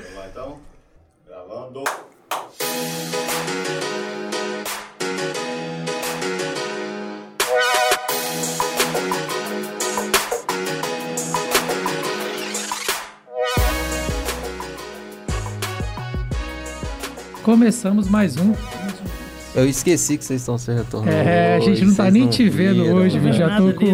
Vamos lá então? Gravando. Começamos mais um. Eu esqueci que vocês estão se retornando. É, a gente não tá vocês nem te vendo viram, hoje, bicho. Já tô com.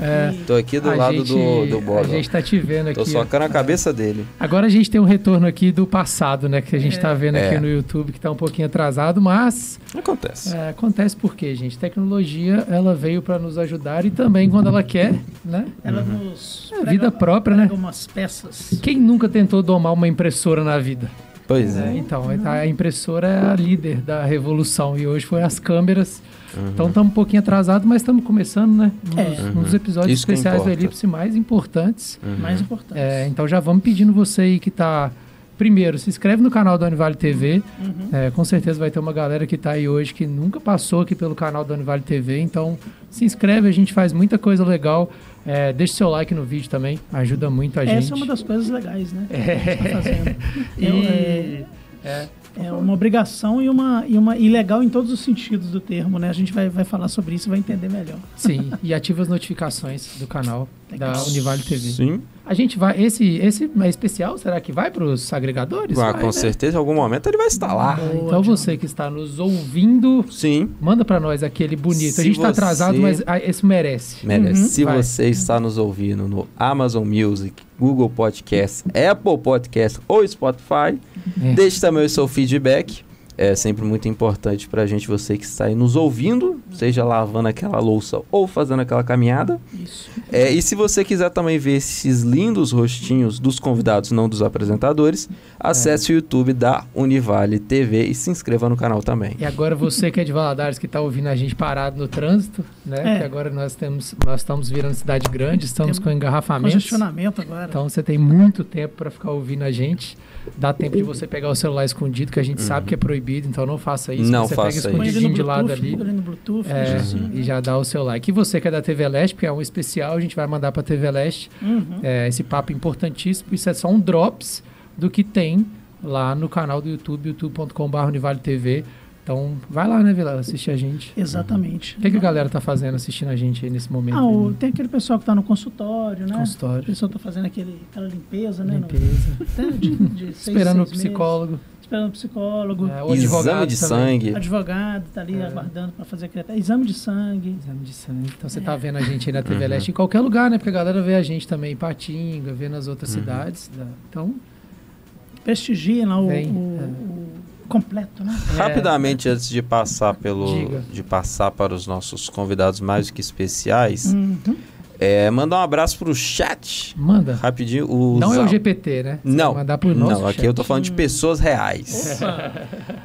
é, aqui. Tô aqui do a lado gente, do, do A Bola. gente tá te vendo aqui. Tô socando a cabeça dele. Agora a gente tem um retorno aqui do passado, né? Que a gente tá vendo aqui É. no YouTube, que tá um pouquinho atrasado, mas Acontece. é, acontece por quê, gente? Tecnologia, ela veio para nos ajudar e também quando ela quer, né? Ela nos É vida própria, né? prega umas peças. Quem nunca tentou domar uma impressora na vida? Pois É, é. então, a impressora é a líder da revolução e hoje foi as câmeras. Uhum. Então estamos um pouquinho atrasados, mas estamos começando, né? Um É. dos, um dos episódios Isso especiais do. Elipse mais importantes. Mais importante. É, então já vamos pedindo você aí que tá. Primeiro, se inscreve no canal da Univale TV. Uhum. É, com certeza vai ter uma galera que tá aí hoje que nunca passou aqui pelo canal da Univale TV. Então se inscreve, a gente faz muita coisa legal. É, deixa seu like no vídeo também, ajuda muito a gente. Essa é uma das coisas legais, né? É. Que tá fazendo. E- É, é. é uma obrigação e uma, e uma e legal em todos os sentidos do termo, né? A gente vai, vai falar sobre isso e vai entender melhor. Sim, e ativa as notificações do canal da Univale TV. Sim. A gente vai. Esse, esse é especial, será que vai para os agregadores? Ah, Vai, com né? certeza, em algum momento ele vai estar lá. Ah, então você que está nos ouvindo, Sim. manda para nós aquele bonito. a Se gente está você- atrasado, mas ah, esse merece. Merece. Uhum. Se Vai. você está nos ouvindo no Amazon Music, Google Podcast, Apple Podcast ou Spotify, É. deixe também o seu feedback. É sempre muito importante pra gente, você que está aí nos ouvindo, seja lavando aquela louça ou fazendo aquela caminhada. Isso. É, e se você quiser também ver esses lindos rostinhos dos convidados, não dos apresentadores, acesse o YouTube da Univale TV e se inscreva no canal também. E agora você que é de Valadares, que está ouvindo a gente parado no trânsito, né? É. Que agora nós temos, nós estamos virando cidade grande, estamos Tem com engarrafamentos. Congestionamento agora. Então você tem muito tempo para ficar ouvindo a gente. Dá tempo de você pegar o celular escondido, que a gente sabe que é proibido, então não faça isso. Uhum. Não você faça pega escondidinho no de lado ali. no Bluetooth, É, assim, e né? já dá o seu like. E você que é da TV Leste, porque é um especial, a gente vai mandar para TV Leste Uhum. é, esse papo importantíssimo. Isso é só um drops do que tem lá no canal do YouTube, youtube.com.br Univale TV. Então, vai lá, né, Vila? Assistir a gente. Exatamente. O que, que a galera tá fazendo assistindo a gente aí nesse momento? Ah, o- aí? tem aquele pessoal que está no consultório, né? O Consultório, pessoal está fazendo aquele, aquela limpeza, né? no- limpeza. até de, de seis, Esperando o seis meses. psicólogo. Esperando o psicólogo. é, o Exame advogado de também. sangue. Advogado está ali É. aguardando para fazer aquele exame de sangue. Exame de sangue. Então você É. tá vendo a gente aí na TV Uhum. Leste em qualquer lugar, né? Porque a galera vê a gente também em Patinga, vê nas outras Uhum. cidades. da- Então, Prestigiem lá o, Vem, o- é. o completo, né? Rapidamente, antes de passar pelo. Diga. de passar para os nossos convidados mais do que especiais, Uhum. é, mandar um abraço pro chat. manda. Rapidinho. O Não é o Zal- GPT, né? Você Não. Mandar pro nosso Não, aqui chat. eu tô falando de pessoas reais.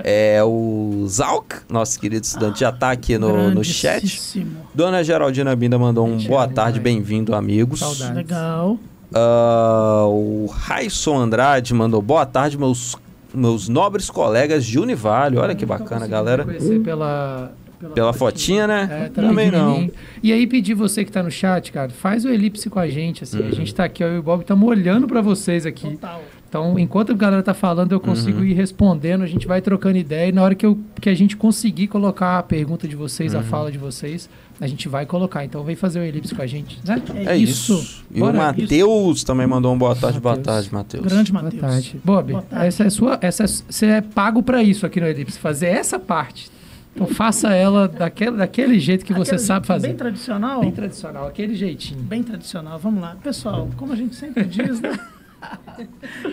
É o Zalk, nosso querido estudante, já tá aqui no, no chat. Dona Geraldina Binda mandou um boa é tarde, bem-vindo, amigos. Saudades. Legal. Ah, o Raisson Andrade mandou boa tarde, meus, meus nobres colegas de Univale. Olha que bacana, galera. Conhecer pela, Pela fotinha, né? É, tá Também não. E aí pedir você que tá no chat, cara, faz o elipse com a gente, assim. Uhum. A gente tá aqui, eu e o Bob estamos olhando pra vocês aqui. Total. Então, enquanto a galera tá falando, eu consigo Uhum. ir respondendo, a gente vai trocando ideia e na hora que, eu, que a gente conseguir colocar a pergunta de vocês, Uhum. a fala de vocês, a gente vai colocar. Então, vem fazer o elipse com a gente, né? É isso. E o Bora. Matheus também mandou um boa tarde. Boa Matheus. tarde, Matheus. Grande Boa Matheus. tarde. Bob, Boa tarde. essa é sua. Essa é, você é pago pra isso aqui no Elipse, fazer essa parte. Então faça ela daquele, daquele jeito que você Aquele sabe fazer. Bem tradicional. Bem tradicional, aquele jeitinho. Bem tradicional. Vamos lá. Pessoal, como a gente sempre diz, né?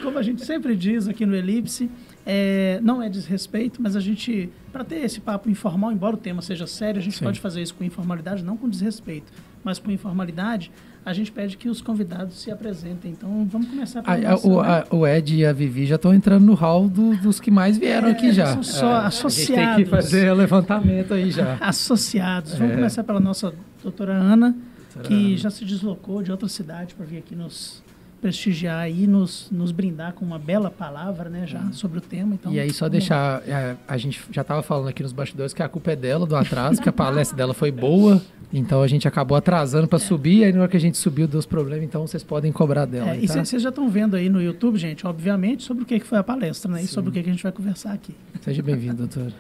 como a gente sempre diz aqui no Elipse, é, não é desrespeito, mas a gente, para ter esse papo informal, embora o tema seja sério, a gente Sim. pode fazer isso com informalidade, não com desrespeito, mas com informalidade, a gente pede que os convidados se apresentem. Então, vamos começar A- a- nossa, o, né? a- o Ed e a Vivi já estão entrando no hall do- dos que mais vieram É, aqui já. são só A gente tem que associados. fazer o levantamento aí já. associados. Vamos É. começar pela nossa doutora Ana, Doutora que Ana. já se deslocou de outra cidade para vir aqui nos prestigiar e nos, nos brindar com uma bela palavra, né, já sobre o tema. Então, E aí, só deixar. é, A gente já estava falando aqui nos bastidores que a culpa é dela, do atraso, que a palestra dela foi boa. Então a gente acabou atrasando para subir, e aí na hora que a gente subiu deu os problemas, então vocês podem cobrar dela. É, aí, e tá? vocês já estão vendo aí no YouTube, gente, obviamente, sobre o que que foi a palestra, né? E sobre o que que a gente vai conversar aqui. Seja bem-vindo, doutora.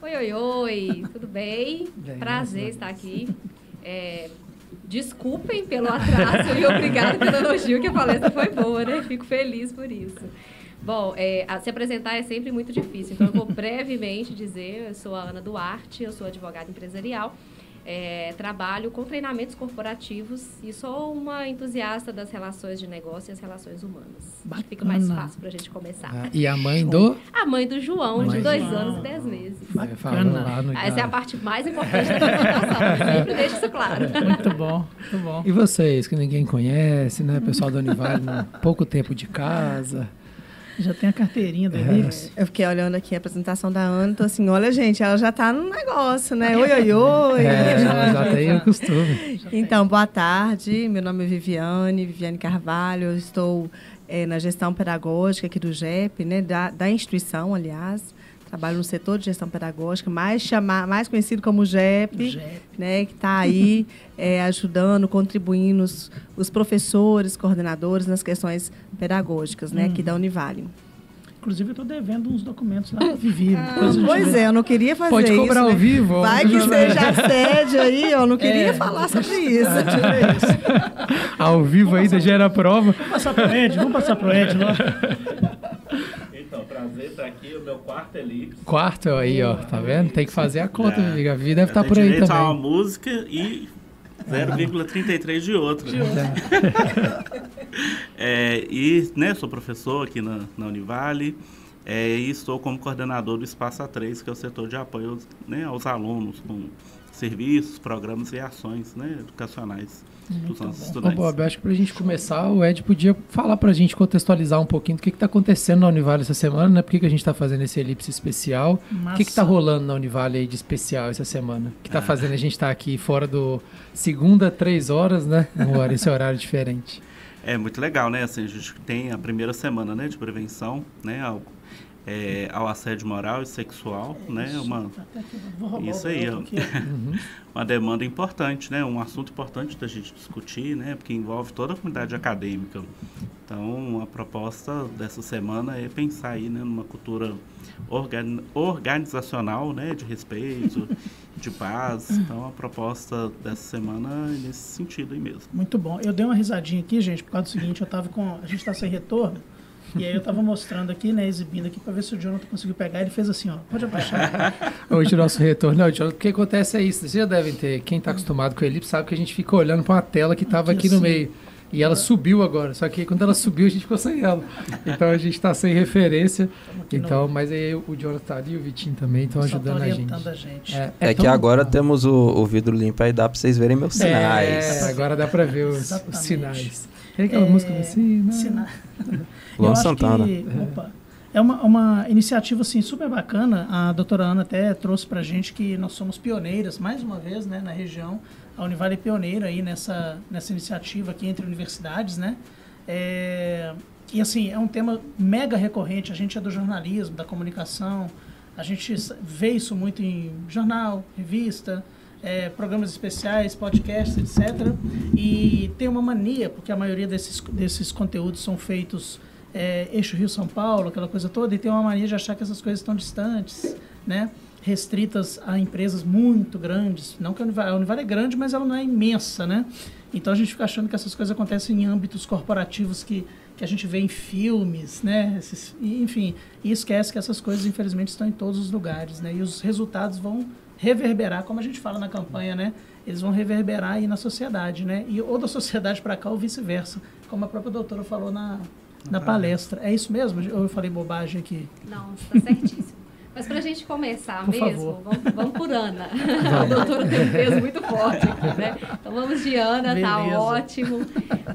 Oi, oi, oi, tudo bem? Bem, Prazer né? estar aqui. É, desculpem pelo atraso e obrigado pelo elogio, que a palestra foi boa, né? Fico feliz por isso. Bom, é, se apresentar é sempre muito difícil, então eu vou brevemente dizer, eu sou a Ana Duarte, eu sou advogada empresarial, é, trabalho com treinamentos corporativos e sou uma entusiasta das relações de negócio e as relações humanas. Acho que fica mais Bacana. fácil para a gente começar. Ah, e a mãe do. A mãe do João, Mãe de do dois João. anos e dez meses. Bacana. Essa é a parte mais importante da apresentação. Sempre deixo isso claro. Muito bom, muito bom. E vocês, que ninguém conhece, né? Pessoal do Univale, pouco tempo de casa. Já tem a carteirinha da Elipse. Eu fiquei olhando aqui a apresentação da Ana, tô assim, olha, gente, ela já tá no negócio, né? Oi, oi, oi. É, ela já tem o costume. Então, boa tarde. Meu nome é Viviane, Viviane Carvalho. Eu estou eh, na gestão pedagógica aqui do GEP, né? Da, da instituição, aliás. Trabalho no setor de gestão pedagógica, mais, chamar, mais conhecido como GEP, GEP. né? Que está aí eh, ajudando, contribuindo os, os professores, coordenadores nas questões pedagógicas, né? Aqui da Univale. Inclusive, eu estou devendo uns documentos lá para Vivi. depois a gente Pois é, eu não queria fazer Pode isso. cobrar né? ao vivo. Vai que seja assédio aí, eu não queria É. falar sobre isso. Ao vivo ainda gera prova. Vamos passar pro Ed, vamos passar pro Ed lá. Estar aqui, o meu quarto elipse. Quarto aí, ó. Tá vendo? Tem que fazer a conta, É. amiga. A vida deve estar Tem por aí a uma também. música e 0,33 de outra. É, e né, sou professor aqui na, na Univale é, e estou como coordenador do Espaço A3, que é o setor de apoio né, aos alunos com serviços, programas e ações né, educacionais Ô, estudantes. Bob, acho que pra gente começar, o Ed podia falar pra gente, contextualizar um pouquinho do que, que tá acontecendo na Univale essa semana, né? Por que, que a gente tá fazendo esse elipse especial? O que, que tá Massa. rolando na Univale aí de especial essa semana? Que Ah. tá fazendo a gente tá aqui fora do segunda, três horas, né? Um hora- esse horário diferente. É muito legal, né? Assim, a gente tem a primeira semana né, de prevenção né, ao, é, ao assédio moral e sexual, né? Uma, Até aqui, vou roubar Isso aí, aqui. uma demanda importante, né? Um assunto importante da gente discutir, né? Porque envolve toda a comunidade acadêmica. Então, a proposta dessa semana é pensar aí, né, numa cultura organ- organizacional, né, de respeito, de paz. Então, a proposta dessa semana é nesse sentido aí mesmo. Muito bom. Eu dei uma risadinha aqui, gente, por causa do seguinte, eu tava com. A gente tá sem retorno. E aí eu tava mostrando aqui, né, exibindo aqui pra ver se o Jonathan conseguiu pegar. Ele fez assim, ó. Pode abaixar. Hoje o nosso retorno, não, Jonathan, o que acontece é isso. Vocês já devem ter, quem tá acostumado com o elipse sabe que a gente fica olhando pra uma tela que tava aqui no Assim. meio. E ela subiu agora, só que quando ela subiu a gente ficou sem ela. Então a gente tá sem referência. aqui Então, mas aí o Jonathan tá ali, o Vitinho também estão Só tá ajudando a gente. orientando a gente. É, que tão- agora temos o, o vidro limpo aí, dá pra vocês verem meus sinais. É, agora dá pra ver os, os sinais. Tem aquela É, música assim, né? Sina- Luan Eu acho Santana. que, opa, é uma, uma iniciativa assim, super bacana. A doutora Ana até trouxe pra gente que nós somos pioneiras, mais uma vez, né, na região. A Univale é pioneira aí nessa, nessa iniciativa aqui entre universidades, né? É, e assim, é um tema mega recorrente. A gente é do jornalismo, da comunicação. A gente vê isso muito em jornal, revista, é, programas especiais, podcasts, etc. E tem uma mania, porque a maioria desses, desses conteúdos são feitos é, eixo Rio-São Paulo, aquela coisa toda, e tem uma mania de achar que essas coisas estão distantes, né? restritas a empresas muito grandes. Não que a Univale, a é grande, mas ela não é imensa, né? Então a gente fica achando que essas coisas acontecem em âmbitos corporativos que, que a gente vê em filmes, né? Esses, enfim, e esquece que essas coisas, infelizmente, estão em todos os lugares, né? E os resultados vão reverberar, como a gente fala na campanha, né? Eles vão reverberar aí na sociedade, né? E ou da sociedade para cá ou vice-versa, como a própria doutora falou na, na palestra. É isso mesmo? Ou eu falei bobagem aqui? Não, está certíssimo. Mas para a gente começar Por mesmo, vamos, vamos por Ana. A doutora tem um peso muito forte aqui, né? Então vamos de Ana, tá Beleza. ótimo.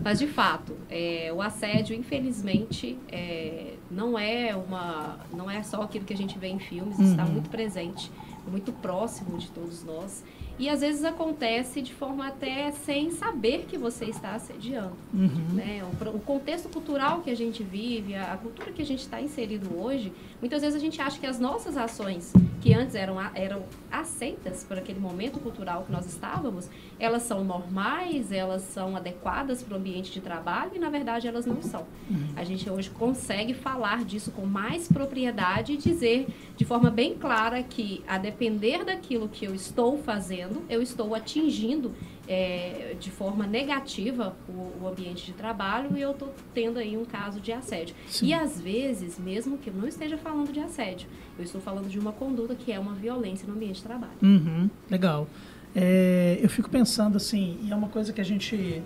Mas de fato, é, o assédio, infelizmente, é, não é uma, não é só aquilo que a gente vê em filmes, está Uhum. muito presente, muito próximo de todos nós. E às vezes acontece de forma até sem saber que você está assediando. Uhum. Né? O, o contexto cultural que a gente vive, a, a cultura que a gente está inserido hoje, muitas vezes a gente acha que as nossas ações, que antes eram, eram aceitas por aquele momento cultural que nós estávamos, elas são normais, elas são adequadas para o ambiente de trabalho e, na verdade, elas não são. A gente hoje consegue falar disso com mais propriedade e dizer de forma bem clara que, a depender daquilo que eu estou fazendo, eu estou atingindo é, de forma negativa o, o ambiente de trabalho e eu estou tendo aí um caso de assédio. Sim. E às vezes, mesmo que eu não esteja falando de assédio, eu estou falando de uma conduta que é uma violência no ambiente de trabalho. Uhum, legal. É, eu fico pensando assim, e é uma coisa que a gente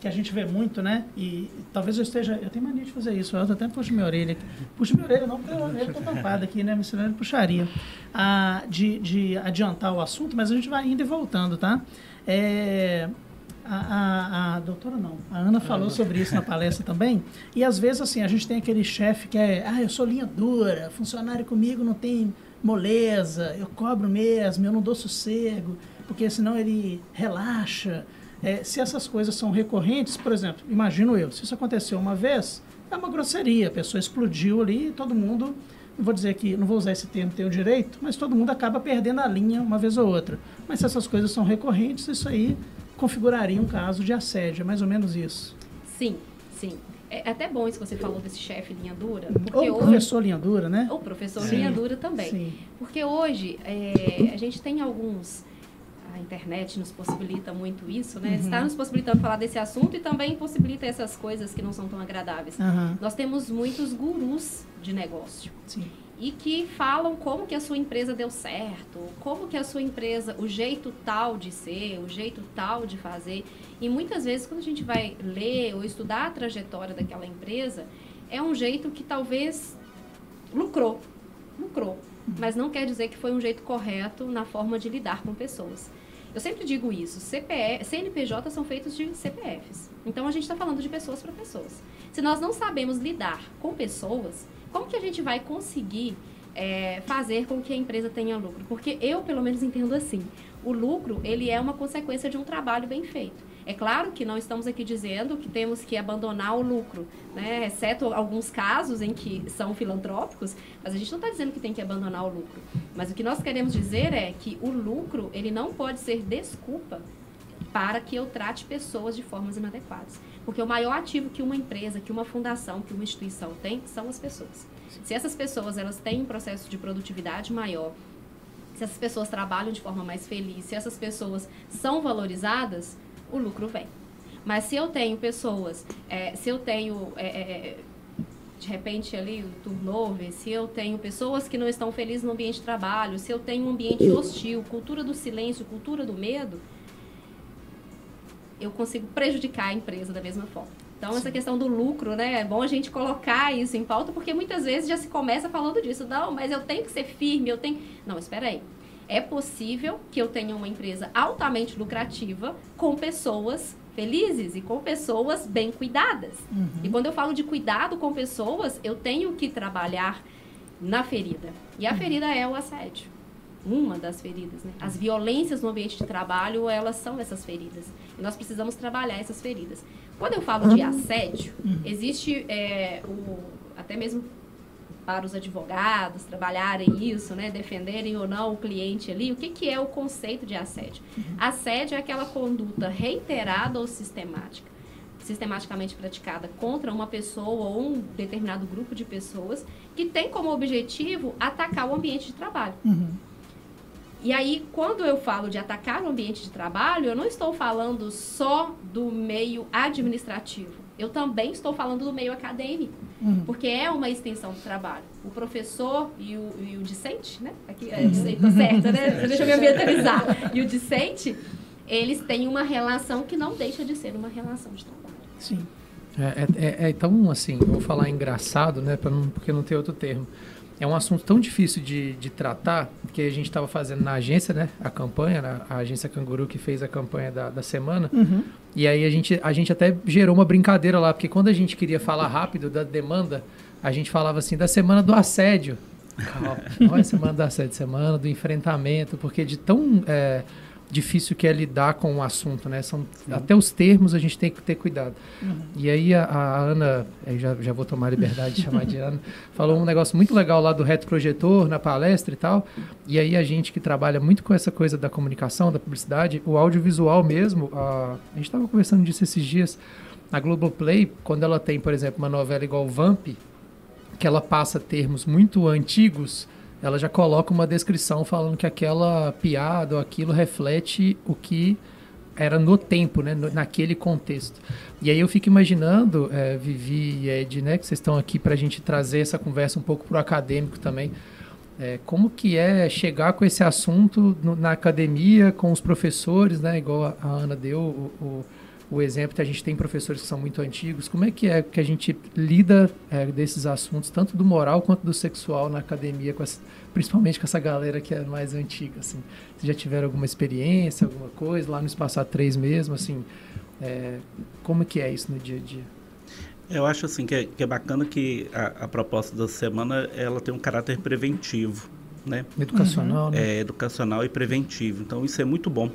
que a gente vê muito, né? E talvez eu esteja. Eu tenho mania de fazer isso, eu até puxo minha orelha. aqui. Puxo minha orelha, não, porque a orelha está tampada aqui, né? Senão ele puxaria. Ah, de, de adiantar o assunto, mas a gente vai indo e voltando, tá? É, a, a, a doutora não, a Ana falou sobre isso na palestra também. E às vezes, assim, a gente tem aquele chefe que é, ah, eu sou linha dura, funcionário comigo não tem moleza, eu cobro mesmo, eu não dou sossego, porque senão ele relaxa. É, se essas coisas são recorrentes, por exemplo, imagino eu, se isso aconteceu uma vez, é uma grosseria, a pessoa explodiu ali e todo mundo, não vou dizer que, não vou usar esse termo, tem o direito, mas todo mundo acaba perdendo a linha uma vez ou outra. Mas se essas coisas são recorrentes, isso aí configuraria um caso de assédio, é mais ou menos isso. Sim, sim. É até bom isso que você falou desse chefe linha dura, Ou hoje... professor linha dura, né? Ou professor Sim. linha dura também. Sim. Porque hoje é, a gente tem alguns. A internet nos possibilita muito isso, né? Está nos possibilitando falar desse assunto e também possibilita essas coisas que não são tão agradáveis. Aham, Nós temos muitos gurus de negócio sim. e que falam como que a sua empresa deu certo, como que a sua empresa, o jeito tal de ser, o jeito tal de fazer. E muitas vezes quando a gente vai ler ou estudar a trajetória daquela empresa, é um jeito que talvez lucrou, lucrou, mas não quer dizer que foi um jeito correto na forma de lidar com pessoas. Eu sempre digo isso, CPF, CNPJ são feitos de CPFs. Então a gente está falando de pessoas para pessoas. Se nós não sabemos lidar com pessoas, como que a gente vai conseguir é, fazer com que a empresa tenha lucro? Porque eu, pelo menos, entendo assim. O lucro, ele é uma consequência de um trabalho bem feito. É claro que não estamos aqui dizendo que temos que abandonar o lucro, né? exceto alguns casos em que são filantrópicos, mas a gente não está dizendo que tem que abandonar o lucro. Mas o que nós queremos dizer é que o lucro, ele não pode ser desculpa para que eu trate pessoas de formas inadequadas. Porque o maior ativo que uma empresa, que uma fundação, que uma instituição tem, são as pessoas. Se essas pessoas elas têm um processo de produtividade maior, se essas pessoas trabalham de forma mais feliz, se essas pessoas são valorizadas, o lucro vem. Mas se eu tenho pessoas, é, se eu tenho é, é, de repente ali o turnover, se eu tenho pessoas que não estão felizes no ambiente de trabalho, se eu tenho um ambiente hostil, cultura do silêncio, cultura do medo, eu consigo prejudicar a empresa da mesma forma. Então, essa questão do lucro, né? É bom a gente colocar isso em pauta, porque muitas vezes já se começa falando disso. Não, mas eu tenho que ser firme, eu tenho. Não, espera aí. É possível que eu tenha uma empresa altamente lucrativa com pessoas felizes e com pessoas bem cuidadas. E quando eu falo de cuidado com pessoas, eu tenho que trabalhar na ferida. E a ferida é o assédio. Uma das feridas, né? As violências no ambiente de trabalho, elas são essas feridas. E nós precisamos trabalhar essas feridas. Quando eu falo de assédio, existe é, o, até mesmo para os advogados trabalharem isso, né, defenderem ou não o cliente ali, o que, que é o conceito de assédio? Assédio é aquela conduta reiterada ou sistemática, sistematicamente praticada contra uma pessoa ou um determinado grupo de pessoas que tem como objetivo atacar o ambiente de trabalho. Uhum. E aí, quando eu falo de atacar o ambiente de trabalho, eu não estou falando só do meio administrativo. Eu também estou falando do meio acadêmico, Uhum. porque é uma extensão do trabalho. O professor e o, e o discente, né? Aqui, é, discente, tá certo, né? Deixa eu me ambientalizar. E o discente, eles têm uma relação que não deixa de ser uma relação de trabalho. Sim. É, é, é tão assim, vou falar engraçado, né, não, porque não tem outro termo. É um assunto tão difícil de, de tratar que a gente estava fazendo na agência, né, a campanha, né, a agência Canguru que fez a campanha da, da semana. Uhum. E aí a gente, a gente até gerou uma brincadeira lá, porque quando a gente queria falar rápido da demanda, a gente falava assim, da semana do assédio. Não é semana do assédio, semana do enfrentamento, porque de tão, é, difícil que é lidar com o assunto, né? São, até os termos a gente tem que ter cuidado. E aí a, a Ana, eu já, já vou tomar a liberdade de chamar de Ana, falou um negócio muito legal lá do retroprojetor na palestra e tal. E aí a gente que trabalha muito com essa coisa da comunicação, da publicidade, o audiovisual mesmo, a, a gente estava conversando disso esses dias, a Globoplay, quando ela tem, por exemplo, uma novela igual Vamp, que ela passa termos muito antigos, ela já coloca uma descrição falando que aquela piada ou aquilo reflete o que era no tempo, né, naquele contexto. E aí eu fico imaginando, eh, Vivi e Ed, né, que vocês estão aqui para a gente trazer essa conversa um pouco para o acadêmico também. Eh, como que é chegar com esse assunto no- na academia, com os professores, né, igual a, a Ana deu o, o, o exemplo que a gente tem professores que são muito antigos. Como é que é que a gente lida eh, desses assuntos, tanto do moral quanto do sexual na academia, com essa- principalmente com essa galera que é mais antiga, assim? Vocês já tiveram alguma experiência, alguma coisa, lá no Espaço A3 mesmo, assim? eh, como que é isso no dia a dia? Eu acho assim que é, que é bacana que a, a proposta da semana ela tem um caráter preventivo, né? Educacional, né? É, educacional e preventivo. Então isso é muito bom,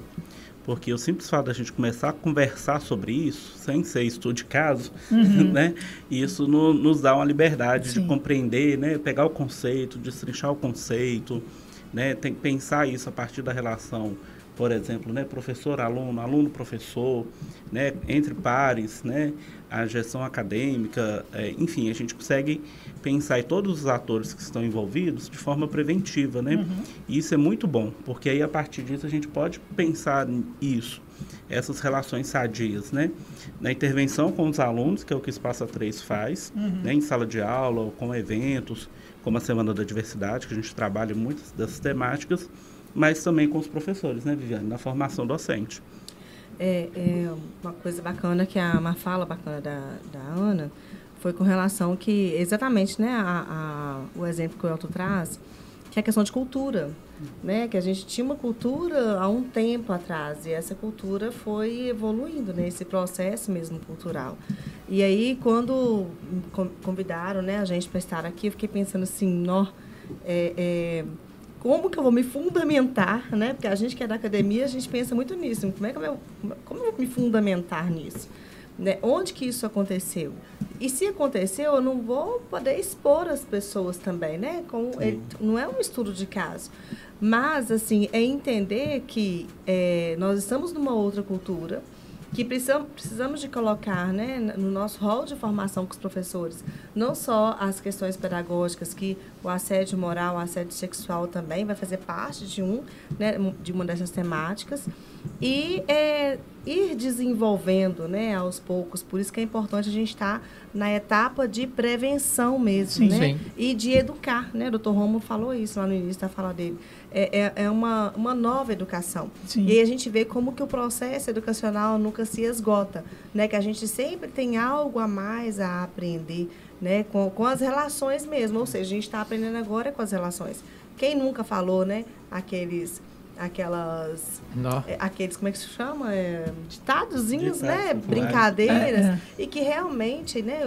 porque o simples fato da gente começar a conversar sobre isso, sem ser estudo de caso, né? Isso no- nos dá uma liberdade Sim. de compreender, né? Pegar o conceito, destrinchar o conceito, né? Tem que pensar isso a partir da relação, por exemplo, né? Professor-aluno, aluno-professor, né? Entre pares, né? A gestão acadêmica, é, enfim, a gente consegue pensar em todos os atores que estão envolvidos de forma preventiva, né? E isso é muito bom, porque aí a partir disso a gente pode pensar isso, essas relações sadias, né? Na intervenção com os alunos, que é o que o Espaço 3 faz, né? em sala de aula, ou com eventos, como a Semana da Diversidade, que a gente trabalha muitas dessas temáticas, mas também com os professores, né, Viviane, na formação docente. É, é uma coisa bacana que a uma fala bacana da, da Ana foi com relação que exatamente né a, a- o exemplo que o Elton traz que é a questão de cultura né que a gente tinha uma cultura há um tempo atrás e essa cultura foi evoluindo nesse processo mesmo cultural e aí quando con- convidaram né a gente para estar aqui eu fiquei pensando assim nó é, é, como que eu vou me fundamentar, né? Porque a gente que é da academia, a gente pensa muito nisso. Como é que eu, como eu vou me fundamentar nisso? Né? Onde que isso aconteceu? E se aconteceu, eu não vou poder expor as pessoas também, né? Com, ele- não é um estudo de caso. Mas, assim, é entender que é, nós estamos numa outra cultura, que precisamos, precisamos de colocar né, no nosso rol de formação com os professores, não só as questões pedagógicas, que o assédio moral, o assédio sexual também vai fazer parte de, um, né, de uma dessas temáticas, e é, ir desenvolvendo né, aos poucos. Por isso que é importante a gente estar na etapa de prevenção mesmo, Sim. né? Sim. E de educar, né? O doutor Romo falou isso lá no início da fala dele. É, é, é uma, uma nova educação. Sim. E aí a gente vê como que o processo educacional nunca se esgota, né? Que a gente sempre tem algo a mais a aprender, né? Com, com as relações mesmo. Ou seja, a gente está aprendendo agora com as relações. Quem nunca falou, né? Aqueles, aquelas, Nó. é, aqueles, como é que se chama? É, ditadozinhos, Ditados né? populares. Brincadeiras. É, é. E que realmente, né?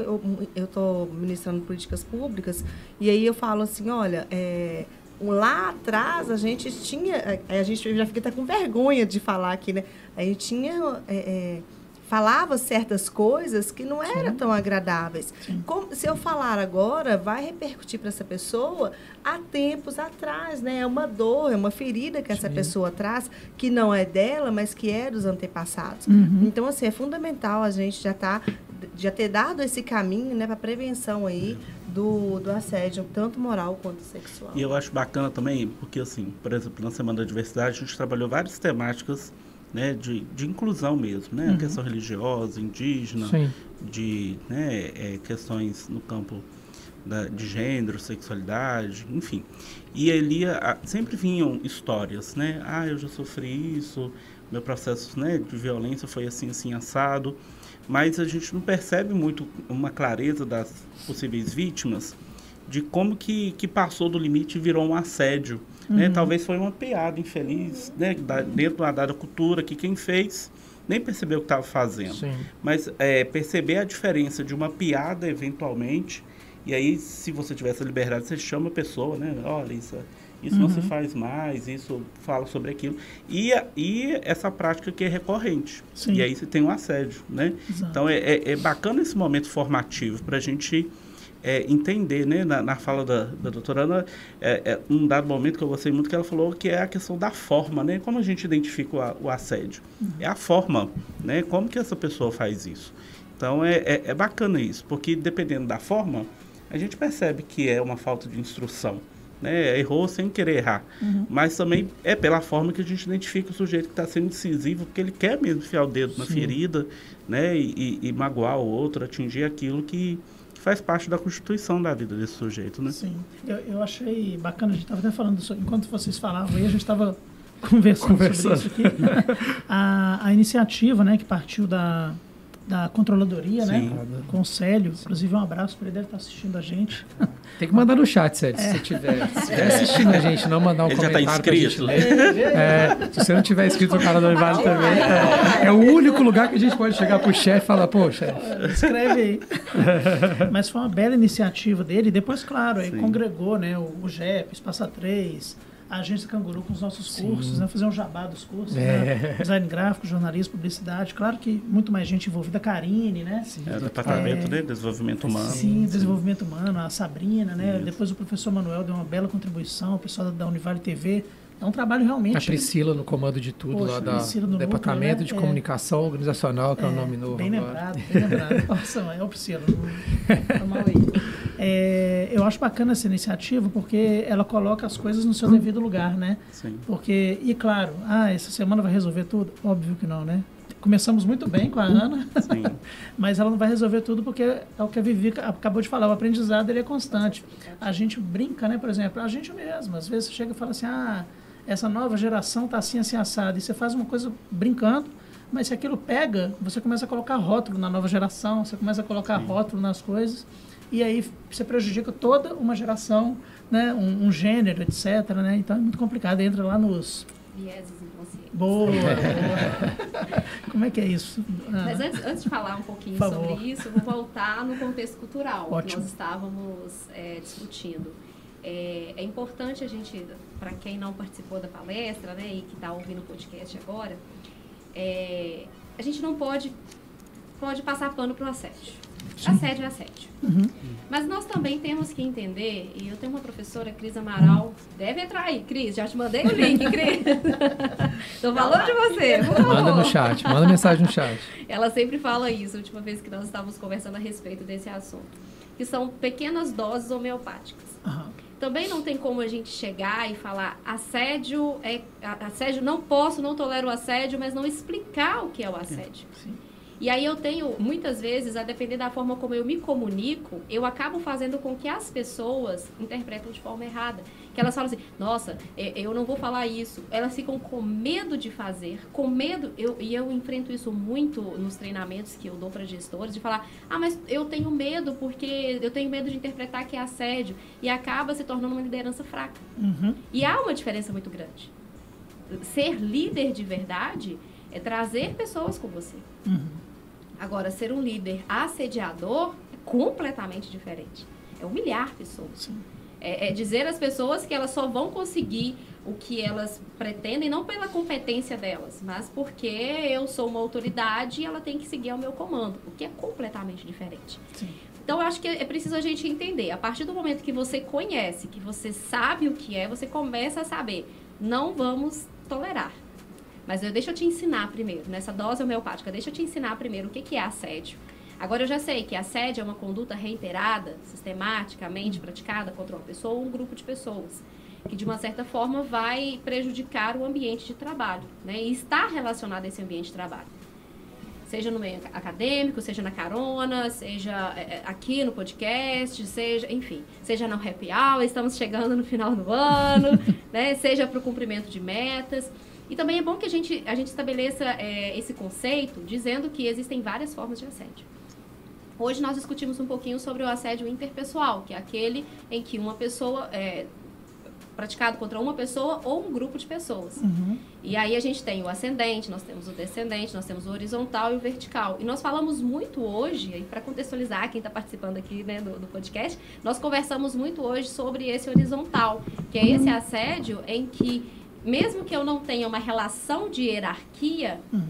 Eu estou ministrando políticas públicas e aí eu falo assim, olha, é, lá atrás a gente tinha, a, gente já fica até com vergonha de falar aqui, né? A gente tinha é, é, falava certas coisas que não eram tão agradáveis. Como- se eu falar agora, vai repercutir para essa pessoa há tempos atrás, né? É uma dor, é uma ferida que essa Sim. pessoa traz, que não é dela, mas que é dos antepassados. Uhum. Então, assim, é fundamental a gente já tá, já ter dado esse caminho, né, para prevenção aí do, do assédio, tanto moral quanto sexual. E eu acho bacana também, porque assim, por exemplo, na Semana da Diversidade a gente trabalhou várias temáticas né, de, de inclusão mesmo, né? A questão religiosa, indígena, Sim. de né, é, questões no campo da, de gênero, sexualidade, enfim. E ali a- sempre vinham histórias, né? Ah, eu já sofri isso, meu processo né, de violência foi assim, assim, assado. Mas a gente não percebe muito uma clareza das possíveis vítimas de como que, que passou do limite e virou um assédio. Né? Talvez foi uma piada infeliz, né? da- dentro de uma dada cultura, que quem fez nem percebeu o que estava fazendo. Sim. Mas é, perceber a diferença de uma piada, eventualmente, e aí, se você tiver essa liberdade, você chama a pessoa, né? Olha, isso, isso não se faz mais, isso fala sobre aquilo. E, e essa prática que é recorrente. Sim. E aí você tem um assédio, né? Exato. Então é, é, é bacana esse momento formativo para a gente é, entender, né? Na, na fala da, da doutora Ana, é, é, um dado momento que eu gostei muito que ela falou que é a questão da forma, né? Como a gente identifica o, a- o assédio? É a forma, né? Como que essa pessoa faz isso? Então é, é, é bacana isso, porque dependendo da forma, a gente percebe que é uma falta de instrução. Né? Errou sem querer errar. Mas também é pela forma que a gente identifica o sujeito que está sendo incisivo, porque ele quer mesmo enfiar o dedo na ferida né? e, e- e magoar o outro, atingir aquilo que faz parte da constituição da vida desse sujeito. Né? Sim, eu, eu achei bacana, a gente estava até falando isso, enquanto vocês falavam aí, a gente estava conversando, Conversando. sobre isso aqui. a, a iniciativa, né, que partiu da, da controladoria, Sim. né, com o Célio, inclusive um abraço para ele, deve estar assistindo a gente. Tem que mandar no chat, Sérgio, se você tiver, se tiver assistindo a gente, não mandar um Ele já está comentário pra gente inscrito. ler. É, se você não tiver inscrito no canal do Vale também, é, é o único lugar que a gente pode chegar pro chefe e falar, pô, chefe, Escreve aí. Mas foi uma bela iniciativa dele. Depois, claro, aí Sim. congregou né, o, o GEP, Espaça 3, a Agência Canguru com os nossos cursos, né, fazer um jabá dos cursos. Né, É. design gráfico, jornalismo, publicidade. Claro que muito mais gente envolvida. A Karine, né? É o departamento de desenvolvimento humano. Sim, desenvolvimento humano, a Sabrina, né? Depois o professor Manuel deu uma bela contribuição, o pessoal da Univale TV. É um trabalho realmente. a Priscila no comando de tudo Poxa, lá da Priscila no Departamento núcleo, de né? É. Comunicação Organizacional, que é, o nome novo Bem agora. lembrado, bem lembrado. Nossa, é o Priscila. Foi mal aí. É, eu acho bacana essa iniciativa porque ela coloca as coisas no seu devido lugar, né? Sim. Porque, e claro, ah, essa semana vai resolver tudo? Óbvio que não, né? Começamos muito bem com a Ana, Sim. mas ela não vai resolver tudo porque é o que a Vivi acabou de falar, o aprendizado ele é constante. A gente brinca, né, por exemplo, a gente mesmo, às vezes chega e fala assim, ah, essa nova geração tá assim, assim, assado, e você faz uma coisa brincando, mas se aquilo pega, você começa a colocar rótulo na nova geração, você começa a colocar rótulo nas coisas, e aí você prejudica toda uma geração, né, um, um gênero, etc, né, então é muito complicado, entra lá nos... Vieses inconscientes. Boa, boa. Como é que é isso? Ah, Mas antes, antes de falar um pouquinho sobre isso, vou voltar no contexto cultural que Ótimo. nós estávamos é, discutindo. É, é importante a gente, para quem não participou da palestra, né, e que está ouvindo o podcast agora, é, a gente não pode, pode passar pano para o assédio. Assédio é assédio. Uhum. Mas nós também temos que entender, e eu tenho uma professora, Cris Amaral, deve entrar aí, Cris, já te mandei o link, Cris. Tô falando de você, por favor. Manda no chat, manda mensagem no chat. Ela sempre fala isso, a última vez que nós estávamos conversando a respeito desse assunto. Que são pequenas doses homeopáticas. Aham. Também não tem como a gente chegar e falar assédio é assédio, não posso, não tolero o assédio, mas não explicar o que é o assédio. Sim. E aí eu tenho, muitas vezes, a depender da forma como eu me comunico, eu acabo fazendo com que as pessoas interpretam de forma errada. Que elas falam assim, nossa, eu não vou falar isso. Elas ficam com medo de fazer, com medo, eu, e eu enfrento isso muito nos treinamentos que eu dou para gestores, de falar, ah, mas eu tenho medo porque eu tenho medo de interpretar que é assédio. E acaba se tornando uma liderança fraca. Uhum. E há uma diferença muito grande. Ser líder de verdade é trazer pessoas com você. Uhum. Agora, ser um líder assediador é completamente diferente. É humilhar pessoas. É, é dizer às pessoas que elas só vão conseguir o que elas pretendem, não pela competência delas, mas porque eu sou uma autoridade e ela tem que seguir ao meu comando, o que é completamente diferente. Sim. Então, eu acho que é preciso a gente entender. A partir do momento que você conhece, que você sabe o que é, você começa a saber. Não vamos tolerar. Mas eu, deixa eu te ensinar primeiro, nessa dose homeopática, deixa eu te ensinar primeiro o que, que é assédio. Agora, eu já sei que assédio é uma conduta reiterada, sistematicamente praticada contra uma pessoa ou um grupo de pessoas, que de uma certa forma vai prejudicar o ambiente de trabalho, né? E está relacionado a esse ambiente de trabalho seja no meio acadêmico, seja na carona, seja é, é, aqui no podcast, seja, enfim, seja no happy hour, estamos chegando no final do ano, né? Seja para o cumprimento de metas. E também é bom que a gente, a gente estabeleça é, esse conceito dizendo que existem várias formas de assédio. Hoje nós discutimos um pouquinho sobre o assédio interpessoal, que é aquele em que uma pessoa é, praticado contra uma pessoa ou um grupo de pessoas. Uhum. E aí a gente tem o ascendente, nós temos o descendente, nós temos o horizontal e o vertical. E nós falamos muito hoje, para contextualizar quem está participando aqui né, do, do, podcast, nós conversamos muito hoje sobre esse horizontal, que é esse assédio em que, mesmo que eu não tenha uma relação de hierarquia, Uhum.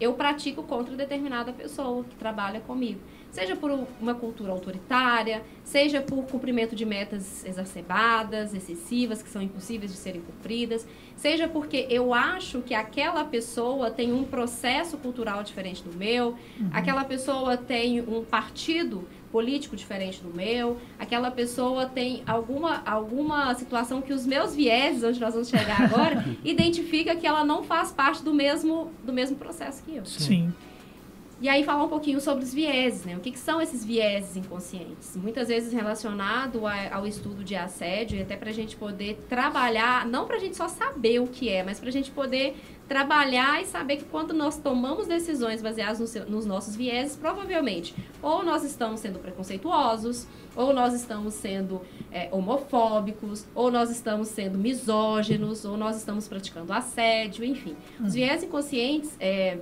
eu pratico contra determinada pessoa que trabalha comigo. Seja por uma cultura autoritária, seja por cumprimento de metas exacerbadas, excessivas, que são impossíveis de serem cumpridas, seja porque eu acho que aquela pessoa tem um processo cultural diferente do meu, aquela pessoa tem um partido político diferente do meu, aquela pessoa tem alguma, alguma situação que os meus vieses, onde nós vamos chegar agora, identifica que ela não faz parte do mesmo, do mesmo processo que eu. Sim. E aí falar um pouquinho sobre os vieses, né? O que, que são esses vieses inconscientes? Muitas vezes relacionado a, ao estudo de assédio e até para a gente poder trabalhar, não para a gente só saber o que é, mas para a gente poder trabalhar e saber que quando nós tomamos decisões baseadas no seu, nos nossos vieses, provavelmente ou nós estamos sendo preconceituosos, ou nós estamos sendo é, homofóbicos, ou nós estamos sendo misóginos, ou nós estamos praticando assédio, enfim. Os vieses inconscientes, é,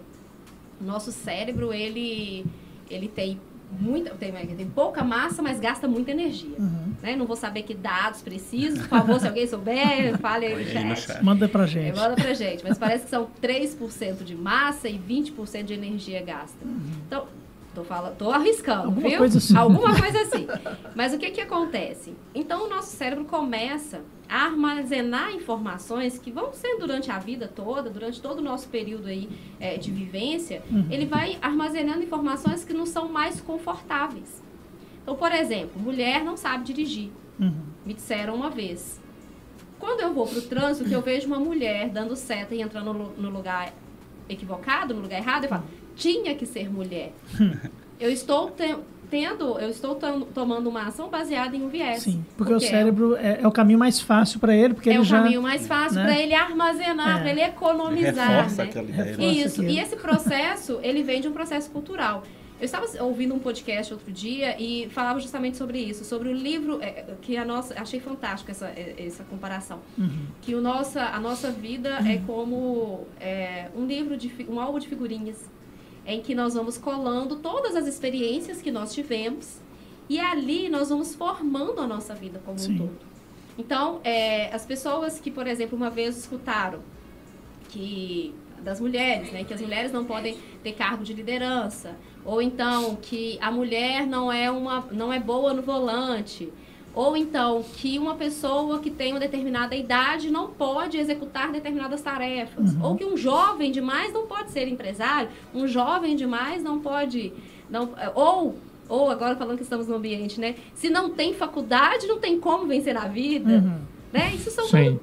nosso cérebro, ele, ele tem muita tem, tem pouca massa, mas gasta muita energia. Uhum. Né? Não vou saber que dados precisos, por favor, se alguém souber, fale aí no chat. Manda pra É, gente. manda pra gente, mas parece que são 3% de massa e 20% de energia gasta. Então, tô, falando, tô arriscando, Alguma viu? coisa assim. Alguma coisa assim. Mas o que que acontece? Então, o nosso cérebro começa a armazenar informações que vão ser durante a vida toda, durante todo o nosso período aí é, de vivência, ele vai armazenando informações que não são mais confortáveis. Então, por exemplo, mulher não sabe dirigir. Uhum. Me disseram uma vez. Quando eu vou pro trânsito, que eu vejo uma mulher dando seta e entrando no, no lugar equivocado, no lugar errado, eu falo, tinha que ser mulher. eu estou te- tendo, eu estou tomando uma ação baseada em um viés. Sim, porque, o é- cérebro é, é o caminho mais fácil para ele, porque é ele o já. caminho mais fácil né? para ele armazenar, É. para ele economizar. Reforça né? aquela ideia. Reforça Isso, aquilo. e esse processo, ele vem de um processo cultural. Eu estava ouvindo um podcast outro dia e falava justamente sobre isso, sobre o livro é, que a nossa, achei fantástico essa, é, essa comparação, Uhum. que o nossa, a nossa vida é como é, um livro de um álbum de figurinhas, em que nós vamos colando todas as experiências que nós tivemos e ali nós vamos formando a nossa vida como Sim. um todo. Então, é, as pessoas que, por exemplo, uma vez escutaram que das mulheres, né, que as mulheres não podem ter cargo de liderança, ou então que a mulher não é uma não é boa no volante, ou então que uma pessoa que tem uma determinada idade não pode executar determinadas tarefas, ou que um jovem demais não pode ser empresário, um jovem demais não pode não ou ou agora falando que estamos no ambiente, né? Se não tem faculdade, não tem como vencer a vida, Uhum. né? Isso são Sim.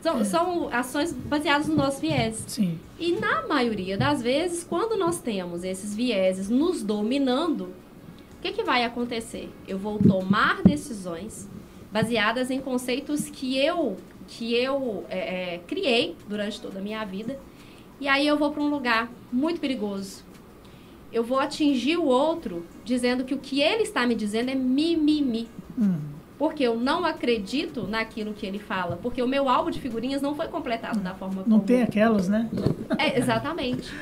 são, são ações baseadas no nosso viés. Sim. E na maioria das vezes, quando nós temos esses vieses nos dominando, o que, que vai acontecer? Eu vou tomar decisões baseadas em conceitos que eu, que eu é, é, criei durante toda a minha vida. E aí eu vou para um lugar muito perigoso. Eu vou atingir o outro dizendo que o que ele está me dizendo é mimimi. Uhum. Porque eu não acredito naquilo que ele fala. Porque o meu álbum de figurinhas não foi completado da forma Não como... tem aquelas, né? É, exatamente.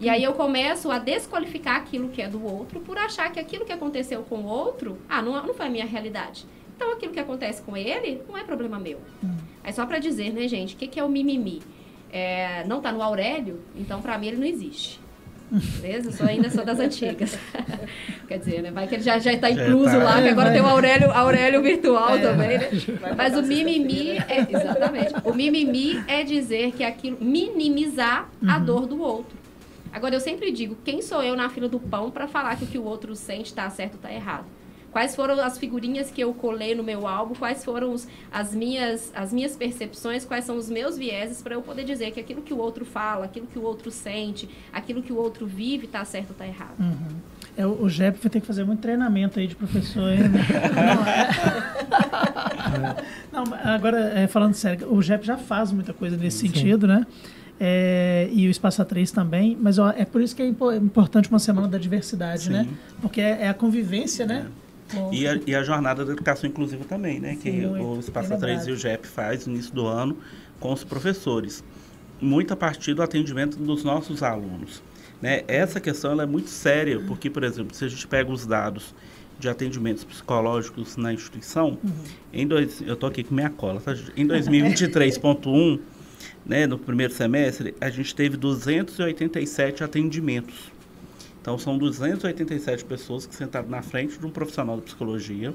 E aí eu começo a desqualificar aquilo que é do outro por achar que aquilo que aconteceu com o outro, ah, não, não foi a minha realidade. Então aquilo que acontece com ele não é problema meu. Aí só pra dizer, né, gente, o que, que é o mimimi? É, não tá no Aurélio, então pra mim ele não existe. Beleza? Eu sou, ainda sou das antigas. Quer dizer, né? Vai que ele já, já tá Já incluso tá. lá, que É, agora vai. tem o Aurélio, Aurélio virtual também, né? Mas o mimimi é. Exatamente. O mimimi é dizer que aquilo. minimizar a dor do outro. Agora, eu sempre digo: quem sou eu na fila do pão para falar que o que o outro sente tá certo ou tá errado? Quais foram as figurinhas que eu colei no meu álbum? Quais foram os- as, minhas, as minhas percepções? Quais são os meus vieses para eu poder dizer que aquilo que o outro fala, aquilo que o outro sente, aquilo que o outro vive tá certo ou tá errado? Uhum. É, o JEP vai ter que fazer muito treinamento aí de professor. hein? Não, agora, é, falando sério, o JEP já faz muita coisa nesse sentido, né? É, e o Espaço A3 também, mas ó, é por isso que é impo- importante uma semana da diversidade, Sim. né? Porque é, é a convivência, né? Bom, E a, e a jornada da educação inclusiva também, né? Que Muito, o Espaço bem 3 e o GEP faz no início do ano com os professores. Muito a partir do atendimento dos nossos alunos. Né? Essa questão é muito séria, porque, por exemplo, se a gente pega os dados de atendimentos psicológicos na instituição, em dois, eu estou aqui com minha cola, tá? em 2023.1, né, no primeiro semestre, a gente teve 287 atendimentos. Então, são 287 pessoas que sentaram na frente de um profissional de psicologia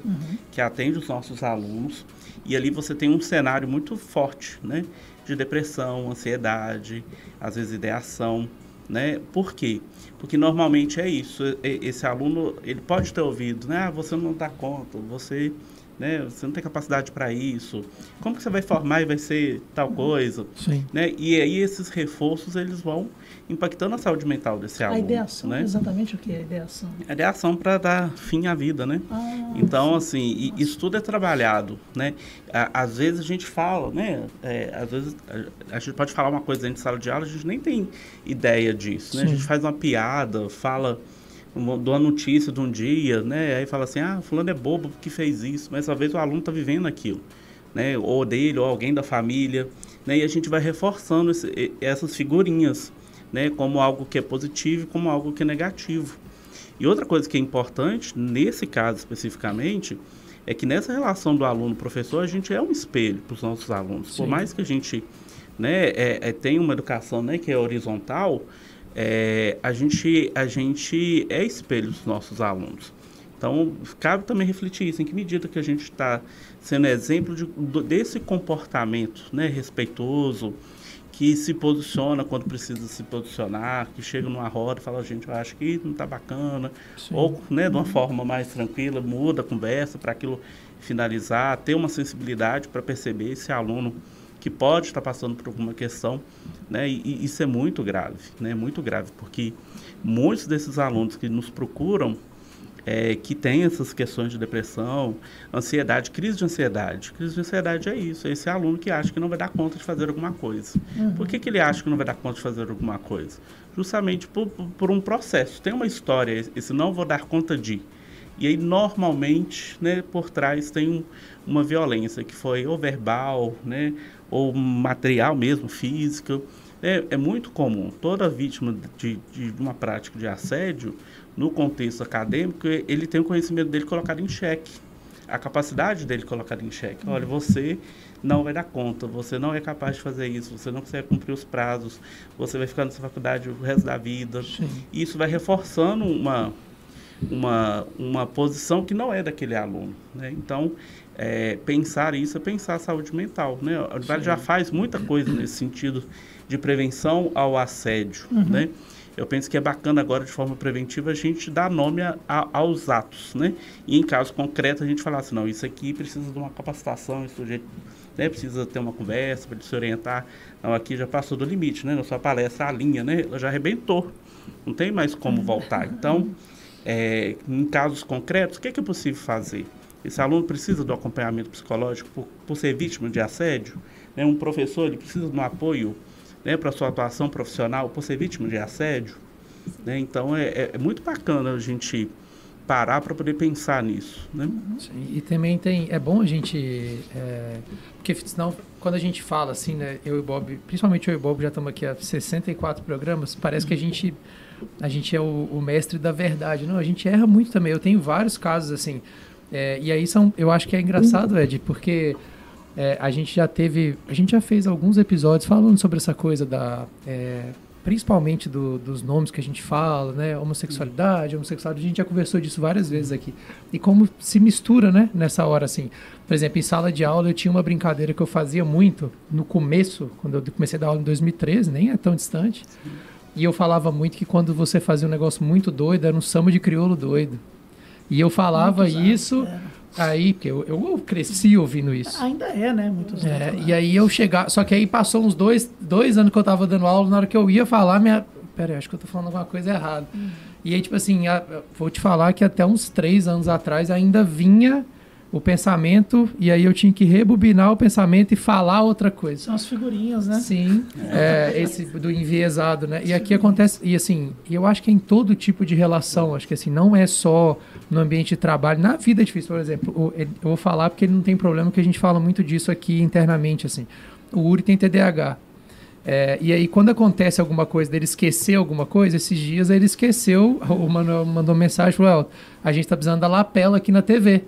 que atende os nossos alunos. E ali você tem um cenário muito forte, né? De depressão, ansiedade, às vezes ideação, né? Por quê? Porque normalmente é isso. e- Esse aluno, ele pode ter ouvido, né? Ah, você não dá conta, você, né? Você não tem capacidade para isso. Como que você vai formar e vai ser tal coisa? Sim. Né? E aí esses reforços, eles vão impactando a saúde mental desse a aluno, ideação, né? exatamente o que é a ideação? A ideação para dar fim à vida, né? Ah, Então, assim, e- isso tudo é trabalhado, né? À- Às vezes a gente fala, né? É, às vezes a, a gente pode falar uma coisa dentro de sala de aula, a gente nem tem ideia disso, né? A Sim. gente faz uma piada, fala, dá uma notícia de um dia, né? Aí fala assim, ah, fulano é bobo porque fez isso, mas talvez o aluno está vivendo aquilo, né? Ou dele, ou alguém da família, né? E a gente vai reforçando esse- essas figurinhas, né? Como algo que é positivo e como algo que é negativo. E outra coisa que é importante, nesse caso especificamente, é que nessa relação do aluno-professor, a gente é um espelho para os nossos alunos. Por Sim. mais que a gente né, é, é, tenha uma educação né, que é horizontal, é, a, gente, a gente é espelho dos nossos alunos. Então, cabe também refletir isso, em que medida que a gente está sendo exemplo de, desse comportamento né, respeitoso, que se posiciona quando precisa se posicionar, que chega numa roda e fala, gente, eu acho que não está bacana, Sim. ou né, de uma forma mais tranquila, muda a conversa para aquilo finalizar, ter uma sensibilidade para perceber esse aluno que pode estar passando por alguma questão, né? E, e isso é muito grave, né? Muito grave, porque muitos desses alunos que nos procuram é, que têm essas questões de depressão, ansiedade, crise de ansiedade. Crise de ansiedade é isso, é esse aluno que acha que não vai dar conta de fazer alguma coisa. Por que, que ele acha que não vai dar conta de fazer alguma coisa? Justamente por, por- por um processo. Tem uma história, esse não vou dar conta de. E aí, normalmente, né, por trás tem um- uma violência que foi ou verbal, né, ou material mesmo, física. É, é muito comum. Toda vítima de, de uma prática de assédio, no contexto acadêmico, ele tem o conhecimento dele colocado em xeque. A capacidade dele colocada em xeque. Olha, você não vai dar conta, você não é capaz de fazer isso, você não consegue cumprir os prazos, você vai ficar nessa faculdade o resto da vida. Sim. Isso vai reforçando uma, uma, uma posição que não é daquele aluno. Né? Então, é, pensar isso é pensar a saúde mental. Né? A Univale já faz muita coisa nesse sentido de prevenção ao assédio. Né? Eu penso que é bacana agora, de forma preventiva, a gente dar nome a- a- aos atos. Né? E em caso concreto, a gente falar assim, não, isso aqui precisa de uma capacitação, isso sujeito né, precisa ter uma conversa para se orientar. Não, aqui já passou do limite, né? Na sua palestra, a linha, né? Ela já arrebentou. Não tem mais como voltar. Então, é, em casos concretos, o que é, que é possível fazer? Esse aluno precisa do acompanhamento psicológico por, por ser vítima de assédio? Né? Um professor ele precisa de um apoio né, para sua atuação profissional por ser vítima de assédio? Né? Então, é, é- é muito bacana a gente parar para poder pensar nisso. Né? Sim, e também tem. É bom a gente. é, porque senão, quando a gente fala assim, né? Eu e Bob, principalmente eu e Bob, já estamos aqui há 64 programas, parece que a gente. A gente é o, o mestre da verdade. Não, a gente erra muito também. Eu tenho vários casos assim. é, e aí são. Eu acho que é engraçado, Ed, porque é, a gente já teve. A gente já fez alguns episódios falando sobre essa coisa da. é, principalmente do- dos nomes que a gente fala, né? Homossexualidade, homossexualidade, a gente já conversou disso várias vezes aqui. E como se mistura, né? Nessa hora, assim. Por exemplo, em sala de aula eu tinha uma brincadeira que eu fazia muito no começo, quando eu comecei a dar aula em 2013, nem é tão distante. E eu falava muito que quando você fazia um negócio muito doido, era um samba de crioulo doido. E eu falava Muitos anos, isso é. aí, porque eu, eu cresci ouvindo isso. Ainda é, né? Muitos É, anos, e aí eu chegar. Só que aí passou uns dois, dois anos que eu tava dando aula, na hora que eu ia falar, minha. Pera aí, acho que eu tô falando alguma coisa errada. E aí, tipo assim, a- vou te falar que até uns três anos atrás ainda vinha o pensamento e aí eu tinha que rebobinar o pensamento e falar outra coisa. São as figurinhas, né? Sim, é, esse do enviesado, né? E aqui acontece, e assim, eu acho que em todo tipo de relação, acho que assim, não é só no ambiente de trabalho, na vida é difícil, por exemplo, eu vou falar porque ele não tem problema, que a gente fala muito disso aqui internamente, assim. O Uri tem TDAH. É, e aí, quando acontece alguma coisa dele esquecer alguma coisa, esses dias ele esqueceu, o Manuel mandou mensagem, falou, "Ó, a gente tá precisando da lapela aqui na TV.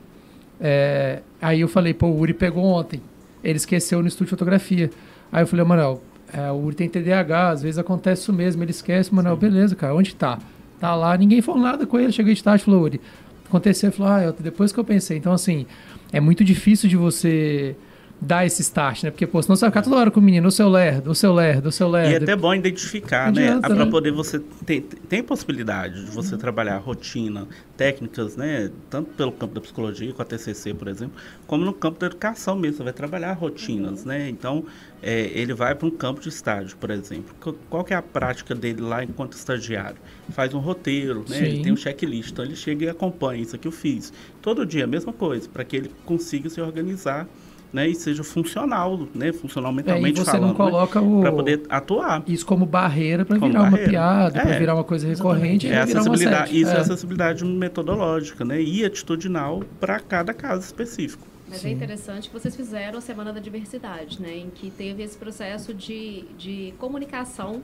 É, aí eu falei, pô, o Uri pegou ontem. Ele esqueceu no estúdio de fotografia. Aí eu falei, Manuel, é, o Uri tem TDAH, às vezes acontece isso mesmo, ele esquece. Manuel, beleza, cara, onde tá? Tá lá, ninguém falou nada com ele. Cheguei de tarde e falou, Uri, aconteceu. Ele falou, ah, eu- depois que eu pensei. Então, assim, é muito difícil de você dar esse start, né? Porque, pô, senão você vai ficar toda hora com o menino, o seu lerdo, o seu lerdo, o seu E lerdo. é até bom identificar, Não né? adianta, Para né? poder você ter tem possibilidade de você trabalhar rotina, técnicas, né? Tanto pelo campo da psicologia com a TCC, por exemplo, como no campo da educação mesmo. Você vai trabalhar rotinas, né? Então, é, ele vai para um campo de estágio, por exemplo. Qu- Qual que é a prática dele lá enquanto estagiário? Faz um roteiro, né? Sim. Ele tem um checklist, então ele chega e acompanha isso aqui eu fiz. Todo dia a mesma coisa, para que ele consiga se organizar. Né, e seja funcional, né, funcional É, e mentalmente você falando, não coloca o... para poder atuar. isso como barreira para virar uma barreira. piada, para É. virar uma coisa recorrente e É virar uma acessibilidade, isso é. É. acessibilidade metodológica, né? E atitudinal para cada caso específico. Mas é interessante que vocês fizeram a Semana da Diversidade, né? Em que teve esse processo de, de comunicação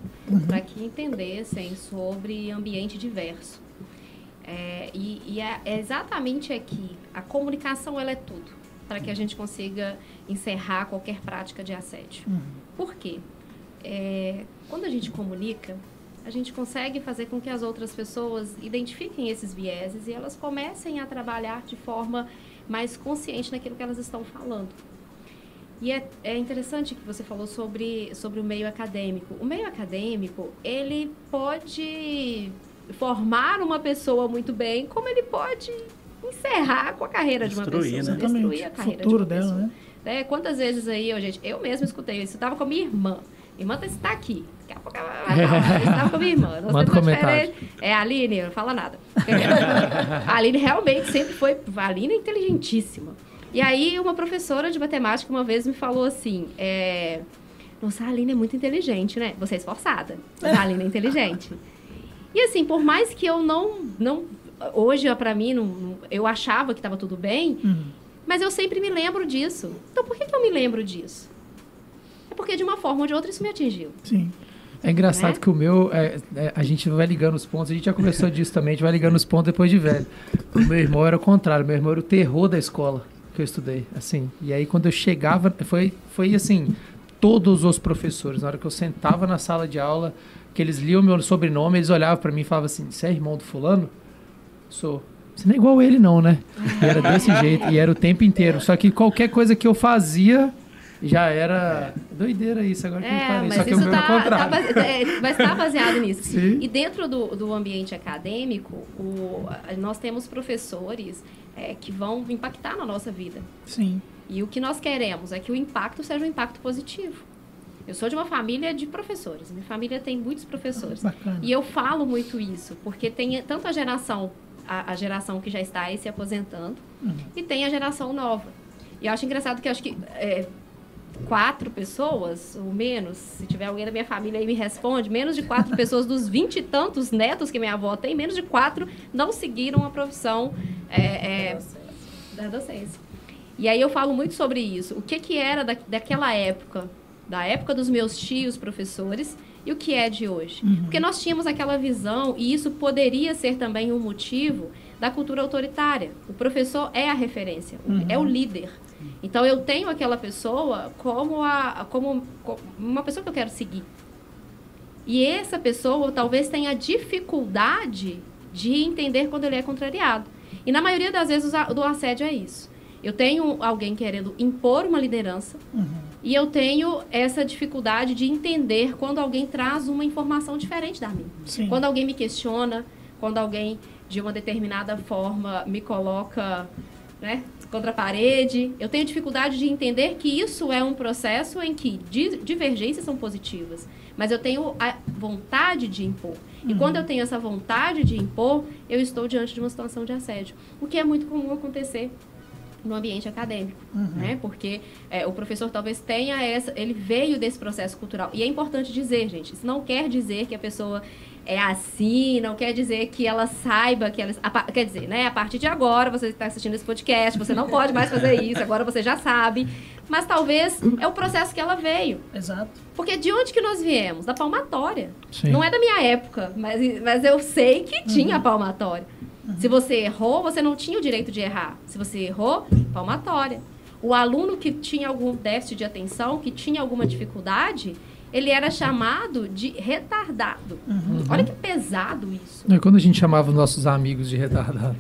para que entendessem sobre ambiente diverso. É, e e é, é exatamente aqui. A comunicação ela é tudo para que a gente consiga encerrar qualquer prática de assédio. Por quê? É, quando a gente comunica, a gente consegue fazer com que as outras pessoas identifiquem esses vieses e elas comecem a trabalhar de forma mais consciente naquilo que elas estão falando. E é, é interessante que você falou sobre, sobre o meio acadêmico. O meio acadêmico, ele pode formar uma pessoa muito bem, como ele pode encerrar com a carreira de uma Destruir, pessoa. né? Exatamente. Destruir a carreira Futuro de uma dela, pessoa. né? né? Quantas vezes aí, ó, gente, eu mesma escutei isso. Eu tava com a minha irmã. Irmã está aqui. Daqui a pouco ela vai falar. Eu estava com a minha irmã. Nós Manda comentário. É, a Aline, não fala nada. a Aline realmente sempre foi... A Aline é inteligentíssima. E aí, uma professora de matemática uma vez me falou assim... É, Nossa, a Aline é muito inteligente, né? Você é esforçada. Mas a Aline é inteligente. E assim, por mais que eu não... não hoje, pra mim, não- não- eu achava que estava tudo bem... Mas eu sempre me lembro disso. Então, por que, que eu me lembro disso? É porque, de uma forma ou de outra, isso me atingiu. Sim. É engraçado Né? que o meu, é, é, a gente vai ligando os pontos, a gente já conversou disso também, a gente vai ligando os pontos depois de velho. O meu irmão era o contrário, meu irmão era o terror da escola que eu estudei, assim. E aí quando eu chegava, foi, foi assim, todos os professores, na hora que eu sentava na sala de aula, que eles liam meu sobrenome, eles olhavam pra mim e falavam assim, você é irmão do fulano? Sou. Você não é igual ele não, né? E era desse jeito, e era o tempo inteiro. Só que qualquer coisa que eu fazia, já era doideira isso, agora que É, parei. mas Só que isso meu é o tá, tá, contrário. base- é, mas tá baseado nisso. Sim. E dentro do, do ambiente acadêmico, o- a- nós temos professores é, que vão impactar na nossa vida. Sim. E o que nós queremos é que o impacto seja um impacto positivo. Eu sou de uma família de professores. Minha família tem muitos professores. Bacana. E eu falo muito isso, porque tem tanto a geração, a, a geração que já está aí se aposentando, e tem a geração nova. E eu acho engraçado que acho que é, quatro pessoas, ou menos, se tiver alguém da minha família aí me responde, menos de quatro pessoas dos vinte e tantos netos que minha avó tem, menos de quatro não seguiram a profissão é, é, da docência. E aí eu falo muito sobre isso. O que, que era da, daquela época, da época dos meus tios professores, e o que é de hoje. Porque nós tínhamos aquela visão, e isso poderia ser também um motivo da cultura autoritária. O professor é a referência, o- é o líder. Então eu tenho aquela pessoa como, a, como, como uma pessoa que eu quero seguir. E essa pessoa talvez tenha dificuldade de entender quando ele é contrariado. E na maioria das vezes o do assédio é isso. Eu tenho alguém querendo impor uma liderança e eu tenho essa dificuldade de entender quando alguém traz uma informação diferente da minha. Sim. Quando alguém me questiona, quando alguém de uma determinada forma me coloca né, contra a parede, eu tenho dificuldade de entender que isso é um processo em que di- divergências são positivas, mas eu tenho a vontade de impor. E quando eu tenho essa vontade de impor, eu estou diante de uma situação de assédio, o que é muito comum acontecer no ambiente acadêmico, né? Porque é, o professor talvez tenha essa, ele veio desse processo cultural e é importante dizer, gente, isso não quer dizer que a pessoa é assim, não quer dizer que ela saiba que ela, a quer dizer, né? A partir de agora você está assistindo esse podcast, você não pode mais fazer isso, agora você já sabe, mas talvez é o processo que ela veio. Exato. Porque de onde que nós viemos? Da palmatória. Sim. Não é da minha época, mas, mas eu sei que tinha palmatória. Se você errou, você não tinha o direito de errar. Se você errou, palmatória. O aluno que tinha algum déficit de atenção, que tinha alguma dificuldade, ele era chamado de retardado. Olha que pesado isso. É quando a gente chamava os nossos amigos de retardado.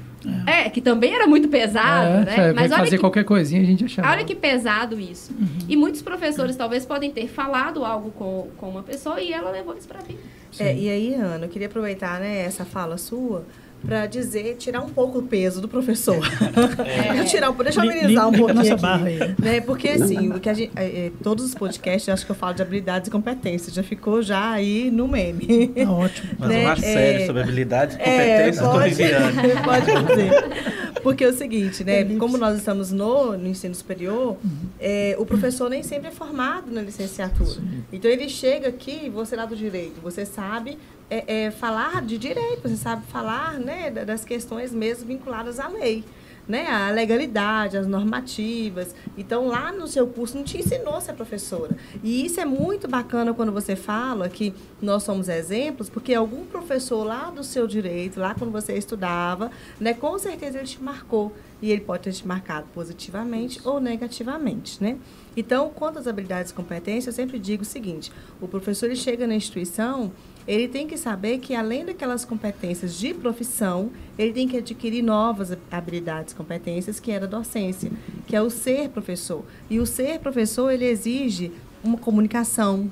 É, que também era muito pesado, é, né? é, Mas olha fazer que qualquer coisinha a gente ia chamar. Olha que pesado isso. E muitos professores talvez podem ter falado algo com, com uma pessoa e ela levou isso pra vida. É, e aí, Ana, eu queria aproveitar né, essa fala sua para dizer, tirar um pouco o peso do professor. tirar, um- deixa eu amenizar um pouquinho nossa aqui. barra aí. Né? Porque assim, o que a gente, é, é, todos os podcasts, eu acho que eu falo de habilidades e competências, já ficou já aí no meme. Tá ótimo. Mas né, uma é- série sobre habilidades e É, competências do pode, Viviane. pode dizer. Porque é o seguinte, né? Elipse. Como nós estamos no, no ensino superior, é, o professor nem sempre é formado na licenciatura. Então ele chega aqui, você lá do direito, você sabe é, é, falar de direito, você sabe falar né, da- das questões mesmo vinculadas à lei. Né, a legalidade, as normativas. Então, lá no seu curso não te ensinou a ser professora. E isso é muito bacana quando você fala que nós somos exemplos, porque algum professor lá do seu direito, lá quando você estudava, né, com certeza ele te marcou. E ele pode ter te marcado positivamente ou negativamente, né? Então, quanto às habilidades e competências, eu sempre digo o seguinte: o professor ele chega na instituição, ele tem que saber que além daquelas competências de profissão, ele tem que adquirir novas habilidades competências, que era a docência, que é o ser professor. E o ser professor, ele exige uma comunicação,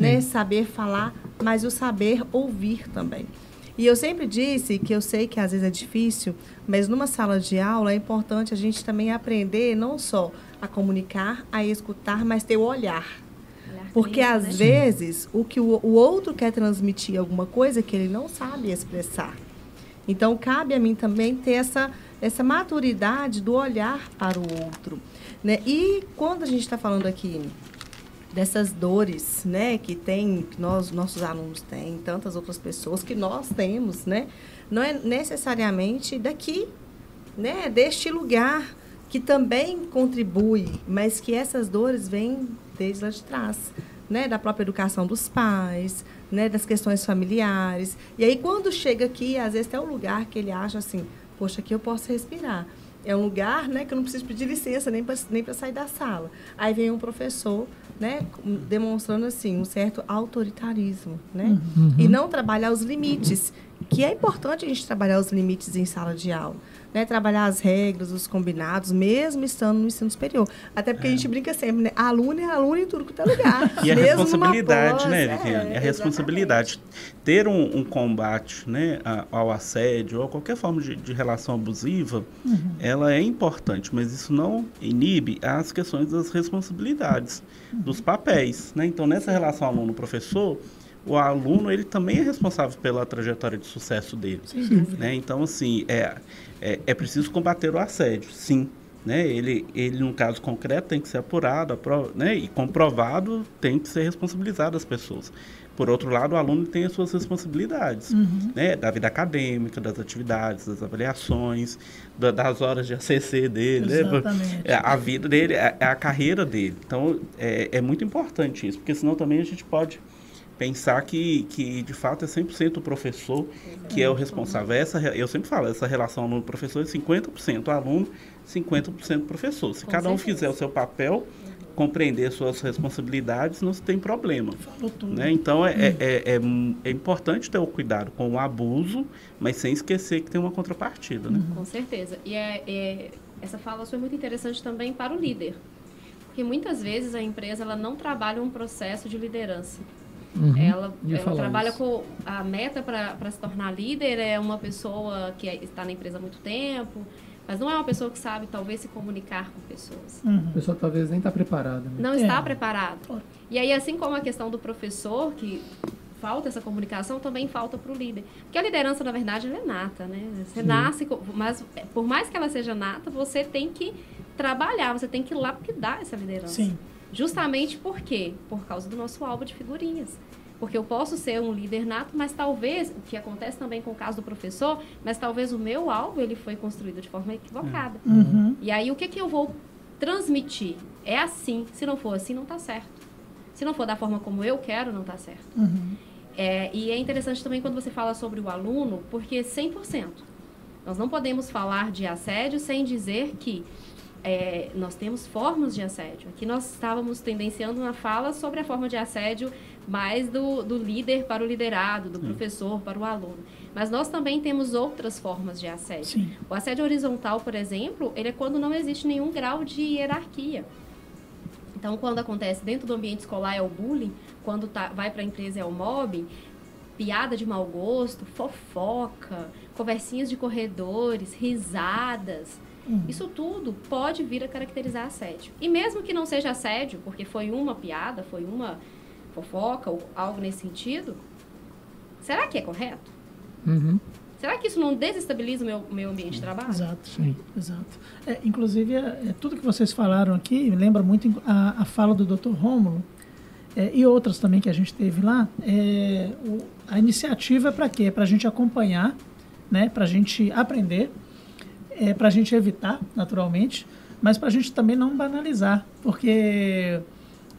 né? Saber falar, mas o saber ouvir também. E eu sempre disse que eu sei que às vezes é difícil, mas numa sala de aula é importante a gente também aprender não só a comunicar, a escutar, mas ter o olhar. Porque às né? vezes o que o, o outro quer transmitir é alguma coisa que ele não sabe expressar. Então cabe a mim também ter essa, essa maturidade do olhar para o outro. Né? E quando a gente está falando aqui dessas dores, né, que tem, que nós, nossos alunos têm, tantas outras pessoas que nós temos, né, não é necessariamente daqui, né, deste lugar que também contribui, mas que essas dores vêm desde lá de trás, né, da própria educação dos pais, né, das questões familiares. E aí quando chega aqui, às vezes é um lugar que ele acha assim, poxa, aqui eu posso respirar. É um lugar, né, que eu não preciso pedir licença nem para nem para sair da sala. Aí vem um professor, né, demonstrando assim um certo autoritarismo, né? E não trabalhar os limites, que é importante a gente trabalhar os limites em sala de aula, né? Trabalhar as regras, os combinados, mesmo estando no ensino superior. Até porque a gente brinca sempre, né? Aluno é aluno em tudo que é lugar. E a mesmo numa responsabilidade, pós, né, é, Viviane? a responsabilidade. Ter um, um combate né, a- ao assédio ou a qualquer forma de, de relação abusiva, ela é importante, mas isso não inibe as questões das responsabilidades, dos papéis. Né? Então, nessa relação aluno-professor, o aluno ele também é responsável pela trajetória de sucesso dele. Né? Então, assim, é, é, é preciso combater o assédio, sim. Né? Ele, ele, num caso concreto, tem que ser apurado apro- né? e comprovado, tem que ser responsabilizado as pessoas. Por outro lado, o aluno tem as suas responsabilidades, né? da vida acadêmica, das atividades, das avaliações, da- das horas de ACC dele. né? Exatamente. É, a vida dele, é é a carreira dele. Então, é, é muito importante isso, porque senão também a gente pode pensar que, que de fato é 100% o professor que é o responsável. Essa, eu sempre falo, essa relação aluno-professor é 50% aluno, 50% professor. Se Com cada um fizer o seu papel, compreender suas responsabilidades, não se tem problema. Né? Então, é, é, é, é, é importante ter o cuidado com o abuso, mas sem esquecer que tem uma contrapartida. Né? Com certeza. E é, é- essa fala foi muito interessante também para o líder. Porque muitas vezes a empresa ela não trabalha um processo de liderança. Uhum. Ela, ela trabalha isso. com a meta para se tornar líder é uma pessoa que é- está na empresa há muito tempo, mas não é uma pessoa que sabe talvez se comunicar com pessoas. A Uhum. pessoa talvez nem está preparada. Né? Não É. está preparado. Claro. E aí, assim como a questão do professor, que falta essa comunicação, também falta para o líder. Porque a liderança, na verdade, ela é nata, né? Você nasce, com- mas por mais que ela seja nata, você tem que trabalhar, você tem que lapidar essa liderança. Sim. Justamente por quê? Por causa do nosso álbum de figurinhas. Porque eu posso ser um líder nato, mas talvez, o que acontece também com o caso do professor, mas talvez o meu alvo ele foi construído de forma equivocada. Uhum. E aí o que, que eu vou transmitir? É assim. Se não for assim, não está certo. Se não for da forma como eu quero, não está certo. Uhum. É, e é interessante também quando você fala sobre o aluno, porque 100%. Nós não podemos falar de assédio sem dizer que é, nós temos formas de assédio. Aqui nós estávamos tendenciando uma fala sobre a forma de assédio mais do, do líder para o liderado, do professor para o aluno. Mas nós também temos outras formas de assédio. Sim. O assédio horizontal, por exemplo, ele é quando não existe nenhum grau de hierarquia. Então, quando acontece dentro do ambiente escolar é o bullying, quando tá, vai para a empresa é o mobbing, piada de mau gosto, fofoca, conversinhas de corredores, risadas. Isso tudo pode vir a caracterizar assédio. E mesmo que não seja assédio, porque foi uma piada, foi uma fofoca ou algo nesse sentido, será que é correto? Uhum. Será que isso não desestabiliza o meu, meu ambiente de trabalho? Exato. Sim. Exato. É, inclusive, é, é, tudo que vocês falaram aqui lembra muito a, a fala do Dr. Rômulo é, e outras também que a gente teve lá. É, o- a iniciativa é para quê? É para a gente acompanhar, né? para a gente aprender, para a gente evitar, naturalmente, mas para a gente também não banalizar, porque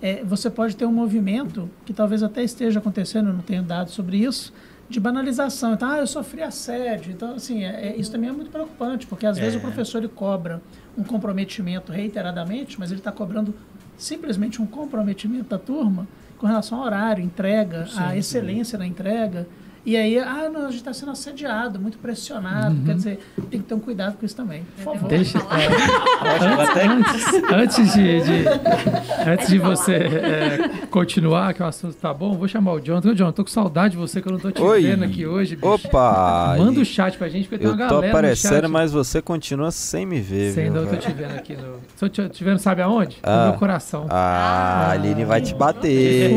é, você pode ter um movimento que talvez até esteja acontecendo, eu não tenho dados sobre isso, de banalização. Então, ah, eu sofri assédio. Então, assim, é- é- isso também é muito preocupante, porque às vezes o professor ele cobra um comprometimento reiteradamente, mas ele está cobrando simplesmente um comprometimento da turma com relação ao horário, entrega, a excelência na entrega. E aí, ah, não, a gente está sendo assediado, muito pressionado. Quer dizer, tem que ter um cuidado com isso também. Por favor. Deixa, é, antes, antes de, de- antes de você é, continuar, que o assunto tá bom, vou chamar o John. Ô, John, tô com saudade de você, que eu não tô te Oi. vendo aqui hoje, bicho. Opa! Manda o chat pra gente, porque tem Eu uma tô galera no aparecendo, chat. mas você continua sem me ver, Sem não, eu tô te vendo aqui no... Tô te, te vendo, sabe aonde? Ah. No meu coração. Ah, a Aline vai te Que bater.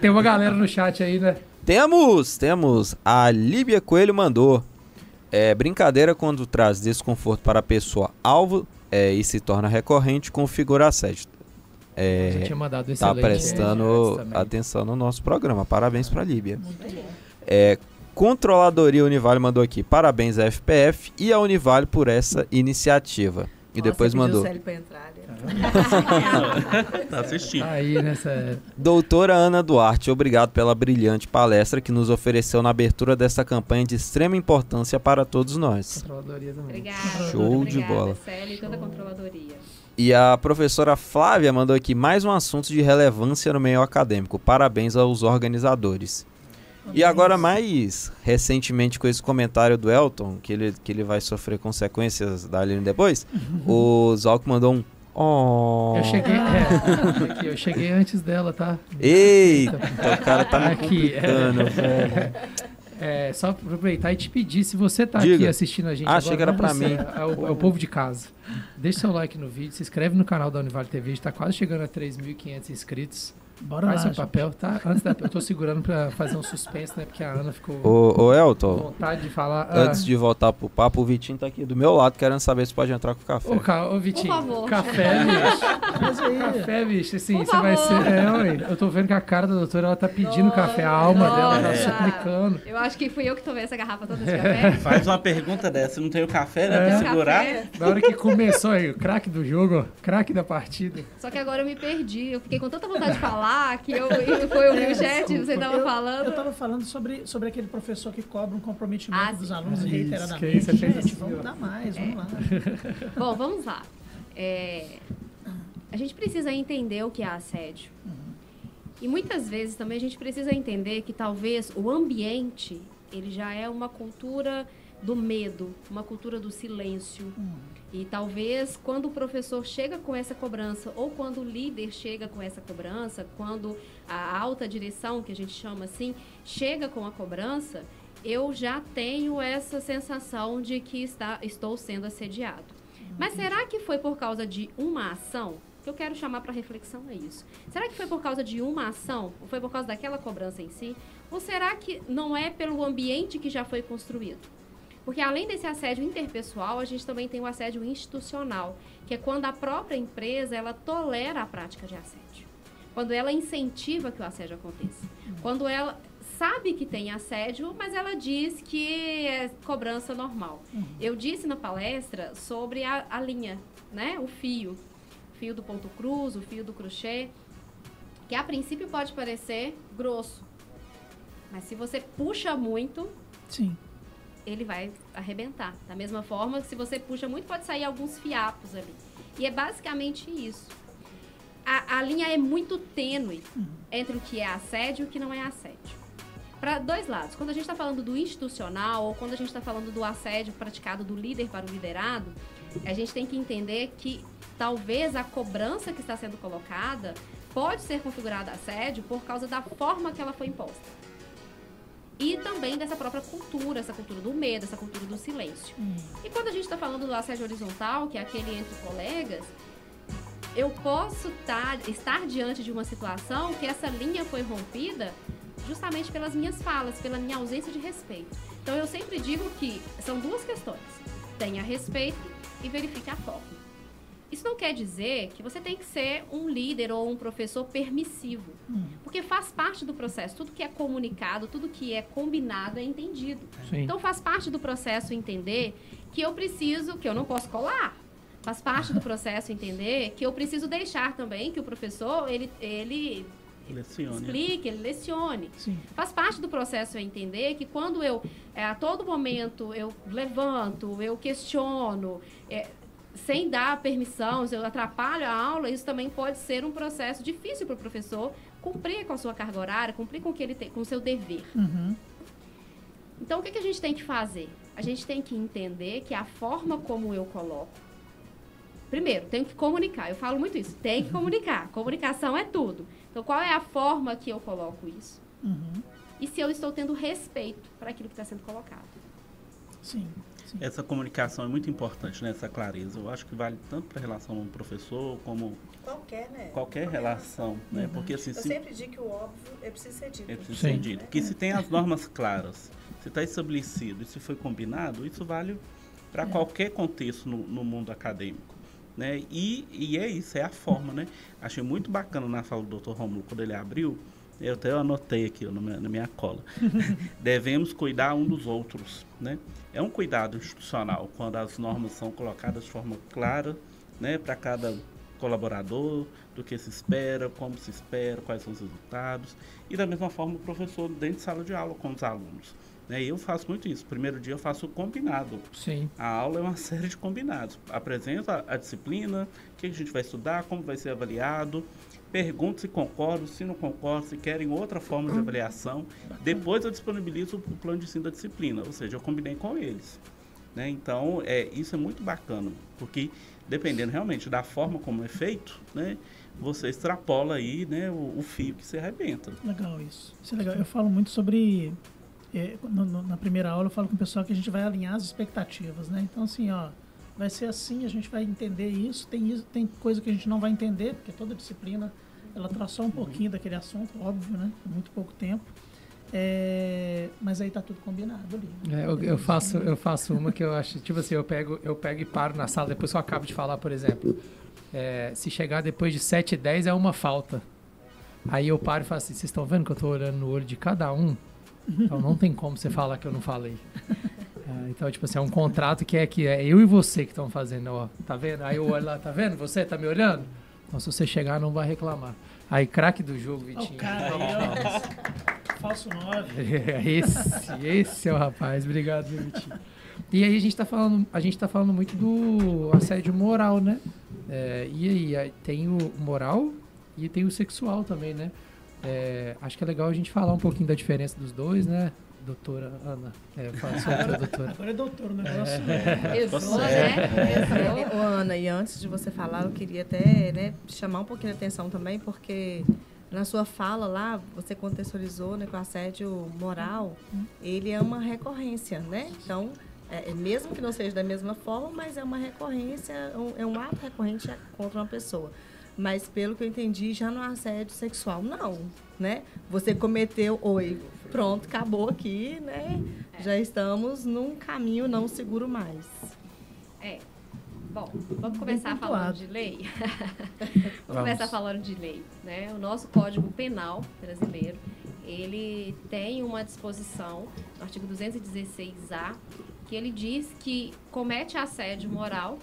Tem uma galera no chat aí, né? Temos, temos. A Líbia Coelho mandou. É, brincadeira quando traz desconforto para a pessoa alvo é, e se torna recorrente, configura assédio. Já É, tinha mandado tá prestando também. atenção no nosso programa. Parabéns para a Líbia. É, Controladoria Univale mandou aqui. Parabéns à FPF e à Univale por essa iniciativa. E Nossa, depois mandou. entrar ali. Tá assistindo. Aí, nessa... Doutora Ana Duarte, obrigado pela brilhante palestra que nos ofereceu na abertura desta campanha de extrema importância para todos nós. Controladoria também. Obrigada. Show de Obrigada, bola. Célia e toda a controladoria. E a professora Flávia mandou aqui mais um assunto de relevância no meio acadêmico. Parabéns aos organizadores. E agora, mais recentemente, com esse comentário do Elton, que ele, que ele vai sofrer consequências da Aline depois, o Zalco mandou um. Oh. Eu cheguei, é, aqui, eu cheguei antes dela, tá? Eita, o cara tá me Aqui, complicando, velho. É, só aproveitar e te pedir, se você tá Diga. aqui assistindo a gente Ah, que era pra você, mim. É o, é o povo de casa. Deixa seu like no vídeo, se inscreve no canal da Univale TV, a gente tá quase chegando a 3.500 inscritos. Bora Faz lá. seu gente. papel, tá? Antes da, eu tô segurando pra fazer um suspense, né? Porque a Ana ficou Ô, ô com Elton, vontade de falar. Ah, antes de voltar pro papo, o Vitinho tá aqui do meu lado querendo saber se pode entrar com café. Ô, ca- ô, Vitinho, Por favor. café, bicho. Café, bicho, assim, Por você vai ser. É, ué, eu tô vendo que a cara da doutora, ela tá pedindo café, a alma dela tá Nossa. suplicando. Eu acho que fui eu que tomei essa garrafa toda de café. Faz uma pergunta dessa, não tem o café, né? É. Pra segurar. café. Na hora que começou aí, o craque do jogo, ó, craque da partida. Só que agora eu me perdi. Eu fiquei com tanta vontade de falar que eu, eu foi o chat, você tava eu, falando. Eu tava falando sobre, sobre aquele professor que cobra um comprometimento Ah, dos sim. alunos isso, reiteradamente. que fez Gente, assim, vamos dar mais, vamos lá. Bom, vamos lá. É, a gente precisa entender o que é assédio. E muitas vezes também a gente precisa entender que talvez o ambiente ele já é uma cultura do medo, uma cultura do silêncio. E talvez quando o professor chega com essa cobrança, ou quando o líder chega com essa cobrança, quando a alta direção, que a gente chama assim, chega com a cobrança, eu já tenho essa sensação de que está, estou sendo assediado. Mas será que foi por causa de uma ação? Que eu quero chamar para reflexão é isso. Será que foi por causa de uma ação? Ou foi por causa daquela cobrança em si? Ou será que não é pelo ambiente que já foi construído? Porque além desse assédio interpessoal, a gente também tem o assédio institucional, que é quando a própria empresa ela tolera a prática de assédio. Quando ela incentiva que o assédio aconteça. Quando ela sabe que tem assédio, mas ela diz que é cobrança normal. Eu disse na palestra sobre a, a linha, né? O fio. O fio do ponto cruz, o fio do crochê, que a princípio pode parecer grosso. Mas se você puxa muito, Sim. Ele vai arrebentar. Da mesma forma se você puxa muito, pode sair alguns fiapos ali. E é basicamente isso. A, a linha é muito tênue entre o que é assédio e o que não é assédio. Para dois lados. Quando a gente está falando do institucional ou quando a gente está falando do assédio praticado do líder para o liderado, a gente tem que entender que talvez a cobrança que está sendo colocada pode ser configurada assédio por causa da forma que ela foi imposta e também dessa própria cultura, essa cultura do medo, essa cultura do silêncio. E quando a gente está falando do assédio horizontal, que é aquele entre colegas, eu posso tá, estar diante de uma situação que essa linha foi rompida justamente pelas minhas falas, pela minha ausência de respeito. Então eu sempre digo que são duas questões: tenha respeito e verifique a forma. Isso não quer dizer que você tem que ser um líder ou um professor permissivo, porque faz parte do processo. Tudo que é comunicado, tudo que é combinado é entendido. Sim. Então faz parte do processo entender que eu preciso, que eu não posso colar. Faz parte do processo entender que eu preciso deixar também que o professor ele, ele Lecione. explique, ele lecione. Sim. Faz parte do processo eu entender que quando eu, é, a todo momento, eu levanto, eu questiono, é, sem dar permissão, se eu atrapalho a aula, isso também pode ser um processo difícil para o professor cumprir com a sua carga horária, cumprir com, o que ele tem, com o seu dever. Uhum. Então, o que, que a gente tem que fazer? A gente tem que entender que a forma como eu coloco. Primeiro, tenho que comunicar. Eu falo muito isso. Tem que comunicar. Comunicação é tudo. Então, qual é a forma que eu coloco isso? Uhum. E se eu estou tendo respeito para aquilo que está sendo colocado. Sim. Essa comunicação é muito importante, né? Essa clareza. Eu acho que vale tanto para a relação com o professor como Qualquer, né? qualquer relação, né? Porque assim, Eu se, sempre digo que o óbvio é preciso ser dito. é preciso ser dito. Que se tem as normas claras, se está estabelecido e se foi combinado, isso vale para qualquer contexto no, no mundo acadêmico. Né? E, e é isso, é a forma, né? Achei muito bacana na fala do Dr. Romulo, quando ele abriu, eu até anotei aqui ó, na, minha, cola. Devemos cuidar um dos outros, né? É um cuidado institucional, quando as normas são colocadas de forma clara, né? Para cada colaborador, do que se espera, como se espera, quais são os resultados. E da mesma forma o professor dentro de sala de aula com os alunos. Né? Eu faço muito isso. Primeiro dia eu faço o combinado. Sim. A aula é uma série de combinados. Apresenta a disciplina, o que a gente vai estudar, como vai ser avaliado, pergunto se concordam, se não concordam, se querem outra forma de avaliação. Depois eu disponibilizo o plano de ensino da disciplina, ou seja, eu combinei com eles. Né? Então, é, isso é muito bacana, porque dependendo realmente da forma como é feito, né, você extrapola aí né, o, o fio que se arrebenta. Legal isso. Isso é legal. Eu falo muito sobre. é, no- no- na primeira aula eu falo com o pessoal que a gente vai alinhar as expectativas, né? Então assim, ó, vai ser assim, a gente vai entender isso. Tem isso, tem coisa que a gente não vai entender, porque toda disciplina ela traz só um pouquinho daquele assunto, óbvio, né? Muito pouco tempo. É, mas aí tá tudo combinado ali. É, eu, eu faço, eu faço uma que eu acho, tipo assim, eu pego, eu pego e paro na sala, depois que eu acabo de falar, por exemplo. é, se chegar depois de 7 e 10 é uma falta. Aí eu paro e falo assim, vocês estão vendo que eu tô olhando no olho de cada um? Então não tem como você falar que eu não falei. É, então, tipo assim, é um contrato que é que é eu e você que estão fazendo, ó. Tá vendo? Aí eu olho lá, tá vendo? Você tá me olhando? Então se você chegar, não vai reclamar. Aí, craque do jogo, Vitinho. o cara ó. Falso 9. Esse, esse é o rapaz. Obrigado, Vitinho. E aí a gente tá falando, a gente tá falando muito do assédio moral, né? É, e aí, aí tem o moral e tem o sexual também, né? É, acho que é legal a gente falar um pouquinho da diferença dos dois, né? Doutora Ana. É, fala sobre a doutora. Agora é doutor o negócio. né? Exou, né? É, ô, Ana, e antes de você falar, eu queria até né, chamar um pouquinho a atenção também, porque na sua fala lá, você contextualizou né, que o assédio moral, ele é uma recorrência, né? Então, é, é mesmo que não seja da mesma forma, mas é uma recorrência, um- é um ato recorrente contra uma pessoa. Mas pelo que eu entendi, já no assédio sexual, não, né? Você cometeu, oi, pronto, acabou aqui, né? Já estamos num caminho não seguro mais. É. Bom, vamos começar Bem falando pontuado. de lei. Vamos. vamos começar falando de lei. Né? O nosso Código Penal brasileiro, ele tem uma disposição, no artigo 216A, que ele diz que comete assédio moral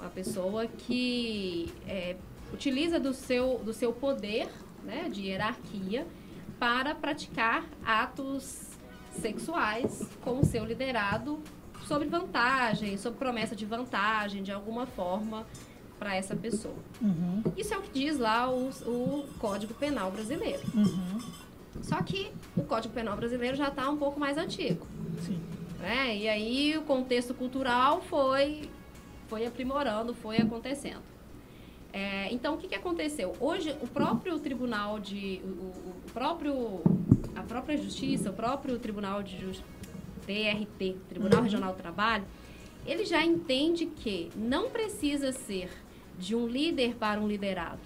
a pessoa que é, utiliza do seu, do seu poder né, de hierarquia para praticar atos sexuais com o seu liderado sobre vantagem, sobre promessa de vantagem, de alguma forma, para essa pessoa. Uhum, Isso é o que diz lá o, o Código Penal brasileiro. uhum, Só que o Código Penal brasileiro já está um pouco mais antigo. sim. né? E aí o contexto cultural foi, foi aprimorando, foi acontecendo. É, então, o que, que aconteceu? Hoje, o próprio tribunal de... O, o- próprio, a própria justiça, o próprio tribunal de justiça, TRT, Tribunal Regional do Trabalho, ele já entende que não precisa ser de um líder para um liderado.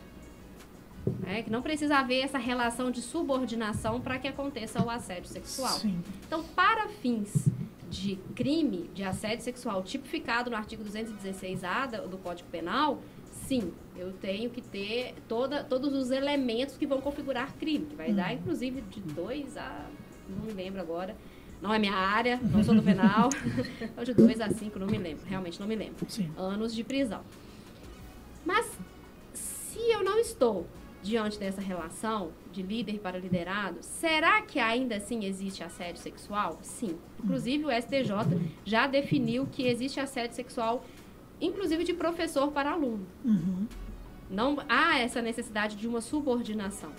né? Que não precisa haver essa relação de subordinação para que aconteça o assédio sexual. Sim. Então, para fins de crime de assédio sexual tipificado no artigo 216A da- do Código Penal, sim, eu tenho que ter toda, todos os elementos que vão configurar crime, que vai dar inclusive de dois a. não me lembro agora. Não é minha área, não sou do penal. Então, de dois a cinco, não me lembro, realmente não me lembro Sim. anos de prisão. Mas se eu não estou diante dessa relação de líder para liderado, será que ainda assim existe assédio sexual? Sim. Inclusive o STJ já definiu que existe assédio sexual, inclusive de professor para aluno. Uhum, Não há essa necessidade de uma subordinação.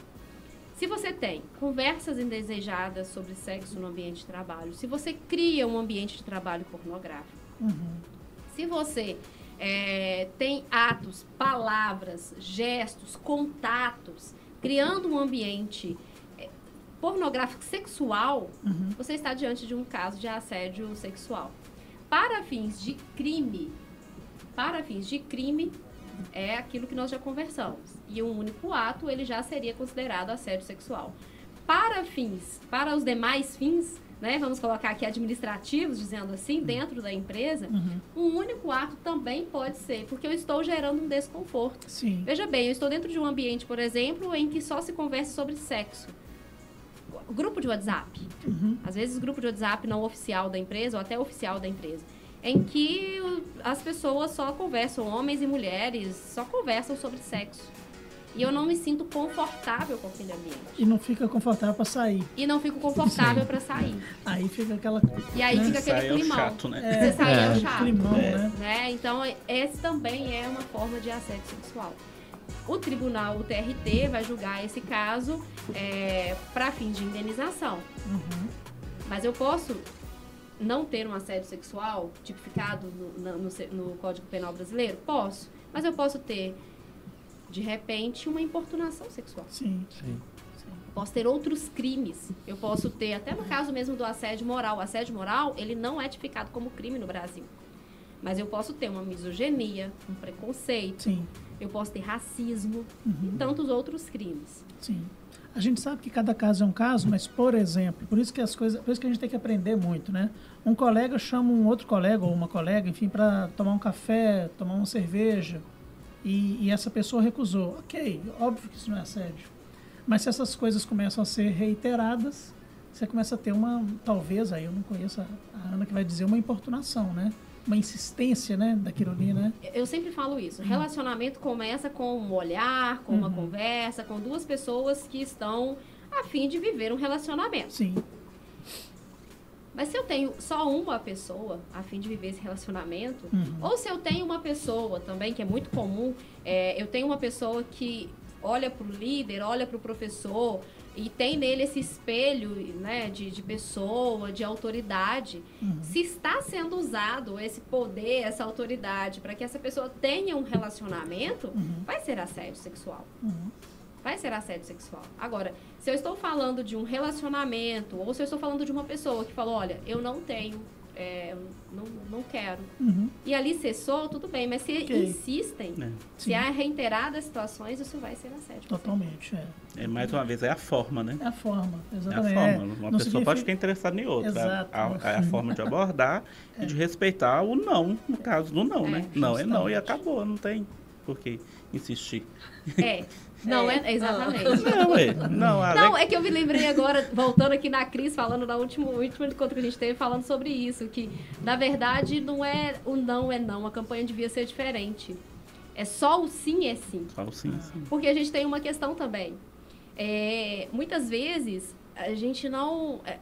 Se você tem conversas indesejadas sobre sexo no ambiente de trabalho, se você cria um ambiente de trabalho pornográfico, uhum, se você é, tem atos, palavras, gestos, contatos, criando um ambiente é, pornográfico sexual, uhum. você está diante de um caso de assédio sexual. Para fins de crime, para fins de crime, é aquilo que nós já conversamos. E um único ato, ele já seria considerado assédio sexual. Para fins, para os demais fins, né, vamos colocar aqui administrativos, dizendo assim, dentro da empresa, um único ato também pode ser, porque eu estou gerando um desconforto. Sim. Veja bem, eu estou dentro de um ambiente, por exemplo, em que só se conversa sobre sexo. Grupo de WhatsApp. Uhum. Às vezes, grupo de WhatsApp não oficial da empresa ou até oficial da empresa. Em que as pessoas só conversam, homens e mulheres, só conversam sobre sexo. E eu não me sinto confortável com aquele ambiente. E não fica confortável para sair. E não fico confortável para sair. Aí fica aquela. E aí Né? fica aquele Sai é climão. chato, né? Você sai é, É. chato. climão, né? né? Então, esse também é uma forma de assédio sexual. O tribunal, o TRT, vai julgar esse caso para fins de indenização. Uhum. Mas eu posso não ter um assédio sexual tipificado no, no no Código Penal Brasileiro? Posso. Mas eu posso ter, de repente, uma importunação sexual. Sim. Sim. Posso ter outros crimes. Eu posso ter, até no caso mesmo do assédio moral. O assédio moral, ele não é tipificado como crime no Brasil. Mas eu posso ter uma misoginia, um preconceito, Sim. eu posso ter racismo Uhum. e tantos outros crimes. Sim. A gente sabe que cada caso é um caso, mas, por exemplo, por isso que as coisas, por isso que a gente tem que aprender muito, né? Um colega chama um outro colega ou uma colega, enfim, para tomar um café, tomar uma cerveja, e, e essa pessoa recusou. Ok, óbvio que isso não é assédio. Mas se essas coisas começam a ser reiteradas, você começa a ter uma, talvez, aí eu não conheço a, a Ana que vai dizer, uma importunação, né? Uma insistência, né, daquilo ali, né? Eu sempre falo isso. Relacionamento começa com um olhar, com uma Uhum. conversa, com duas pessoas que estão a fim de viver um relacionamento. Sim. Mas se eu tenho só uma pessoa a fim de viver esse relacionamento, Uhum. ou se eu tenho uma pessoa também, que é muito comum, é, eu tenho uma pessoa que olha para o líder, olha para o professor e tem nele esse espelho né, de, de pessoa, de autoridade. Uhum. Se está sendo usado esse poder, essa autoridade, para que essa pessoa tenha um relacionamento, Uhum. vai ser assédio sexual. Uhum. Vai ser assédio sexual. Agora, se eu estou falando de um relacionamento, ou se eu estou falando de uma pessoa que falou, olha, eu não tenho é, não, não quero. Uhum. E ali cessou, tudo bem, mas se Ok. insistem, É. se há reiteradas situações, isso vai ser assédio. Totalmente, é. É, mais uma vez, é a forma, né? É a forma, É a exatamente. forma. É, Uma não pessoa significa- pode ficar interessada em outra. Exato. A, a- é a forma de abordar e de respeitar o não, no caso do não, É, né? Não é não e acabou, não tem por que insistir. É. Não, é, exatamente. Não, é. Não, Não, é que eu me lembrei agora, voltando aqui na Cris, falando na última, último encontro que a gente teve, falando sobre isso, que na verdade não é o não é não, a campanha devia ser diferente. É só o sim é sim. Só o sim, sim. Porque a gente tem uma questão também. É, muitas vezes a gente não. é,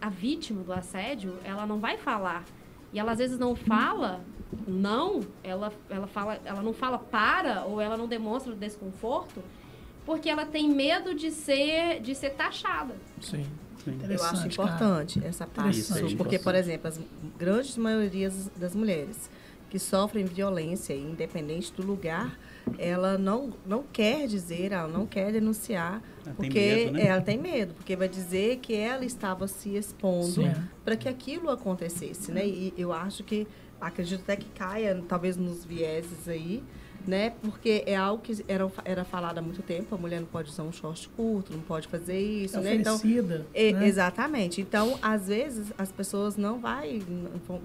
A vítima do assédio, ela não vai falar. E ela às vezes não fala não, ela, ela, fala, ela não fala para ou ela não demonstra o desconforto porque ela tem medo de ser, de ser taxada. Sim. sim. Eu acho Interessante, cara. importante essa parte, Isso é porque, importante. por exemplo, as grandes maiorias das mulheres que sofrem violência, independente do lugar, ela não, não quer dizer, ela não quer denunciar, Ela tem porque medo, né? ela tem medo, porque vai dizer que ela estava se expondo para que aquilo acontecesse, né? E eu acho que acredito até que caia talvez nos vieses aí, né? Porque é algo que era, era falado há muito tempo, a mulher não pode usar um short curto, não pode fazer isso, É né? Então, e- né? Exatamente. Então, às vezes, as pessoas não vai,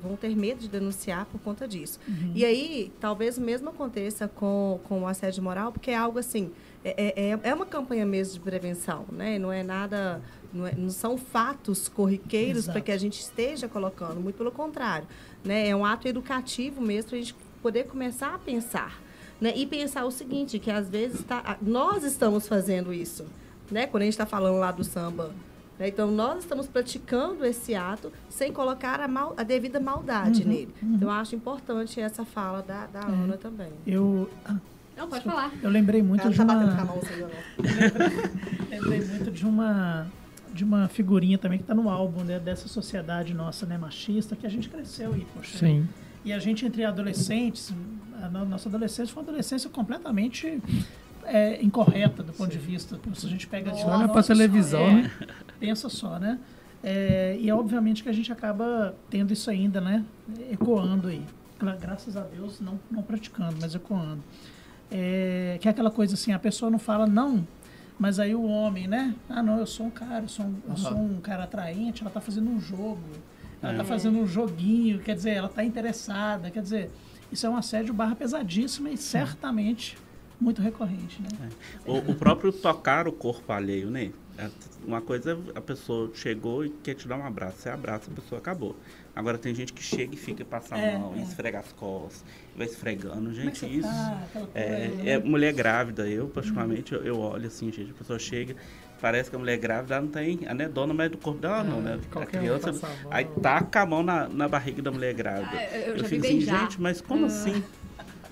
vão, ter medo de denunciar por conta disso. Uhum. E aí, talvez o mesmo aconteça com, com o assédio moral, porque é algo assim, é, é, é uma campanha mesmo de prevenção, né? Não é nada, não, é- não são fatos corriqueiros para que a gente esteja colocando, muito pelo contrário. Né? É um ato educativo mesmo para a gente poder começar a pensar. Né? E pensar o seguinte, que às vezes tá, nós estamos fazendo isso. Né? Quando a gente está falando lá do samba. né? Então, nós estamos praticando esse ato sem colocar a, mal- a devida maldade Uhum, nele. Então, eu acho importante essa fala da, da Ana também. Eu, ah, Não, pode falar. eu lembrei muito Ela de tá batendo com a uma... mãozinha. Lembrei muito de uma de uma figurinha também que está no álbum né, dessa sociedade nossa né, machista que a gente cresceu aí, poxa. Sim. E a gente entre adolescentes, a no- nossa adolescência foi uma adolescência completamente é, incorreta do ponto de vista. Se a gente pega de Olha nossa, pra televisão, é, né? Pensa só, né? É, e é obviamente que a gente acaba tendo isso ainda, né? Ecoando aí. Gra- Graças a Deus, não, não praticando, mas ecoando. É, que é aquela coisa assim, a pessoa não fala não, mas aí o homem, né? Ah, não, eu sou um cara, eu sou um, eu sou um cara atraente, ela tá fazendo um jogo, ela É. tá fazendo um joguinho, quer dizer, ela tá interessada, quer dizer, isso é um assédio barra pesadíssimo e certamente muito recorrente, né? O, o próprio tocar o corpo alheio, né? É, Uma coisa é a pessoa chegou e quer te dar um abraço. Você abraça, a pessoa acabou. Agora tem gente que chega e fica passa a É, mão, é. e esfrega as costas, e vai esfregando. É Gente, isso. tá? Coisa, É, né? é mulher grávida, eu particularmente, eu, eu olho assim, gente, a pessoa chega, parece que a mulher grávida ela não tem anedona mais do corpo dela, não, né? A um criança, mão. aí taca a mão na, na barriga da mulher grávida. Ah, eu- eu já vi fico assim, gente, mas como assim?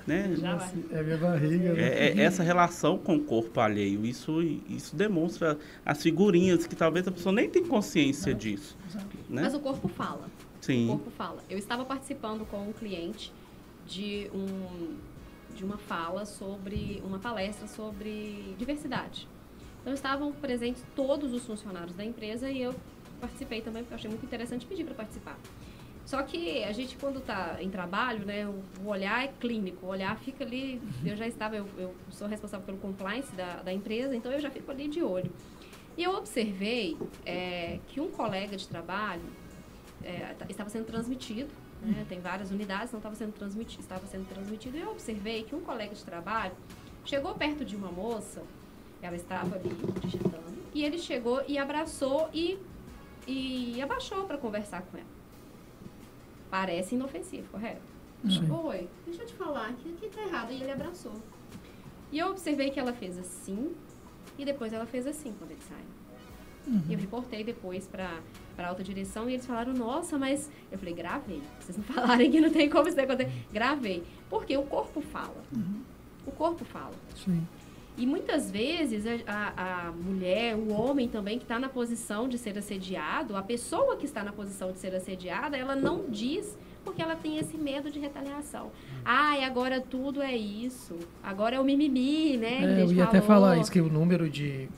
Né? Já vai. É minha barriga. né? É, é essa relação com o corpo alheio, isso, isso demonstra as figurinhas que talvez a pessoa nem tem consciência disso. Exato. Né? Mas o corpo fala. O Sim. corpo fala. Eu estava participando com um cliente de um de uma fala sobre uma palestra sobre diversidade. Então estavam presentes todos os funcionários da empresa e eu participei também porque eu achei muito interessante pedir para participar. Só que a gente quando está em trabalho, né, o olhar é clínico, o olhar fica ali. Eu já estava, eu, eu sou responsável pelo compliance da, da empresa, então eu já fico ali de olho. E eu observei é, que um colega de trabalho é, t- estava sendo transmitido, né? tem várias unidades, não estava sendo transmitido, estava sendo transmitido. E eu observei que um colega de trabalho chegou perto de uma moça, ela estava ali digitando, e ele chegou e abraçou e, e abaixou para conversar com ela. Parece inofensivo, correto? Sim. Oi, deixa eu te falar, aqui, aqui tá errado. E ele abraçou. E eu observei que ela fez assim, e depois ela fez assim quando ele saiu. E eu reportei depois para para alta direção e eles falaram: "Nossa, mas eu falei: "Gravei. Vocês não falarem que não tem como isso acontecer. Gravei. Porque o corpo fala. O corpo fala. Sim. E muitas vezes a, a- mulher, o homem também que está na posição de ser assediado, a pessoa que está na posição de ser assediada, ela não diz porque ela tem esse medo de retaliação. Ai, agora tudo é isso. Agora é o mimimi, né? É, eu ia até falou. falar isso, que o número de.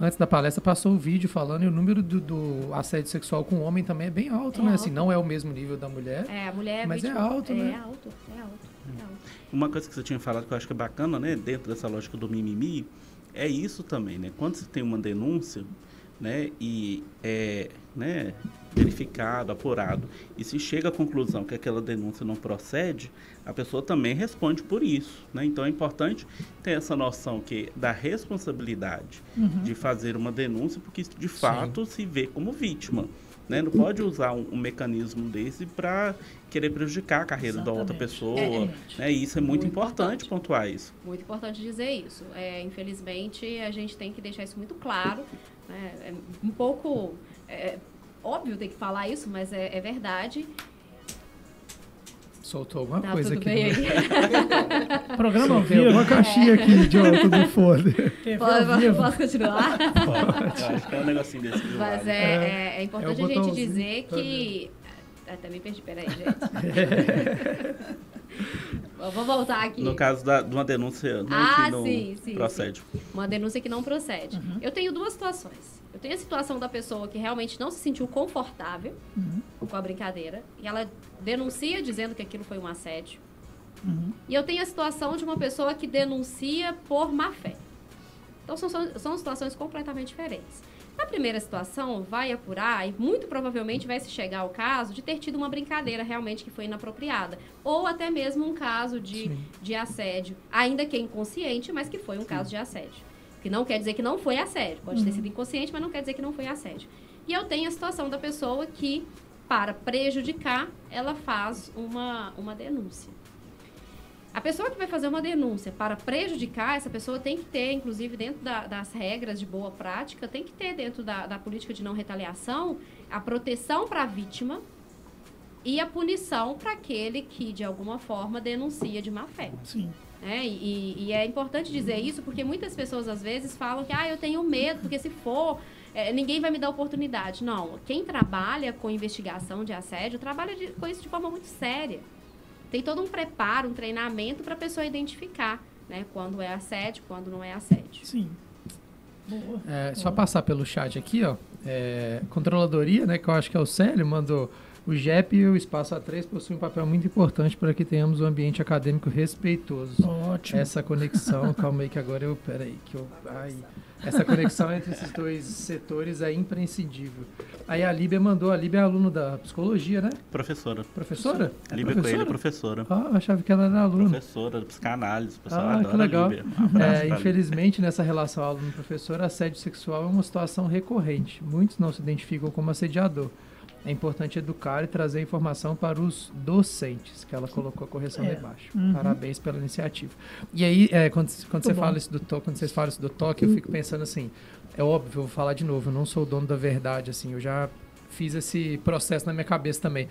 antes da palestra passou o vídeo falando, e o número do, do assédio sexual com o homem também é bem alto, É né? alto. Assim, não é o mesmo nível da mulher. É, a mulher Mas é vítima- alto, é né? alto, é alto, é alto. Uma coisa que você tinha falado que eu acho que é bacana, né, dentro dessa lógica do mimimi, é isso também, né? Quando você tem uma denúncia, né, e é, né, verificado, apurado, e se chega à conclusão que aquela denúncia não procede, a pessoa também responde por isso, né? Então é importante ter essa noção que da responsabilidade de fazer uma denúncia, porque de fato se vê como vítima. Né? Não pode usar um, um mecanismo desse para querer prejudicar a carreira da outra Exatamente. pessoa. Exatamente. Né? E isso é muito, Muito importante importante. pontuar isso. Muito importante dizer isso. É, infelizmente, a gente tem que deixar isso muito claro. né? É um pouco é, óbvio ter que falar isso, mas é, é verdade. Soltou alguma Tá coisa tudo aqui. bem no-. Programa ao Tem vivo. alguma caixinha aqui, idiota, do. TV ao Posso, continuar? Eu acho que é um negocinho desse. do Mas lado. é, é, é importante É a gente dizer tá que. Até me perdi, peraí, gente. Vou voltar aqui. No caso da, de uma denúncia né, Ah, que não sim, sim, procede. Uma denúncia que não procede. Uhum. Eu tenho duas situações. Eu tenho a situação da pessoa que realmente não se sentiu confortável Uhum. com a brincadeira e ela denuncia dizendo que aquilo foi um assédio. Uhum. E eu tenho a situação de uma pessoa que denuncia por má fé. Então são, são situações completamente diferentes. Na primeira situação, vai apurar e muito provavelmente vai se chegar ao caso de ter tido uma brincadeira realmente que foi inapropriada. Ou até mesmo um caso de, Sim. de assédio, ainda que inconsciente, mas que foi um caso de assédio. Que não quer dizer que não foi assédio. Pode ter sido inconsciente, mas não quer dizer que não foi assédio. E eu tenho a situação da pessoa que, para prejudicar, ela faz uma, uma denúncia. A pessoa que vai fazer uma denúncia para prejudicar, essa pessoa tem que ter, inclusive dentro da- das regras de boa prática, tem que ter dentro da, da política de não retaliação a proteção para a vítima e a punição para aquele que, de alguma forma, denuncia de má fé. Sim. né? E, e é importante dizer isso porque muitas pessoas às vezes falam que ah, eu tenho medo, porque se for, eh, ninguém vai me dar oportunidade. Não, quem trabalha com investigação de assédio trabalha de- com isso de forma muito séria. Tem todo um preparo, um treinamento para a pessoa identificar né, quando é assédio, quando não é assédio. Sim. Boa. É, só passar pelo chat aqui, ó. É, controladoria, né, que eu acho que é o Célio, mandou. O JEP e o Espaço A3 possuem um papel muito importante para que tenhamos um ambiente acadêmico respeitoso. Ótimo. Essa conexão, calma aí que agora eu, peraí, que eu, ai, essa conexão entre esses dois setores é imprescindível. Aí a Líbia mandou, a Líbia é aluno da psicologia, né? Professora. Professora? É Líbia Coelho, professora. Ah, achava que ela era aluna. Professora psicanálise. Pessoal Ah, adora que legal. Um É, pra Líbia. infelizmente, nessa relação aluno-professor, assédio sexual é uma situação recorrente. Muitos não se identificam como assediador. É importante educar e trazer informação para os docentes, que ela colocou a correção É. lá embaixo. Uhum. Parabéns pela iniciativa. E aí, é, quando, quando você bom. fala isso do toque, quando vocês falam isso do toque, eu fico pensando assim, é óbvio, eu vou falar de novo, eu não sou o dono da verdade, assim, eu já fiz esse processo na minha cabeça também.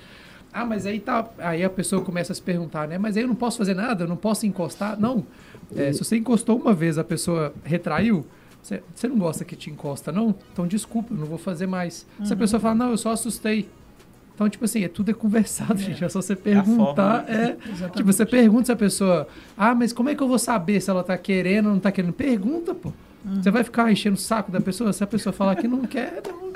Ah, mas aí tá. Aí a pessoa começa a se perguntar, né? Mas aí eu não posso fazer nada, eu não posso encostar. Não. É, se você encostou uma vez, a pessoa retraiu, você, você não gosta que te encosta, não? Então desculpa, eu não vou fazer mais. Se a pessoa fala, não, eu só assustei. Então, tipo assim, é tudo é conversado, gente. É só você perguntar. forma, né? é, tipo, você pergunta se a pessoa. Ah, mas como é que eu vou saber se ela tá querendo ou não tá querendo? Pergunta, pô. Você vai ficar enchendo o saco da pessoa? Se a pessoa falar que não quer, não.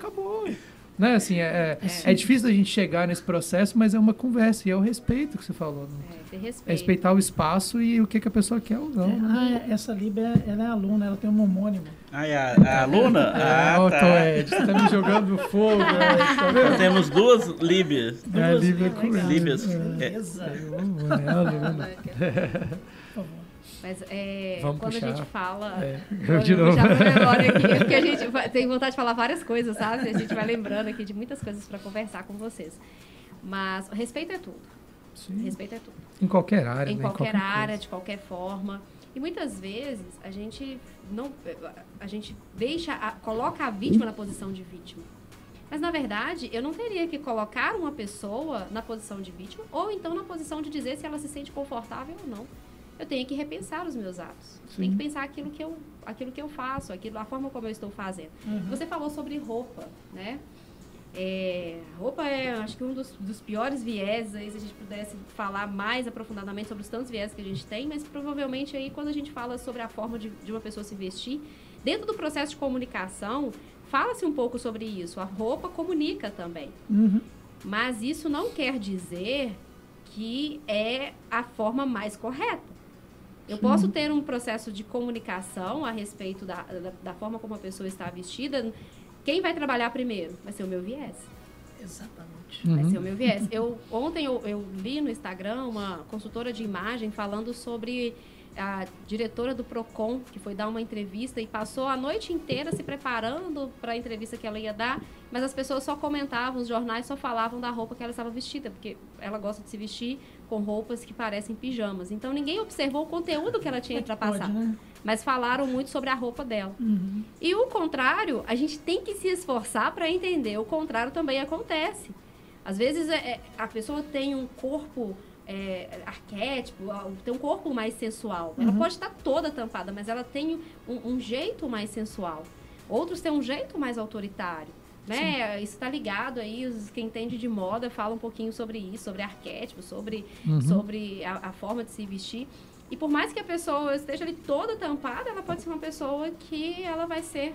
Né? Assim, é, é, é difícil a gente chegar nesse processo, mas é uma conversa. E é o respeito que você falou. né? É, É respeito. respeitar o espaço e o que, que a pessoa quer ou não. É, ah, é, essa Líbia, ela é aluna, ela tem um homônimo. Ah, é a, a aluna? É, ah, ó, tá. Tom Ed, você tá me jogando fogo, Ed, tá vendo? Nós temos duas Líbias. É a Lívia Duas, com. Líbias. É, Beleza. É, aluna. Mas é, Vamos quando puxar. a gente fala. É, Vou de novo. memória aqui, porque a gente vai- tem vontade de falar várias coisas, sabe? A gente vai lembrando aqui de muitas coisas para conversar com vocês. Mas respeito é tudo. Sim. Respeito é tudo. Em qualquer área, em né? qualquer área, coisa. de qualquer forma. E muitas vezes a gente não a gente deixa a- coloca a vítima na posição de vítima. Mas na verdade, eu não teria que colocar uma pessoa na posição de vítima ou então na posição de dizer se ela se sente confortável ou não. Eu tenho que repensar os meus atos. Tenho que pensar aquilo que eu aquilo que eu faço, aquilo a forma como eu estou fazendo. Você falou sobre roupa, né? É, roupa é, acho que um dos, dos piores vieses, aí, se a gente pudesse falar mais aprofundadamente sobre os tantos vieses que a gente tem, mas provavelmente aí quando a gente fala sobre a forma de, de uma pessoa se vestir, dentro do processo de comunicação, fala-se um pouco sobre isso. A roupa comunica também. Uhum. Mas isso não quer dizer que é a forma mais correta. Eu posso ter um processo de comunicação a respeito da, da, da forma como a pessoa está vestida. Quem vai trabalhar primeiro? Vai ser o meu viés. Exatamente. Vai Uhum. ser o meu viés. Eu, ontem eu, eu li no Instagram uma consultora de imagem falando sobre a diretora do Procon, que foi dar uma entrevista e passou a noite inteira se preparando para a entrevista que ela ia dar, mas as pessoas só comentavam, os jornais só falavam da roupa que ela estava vestida, porque ela gosta de se vestir com roupas que parecem pijamas. Então ninguém observou o conteúdo que ela tinha para passar, né? mas falaram muito sobre a roupa dela. Uhum. E o contrário, a gente tem que se esforçar para entender. O contrário também acontece. Às vezes é- é- a pessoa tem um corpo é, arquétipo, tem um corpo mais sensual. Ela pode estar toda tampada, mas ela tem um, um jeito mais sensual. Outros têm um jeito mais autoritário. Né? Isso está ligado aí, os, quem entende de moda fala um pouquinho sobre isso, sobre arquétipo, sobre, Uhum. sobre a, a forma de se vestir. E por mais que a pessoa esteja ali toda tampada, ela pode ser uma pessoa que ela vai ser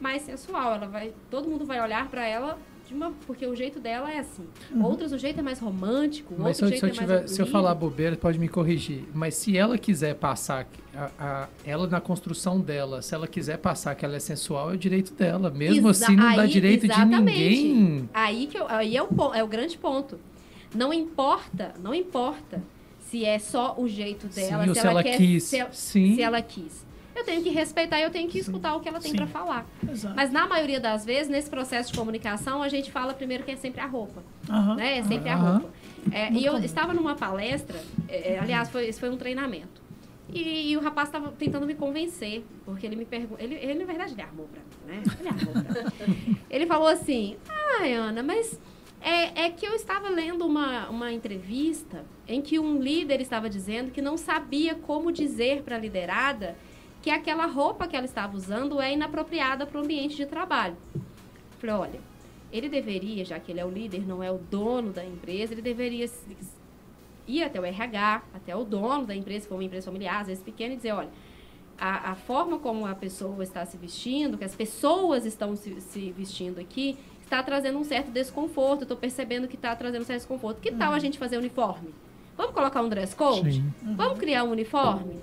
mais sensual. Ela vai, todo mundo vai olhar para ela uma, porque o jeito dela é assim. Outros o jeito é mais romântico, Mas se outro eu, jeito se eu é tiver- se eu falar bobeira, pode me corrigir. Mas se ela quiser passar, a, a- ela na construção dela, se ela quiser passar que ela é sensual, é o direito dela. Mesmo Exa- assim, não dá aí, direito de exatamente. ninguém. Aí, que eu- aí é, o, é o grande ponto. Não importa, não importa se é só o jeito dela, Sim, se, se ela quer, quis. Se, Sim. se ela quis. Eu tenho que respeitar, eu tenho que escutar o que ela tem Sim. para falar. Exato. Mas na maioria das vezes, nesse processo de comunicação, a gente fala primeiro que é sempre a roupa. Aham. né? É sempre a Aham. roupa. É, e eu estava numa palestra, é, é, aliás, foi, esse foi um treinamento. E, e o rapaz estava tentando me convencer, porque ele me perguntou. Ele, ele, na verdade, ele armou pra mim, né? Ele armou pra mim. Ele falou assim: Ah, Ana, mas é, é que eu estava lendo uma, uma entrevista em que um líder estava dizendo que não sabia como dizer para a liderada que aquela roupa que ela estava usando é inapropriada para o ambiente de trabalho. Falei, olha, ele deveria, já que ele é o líder, não é o dono da empresa, ele deveria ir até o RH, até o dono da empresa, se for uma empresa familiar, às vezes pequena, e dizer, olha, a, a forma como a pessoa está se vestindo, que as pessoas estão se, se vestindo aqui, está trazendo um certo desconforto. Estou percebendo que está trazendo um certo desconforto. Que tal a gente fazer uniforme? Vamos colocar um dress code? Sim. Vamos criar um uniforme?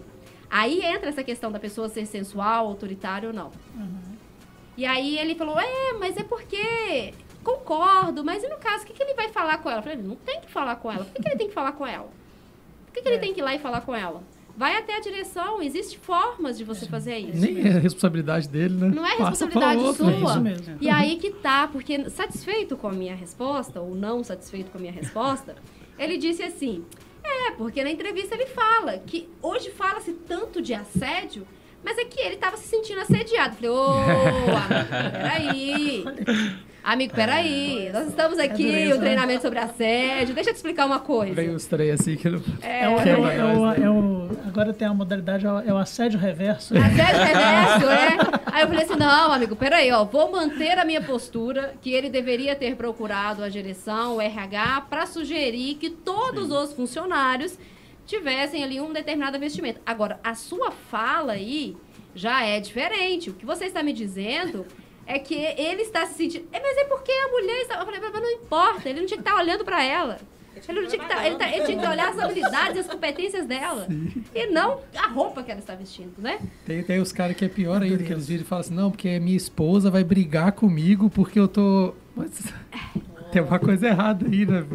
Aí entra essa questão da pessoa ser sensual, autoritária ou não. E aí ele falou, é, mas é porque concordo, mas e no caso, o que, que ele vai falar com ela? Eu falei, ele não tem que falar com ela. Por que, que ele tem que falar com ela? Por que, que ele tem que ir lá e falar com ela? Vai até a direção, existem formas de você fazer isso. Nem é responsabilidade dele, né? Não é Passa responsabilidade outro. sua. É isso mesmo. E aí que tá, porque satisfeito com a minha resposta, ou não satisfeito com a minha resposta, ele disse assim: é, porque na entrevista ele fala que hoje fala-se tanto de assédio, mas é que ele estava se sentindo assediado. Falei, ô, amigo, peraí. Amigo, peraí. Nós estamos aqui, um treinamento sobre assédio. Deixa eu te explicar uma coisa. Veio os três assim que não. É o, é o- é o- é o- agora tem a modalidade, é o, é o assédio reverso. Assédio reverso, é? Aí eu falei assim, não, amigo, peraí, ó, vou manter a minha postura, que ele deveria ter procurado a direção, o RH, para sugerir que todos os funcionários tivessem ali um determinado vestimento. Agora, a sua fala aí já é diferente. O que você está me dizendo é que ele está se sentindo... É, mas é porque a mulher está... Eu falei, mas não importa, ele não tinha que estar olhando para ela. Ele, não tinha que estar, ele, tá- ele tinha que olhar as habilidades e as competências dela. E não a roupa que ela está vestindo, né? Tem, tem os caras que é pior ainda, que eles viram e falam assim, não, porque minha esposa vai brigar comigo porque eu tô. Mas tem uma coisa errada aí, né?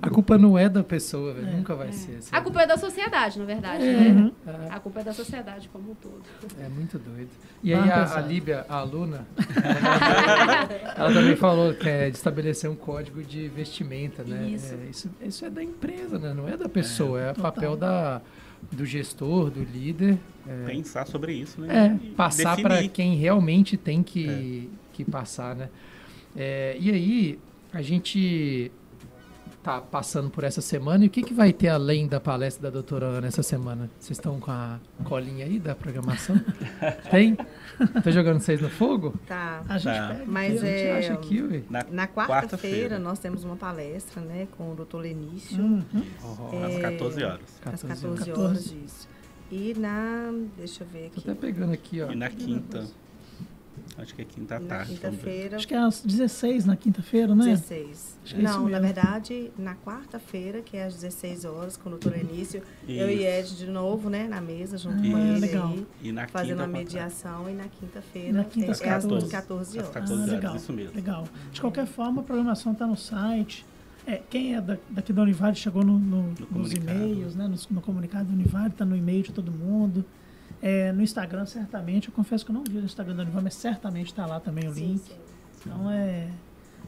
A culpa não é da pessoa, velho. Nunca vai ser. assim. A culpa é da sociedade, na verdade, É, né? é. A culpa é da sociedade como um todo. É muito doido. E Vamos aí a, a. Líbia, a aluna, ela também falou que é de estabelecer um código de vestimenta, né? Isso. É, isso, isso é da empresa, né? Não é da pessoa, é, papel da, do gestor, do líder. É, Pensar sobre isso, é, né? E passar para quem realmente tem que, que passar, né? É, e aí, a gente tá passando por essa semana e o que, que vai ter além da palestra da doutora Ana essa semana? Vocês estão com a colinha aí da programação? tem? Tô jogando vocês no fogo? Tá. A gente Tá. pega. Mas a gente é. acha aqui, ué. Na, Na Quarta-feira. quarta-feira nós temos uma palestra, né, com o doutor Lenício, Uhum. às É, 14 horas. às 14 14 horas. disso. E na. Deixa eu ver Tô aqui. até pegando aqui, ó. E na quinta. Acho que é quinta à E na tarde. vamos ver. quinta-feira. Acho que é às 16 na quinta-feira, né? 16. Acho que é isso Não, na verdade, na quarta-feira, que é às 16 horas, com o doutor Enício, eu e Isso. Ed de novo, né, na mesa, junto Ah, com ele legal. aí, E na fazendo a mediação, e na quinta-feira Na quinta, é, às é às 14. 14 Às horas. 14 Ah, horas, legal. isso mesmo. Legal. De qualquer forma, a programação está no site. É, quem é da- daqui da Univale chegou no, no- nos comunicado. e-mails, né? No, no comunicado da Univale, está no e-mail de todo mundo. É, no Instagram, certamente. Eu confesso que eu não vi no Instagram da Univale, mas certamente está lá também o Sim, link. sim. Então, é,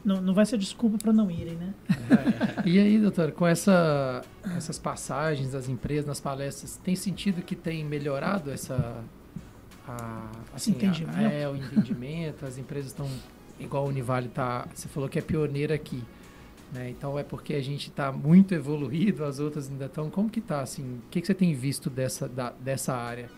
não, não vai ser desculpa para não irem, né? E aí, doutora, com essa, essas passagens das empresas nas palestras, tem sentido que tem melhorado essa. A, assim, a- entendimento? é, o entendimento, as empresas estão. Igual a Univale tá. Você falou que é pioneira aqui. Né? Então é porque a gente está muito evoluído, as outras ainda estão. Como que tá assim? O que, que você tem visto dessa, da- dessa área?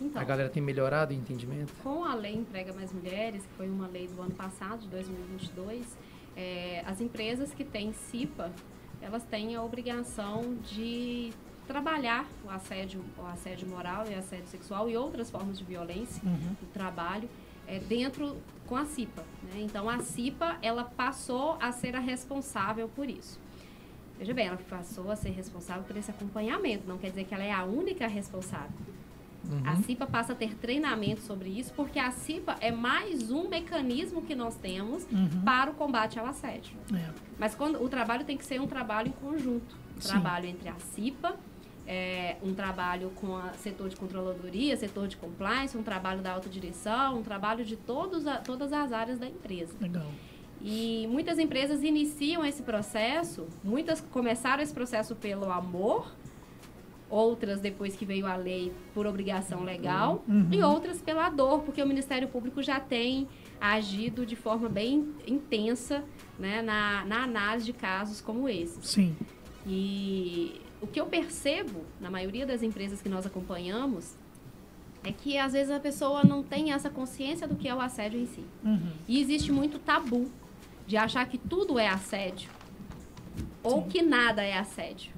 Então, A galera tem melhorado o entendimento? Com a Lei Emprega Mais Mulheres, que foi uma lei do ano passado, de 2022, eh, as empresas que têm CIPA, elas têm a obrigação de trabalhar o assédio, o assédio moral e assédio sexual e outras formas de violência Uhum. do trabalho eh, dentro com a CIPA. né? Então, a CIPA, ela passou a ser a responsável por isso. Veja bem, ela passou a ser responsável por esse acompanhamento, não quer dizer que ela é a única responsável. A Uhum. CIPA passa a ter treinamento sobre isso, porque a CIPA é mais um mecanismo que nós temos Uhum. para o combate ao assédio. É. Mas quando o trabalho tem que ser um trabalho em conjunto. Um trabalho entre a CIPA, é, um trabalho com o setor de controladoria, setor de compliance, um trabalho da autodireção, um trabalho de todos a- todas as áreas da empresa. Legal. E muitas empresas iniciam esse processo, muitas começaram esse processo pelo amor, outras depois que veio a lei por obrigação legal, Uhum. e outras pela dor, porque o Ministério Público já tem agido de forma bem intensa né, na, na análise de casos como esse. Sim. E o que eu percebo na maioria das empresas que nós acompanhamos é que às vezes a pessoa não tem essa consciência do que é o assédio em si. Uhum. E existe muito tabu de achar que tudo é assédio ou Sim. que nada é assédio.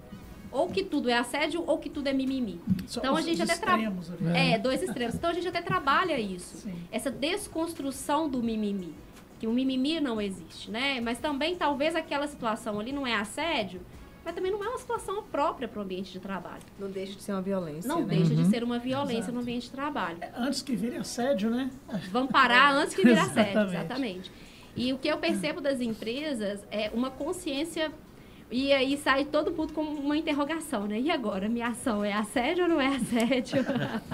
Ou que tudo é assédio ou que tudo é mimimi. Só Então, a gente os até tra- extremos ali. É, dois extremos. Então a gente até trabalha isso. Sim. Essa desconstrução do mimimi. Que o mimimi não existe, né? Mas também talvez aquela situação ali não é assédio, mas também não é uma situação própria para o ambiente de trabalho. Não deixa de ser uma violência. Não né? deixa de Uhum. ser uma violência Exato. no ambiente de trabalho. Antes que vire assédio, né? Vamos parar antes que vire assédio, Exatamente. exatamente. E o que eu percebo das empresas é uma consciência. E aí sai todo mundo com uma interrogação, né? E agora? Minha ação é assédio ou não é assédio?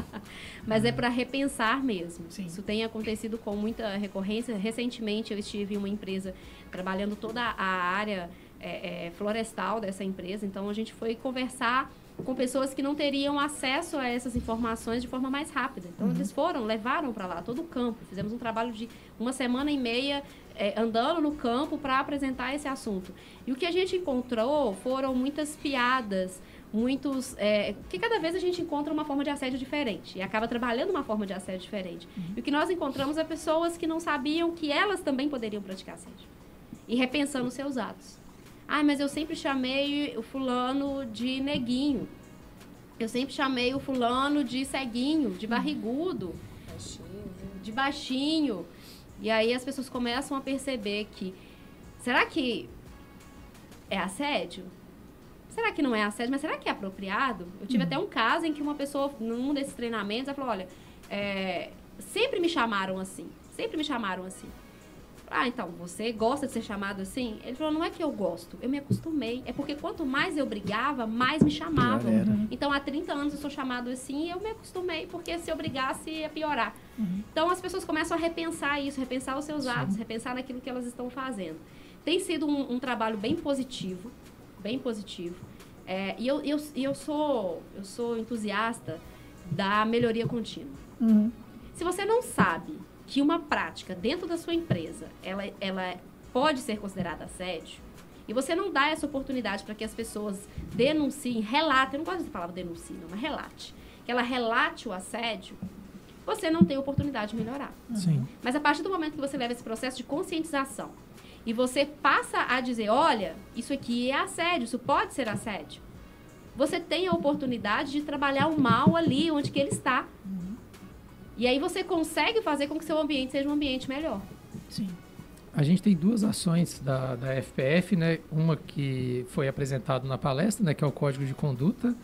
Mas é para repensar mesmo. Sim. Isso tem acontecido com muita recorrência. Recentemente eu estive em uma empresa trabalhando toda a área é, é, florestal dessa empresa. Então a gente foi conversar com pessoas que não teriam acesso a essas informações de forma mais rápida. Então eles foram, levaram para lá todo o campo. Fizemos um trabalho de uma semana e meia é, andando no campo para apresentar esse assunto. E o que a gente encontrou foram muitas piadas, muitos. É, que cada vez a gente encontra uma forma de assédio diferente e acaba trabalhando uma forma de assédio diferente. E o que nós encontramos é pessoas que não sabiam que elas também poderiam praticar assédio e repensando seus atos. Ah, mas eu sempre chamei o fulano de neguinho. Eu sempre chamei o fulano de ceguinho, de barrigudo, de baixinho. E aí as pessoas começam a perceber que será que é assédio? Será que não é assédio? Mas será que é apropriado? Eu tive até um caso em que uma pessoa, num desses treinamentos, ela falou, olha, é, sempre me chamaram assim. Sempre me chamaram assim. Ah, então, você gosta de ser chamado assim? Ele falou, não é que eu gosto, eu me acostumei. É porque quanto mais eu brigava, mais me chamavam. Era. Então, há 30 anos eu sou chamado assim e eu me acostumei, porque se eu brigasse ia piorar. Então, as pessoas começam a repensar isso, repensar os seus atos, repensar naquilo que elas estão fazendo. Tem sido um, um trabalho bem positivo, bem positivo. É, e eu, eu, eu, sou, eu sou entusiasta da melhoria contínua. Uhum. Se você não sabe que uma prática dentro da sua empresa, ela, ela pode ser considerada assédio, e você não dá essa oportunidade para que as pessoas denunciem, relatem, eu não gosto de palavra denuncie, não, mas relate, que ela relate o assédio, você não tem oportunidade de melhorar. Sim. Mas a partir do momento que você leva esse processo de conscientização e você passa a dizer, olha, isso aqui é assédio, isso pode ser assédio. Você tem a oportunidade de trabalhar o mal ali onde que ele está. E aí você consegue fazer com que seu ambiente seja um ambiente melhor. Sim. A gente tem duas ações da, da FPF, né? Uma que foi apresentada na palestra, né? Que é o Código de Conduta.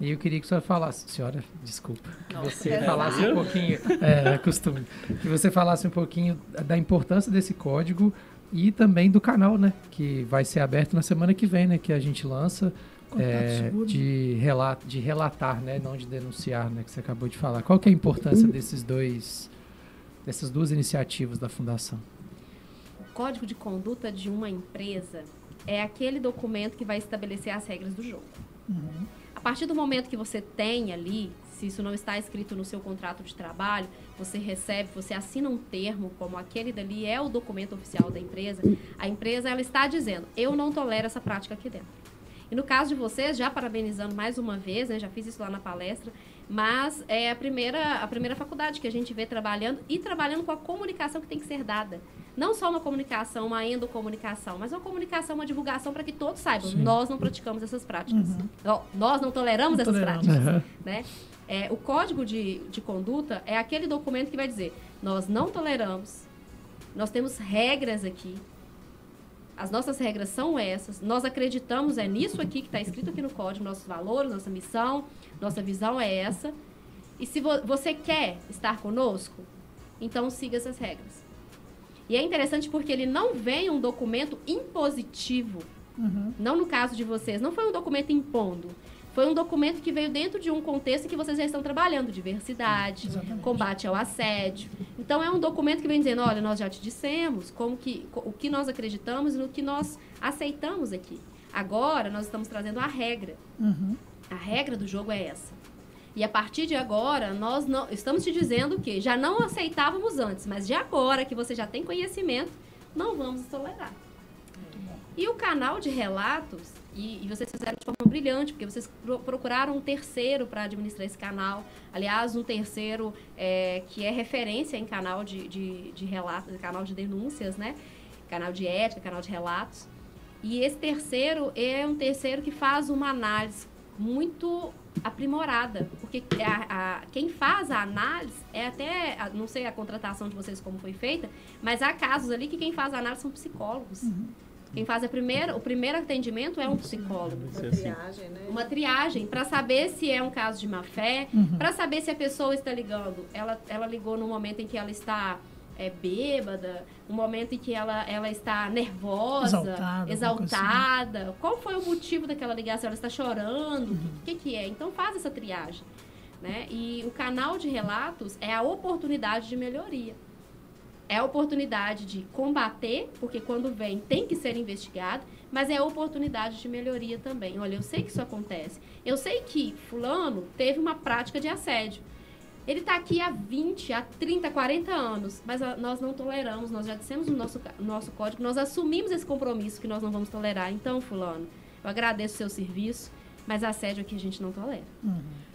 E eu queria que a senhora falasse, senhora, desculpa, que você falasse um pouquinho, é, costume, que você falasse um pouquinho da importância desse código e também do canal, né? Que vai ser aberto na semana que vem, né? Que a gente lança é, de, relato, de relatar, né? Não de denunciar, né? Que você acabou de falar. Qual que é a importância desses dois, dessas duas iniciativas da Fundação? O código de conduta de uma empresa é aquele documento que vai estabelecer as regras do jogo. A partir do momento que você tem ali, se isso não está escrito no seu contrato de trabalho, você recebe, você assina um termo, como aquele dali é o documento oficial da empresa, a empresa ela está dizendo, eu não tolero essa prática aqui dentro. E no caso de vocês, já parabenizando mais uma vez, né, já fiz isso lá na palestra, mas é a primeira, a primeira faculdade que a gente vê trabalhando e trabalhando com a comunicação que tem que ser dada. Não só uma comunicação, uma endocomunicação, mas uma comunicação, uma divulgação para que todos saibam. Nós não praticamos essas práticas. Ó, Nós não toleramos Não essas toleramos. práticas. Né? É, o código de, de conduta é aquele documento que vai dizer: nós não toleramos, nós temos regras aqui, as nossas regras são essas, nós acreditamos é nisso aqui que está escrito aqui no código, nossos valores, nossa missão, nossa visão é essa. E se vo- você quer estar conosco, então siga essas regras. E é interessante porque ele não vem um documento impositivo. Não no caso de vocês, não foi um documento impondo. Foi um documento que veio dentro de um contexto em que vocês já estão trabalhando, diversidade, Exatamente. combate ao assédio. Então é um documento que vem dizendo, olha, nós já te dissemos como que, o que nós acreditamos e no que nós aceitamos aqui. Agora nós estamos trazendo a regra. Uhum. A regra do jogo é essa. E a partir de agora, nós não estamos te dizendo que já não aceitávamos antes, mas de agora que você já tem conhecimento, não vamos tolerar. E o canal de relatos, e, e vocês fizeram de forma brilhante, porque vocês pro- procuraram um terceiro para administrar esse canal. Aliás, um terceiro é, que é referência em canal de, de, de relatos, canal de denúncias, né? Canal de ética, canal de relatos. E esse terceiro é um terceiro que faz uma análise muito aprimorada, porque a, a- quem faz a análise é até, não sei a contratação de vocês como foi feita, mas há casos ali que quem faz a análise são psicólogos. Quem faz a primeira, o primeiro atendimento é um psicólogo Uma triagem, né? uma triagem para saber se é um caso de má fé, para saber se a pessoa está ligando. Ela, ela ligou no momento em que ela está é, bêbada, um momento em que ela, ela está nervosa, Exaltada, exaltada. alguma Qual foi o motivo daquela ligação? Ela está chorando? O que, que é? Então faz essa triagem. Né? E o canal de relatos é a oportunidade de melhoria. É a oportunidade de combater, porque quando vem tem que ser investigado, mas é a oportunidade de melhoria também. Olha, eu sei que isso acontece. Eu sei que fulano teve uma prática de assédio. Ele está aqui há 20, há 30, 40 anos, mas ah, nós não toleramos, nós já dissemos no nosso, nosso código, nós assumimos esse compromisso que nós não vamos tolerar. Então, fulano, eu agradeço o seu serviço, mas assédio aqui a gente não tolera.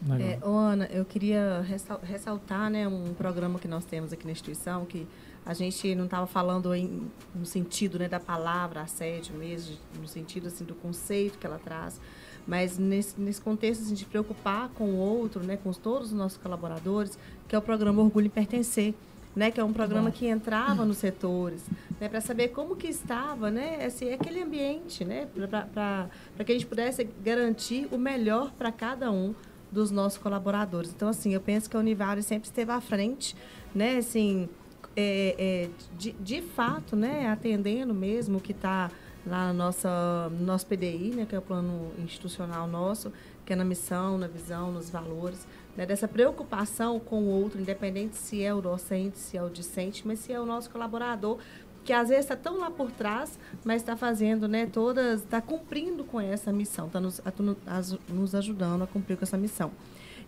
Legal. É, ô, Ana, eu queria ressal- ressaltar né, um programa que nós temos aqui na instituição, que a gente não estava falando em, no sentido né, da palavra assédio mesmo, no sentido assim, do conceito que ela traz, mas nesse, nesse contexto assim, de preocupar com o outro, né, com os- todos os nossos colaboradores, que é o programa Orgulho em Pertencer, né, que é um programa que entrava nos setores, né, para saber como que estava, né, assim, aquele ambiente, né, para que a gente pudesse garantir o melhor para cada um dos nossos colaboradores. Então, assim, eu penso que a Univale sempre esteve à frente, né, assim, é, é, de, de fato, né, atendendo mesmo o que está lá no nossa, no nosso PDI, né, que é o plano institucional nosso, que é na missão, na visão, nos valores, né, dessa preocupação com o outro, independente se é o docente, se é o discente, mas se é o nosso colaborador, que às vezes está tão lá por trás, mas está fazendo, né, todas, está cumprindo com essa missão, está nos, nos ajudando a cumprir com essa missão.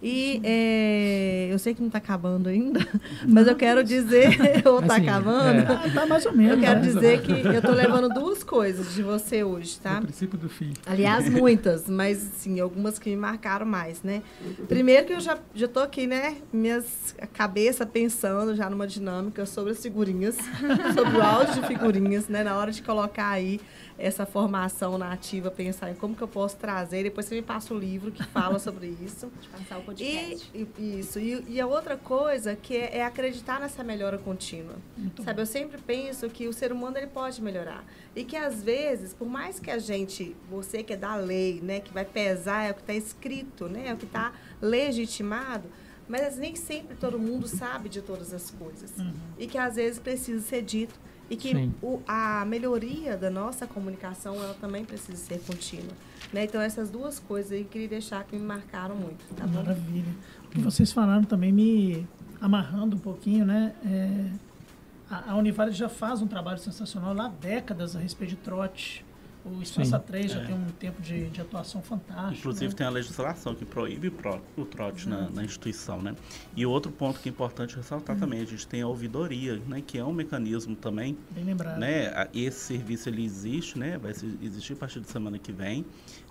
E é, eu sei que não está acabando ainda, mas eu quero dizer, ou está Assim, acabando, é. Ah, tá mais ou menos. eu quero né? dizer que eu estou levando duas coisas de você hoje, tá? O princípio do fim. Aliás, muitas, mas sim, algumas que me marcaram mais, né? Primeiro que eu já, já tô aqui, né? Minhas cabeça pensando já numa dinâmica sobre as figurinhas, sobre o áudio de figurinhas, né? Na hora de colocar aí essa formação nativa, pensar em como que eu posso trazer. Depois você me passa o livro que fala sobre isso. De passar o E, podcast. e- isso. E, e a outra coisa que é, é acreditar nessa melhora contínua. Muito Sabe, eu sempre penso que o ser humano ele pode melhorar. E que às vezes, por mais que a gente, você que é da lei, né, que vai pesar, é o que está escrito, né, é o que está legitimado, mas nem sempre todo mundo sabe de todas as coisas. Uhum. E que às vezes precisa ser dito. E que o, a melhoria da nossa comunicação, ela também precisa ser contínua. Né? Então, essas duas coisas aí eu queria deixar que me marcaram muito. Tá bom? Maravilha. O que vocês falaram também me amarrando um pouquinho, né? É, a, a Univale já faz um trabalho sensacional lá há décadas a respeito de trote. O Espaço Sim. A3 já É. tem um tempo de, de atuação fantástico. Inclusive né? tem a legislação que proíbe o trote na, na instituição, né? E outro ponto que é importante ressaltar também, a gente tem a ouvidoria, né? Que é um mecanismo também, Bem lembrado. né? Esse serviço ele existe, né? Vai existir a partir de semana que vem,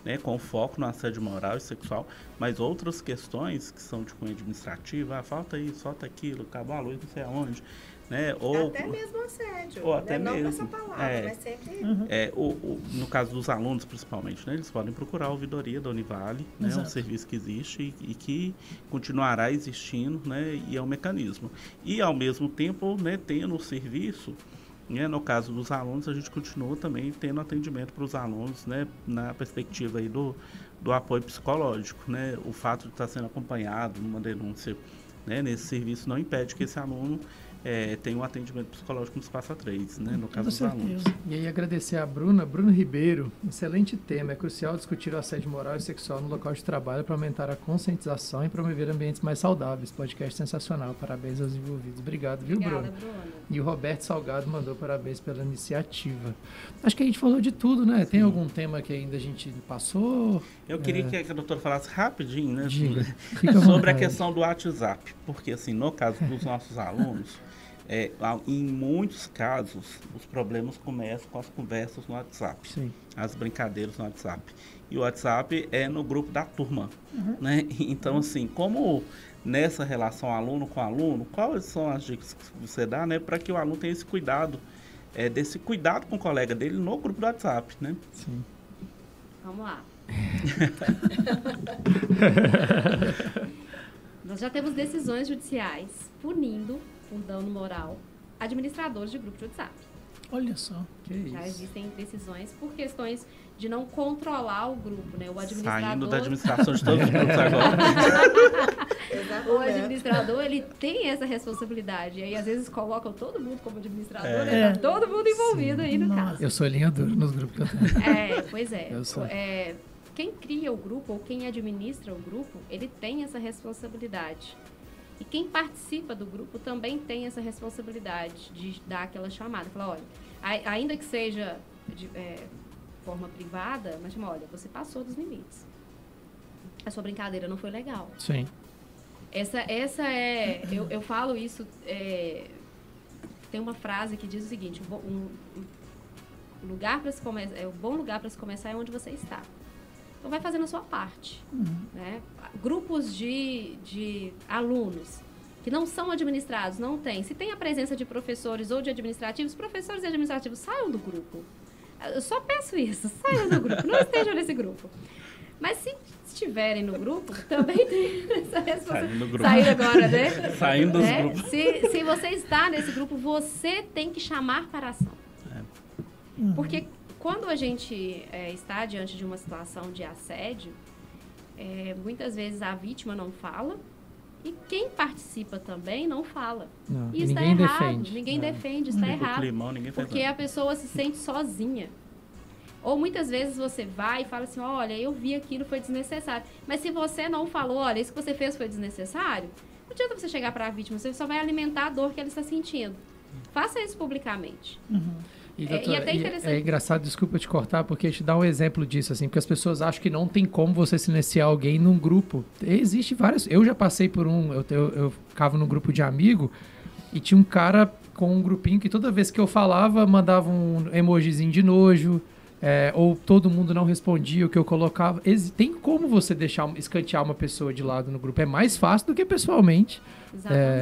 né? Com foco no assédio moral e sexual, mas outras questões que são de cunho administrativo, ah, falta isso, falta aquilo, acabou a luz, não sei aonde, né? Ou Até mesmo assédio. ou né? até Não com mesmo. essa palavra, É. mas sempre. Uhum. É, o, o- no caso dos alunos, principalmente, né, eles podem procurar a ouvidoria da Univale, né, é um serviço que existe e, e que continuará existindo, né, e é um mecanismo. E, ao mesmo tempo, né, tendo o serviço, né, no caso dos alunos, a gente continua também tendo atendimento para os alunos, né, na perspectiva aí do, do apoio psicológico. Né, o fato de estar sendo acompanhado numa denúncia né, nesse serviço não impede que esse aluno eh, tenha um atendimento psicológico no espaço A3, né, no Com caso dos alunos. E aí agradecer a Bruna, Bruno Ribeiro, excelente tema. É crucial discutir o assédio moral e sexual no local de trabalho para aumentar a conscientização e promover ambientes mais saudáveis. Podcast sensacional. Parabéns aos envolvidos. Obrigado, viu, Obrigada, Bruno? Bruna. E o Roberto Salgado mandou parabéns pela iniciativa. Acho que a gente falou de tudo, né? Tem algum tema que ainda a gente passou? Eu queria que a doutora falasse rapidinho, né? Diga. sobre a questão do WhatsApp. Porque, assim, no caso dos nossos alunos, é, em muitos casos, os problemas começam com as conversas no WhatsApp, Sim. as brincadeiras no WhatsApp. E o WhatsApp é no grupo da turma, né? Então, assim, como nessa relação aluno com aluno, quais são as dicas que você dá, né? Para que o aluno tenha esse cuidado, é, desse cuidado com o colega dele no grupo do WhatsApp, né? Sim. Vamos lá. Nós já temos decisões judiciais punindo, por dano moral, administradores de grupo de WhatsApp. Olha só. Que Já isso. existem decisões por questões de não controlar o grupo, né? O administrador, Saindo da administração de todos os grupos agora. o administrador, ele tem essa responsabilidade. E aí, às vezes, colocam todo mundo como administrador, É. né? Tá todo mundo envolvido aí no Nossa. caso. Eu sou linha dura nos grupos que eu tenho. É, pois é. Eu sou. É, Quem cria o grupo ou quem administra o grupo, ele tem essa responsabilidade. E quem participa do grupo também tem essa responsabilidade de dar aquela chamada. Falar, olha, ai- ainda que seja de é, forma privada, mas olha, você passou dos limites. A sua brincadeira não foi legal. Sim. Essa, essa é. Eu, eu falo isso. é, tem uma frase que diz o seguinte: um, um- um lugar para se começar, é, um bom lugar para se começar é onde você está. Então vai fazendo a sua parte. Né? Grupos de, de alunos que não são administrados, não tem. Se tem a presença de professores ou de administrativos, professores e administrativos saiam do grupo. Eu só peço isso, saiam do grupo, não estejam nesse grupo. Mas se estiverem no grupo, também tem essa responsabilidade. Saindo do grupo. Sair agora, né? Saindo dos Né? grupos. Se, se você está nesse grupo, você tem que chamar para a ação. Uhum. Porque quando a gente é, está diante de uma situação de assédio, é, muitas vezes a vítima não fala e quem participa também não fala. Não, E está errado. defende. Ninguém É. defende, está errado. climão, Porque nada. a pessoa se sente sozinha. Ou muitas vezes você vai e fala assim, olha, eu vi aquilo, foi desnecessário. Mas se você não falou, olha, isso que você fez foi desnecessário, não adianta você chegar para a vítima, você só vai alimentar a dor que ela está sentindo. Faça isso publicamente. Uhum. E, É, e doutora, até e interessante- é engraçado, desculpa te cortar, porque te dá um exemplo disso, assim, porque as pessoas acham que não tem como você silenciar alguém num grupo. Existe vários. Eu já passei por um, eu, eu, eu ficava num grupo de amigo e tinha um cara com um grupinho que toda vez que eu falava, mandava um emojizinho de nojo. é, ou todo mundo não respondia o que eu colocava. Tem como você deixar escantear uma pessoa de lado no grupo? É mais fácil do que pessoalmente. É,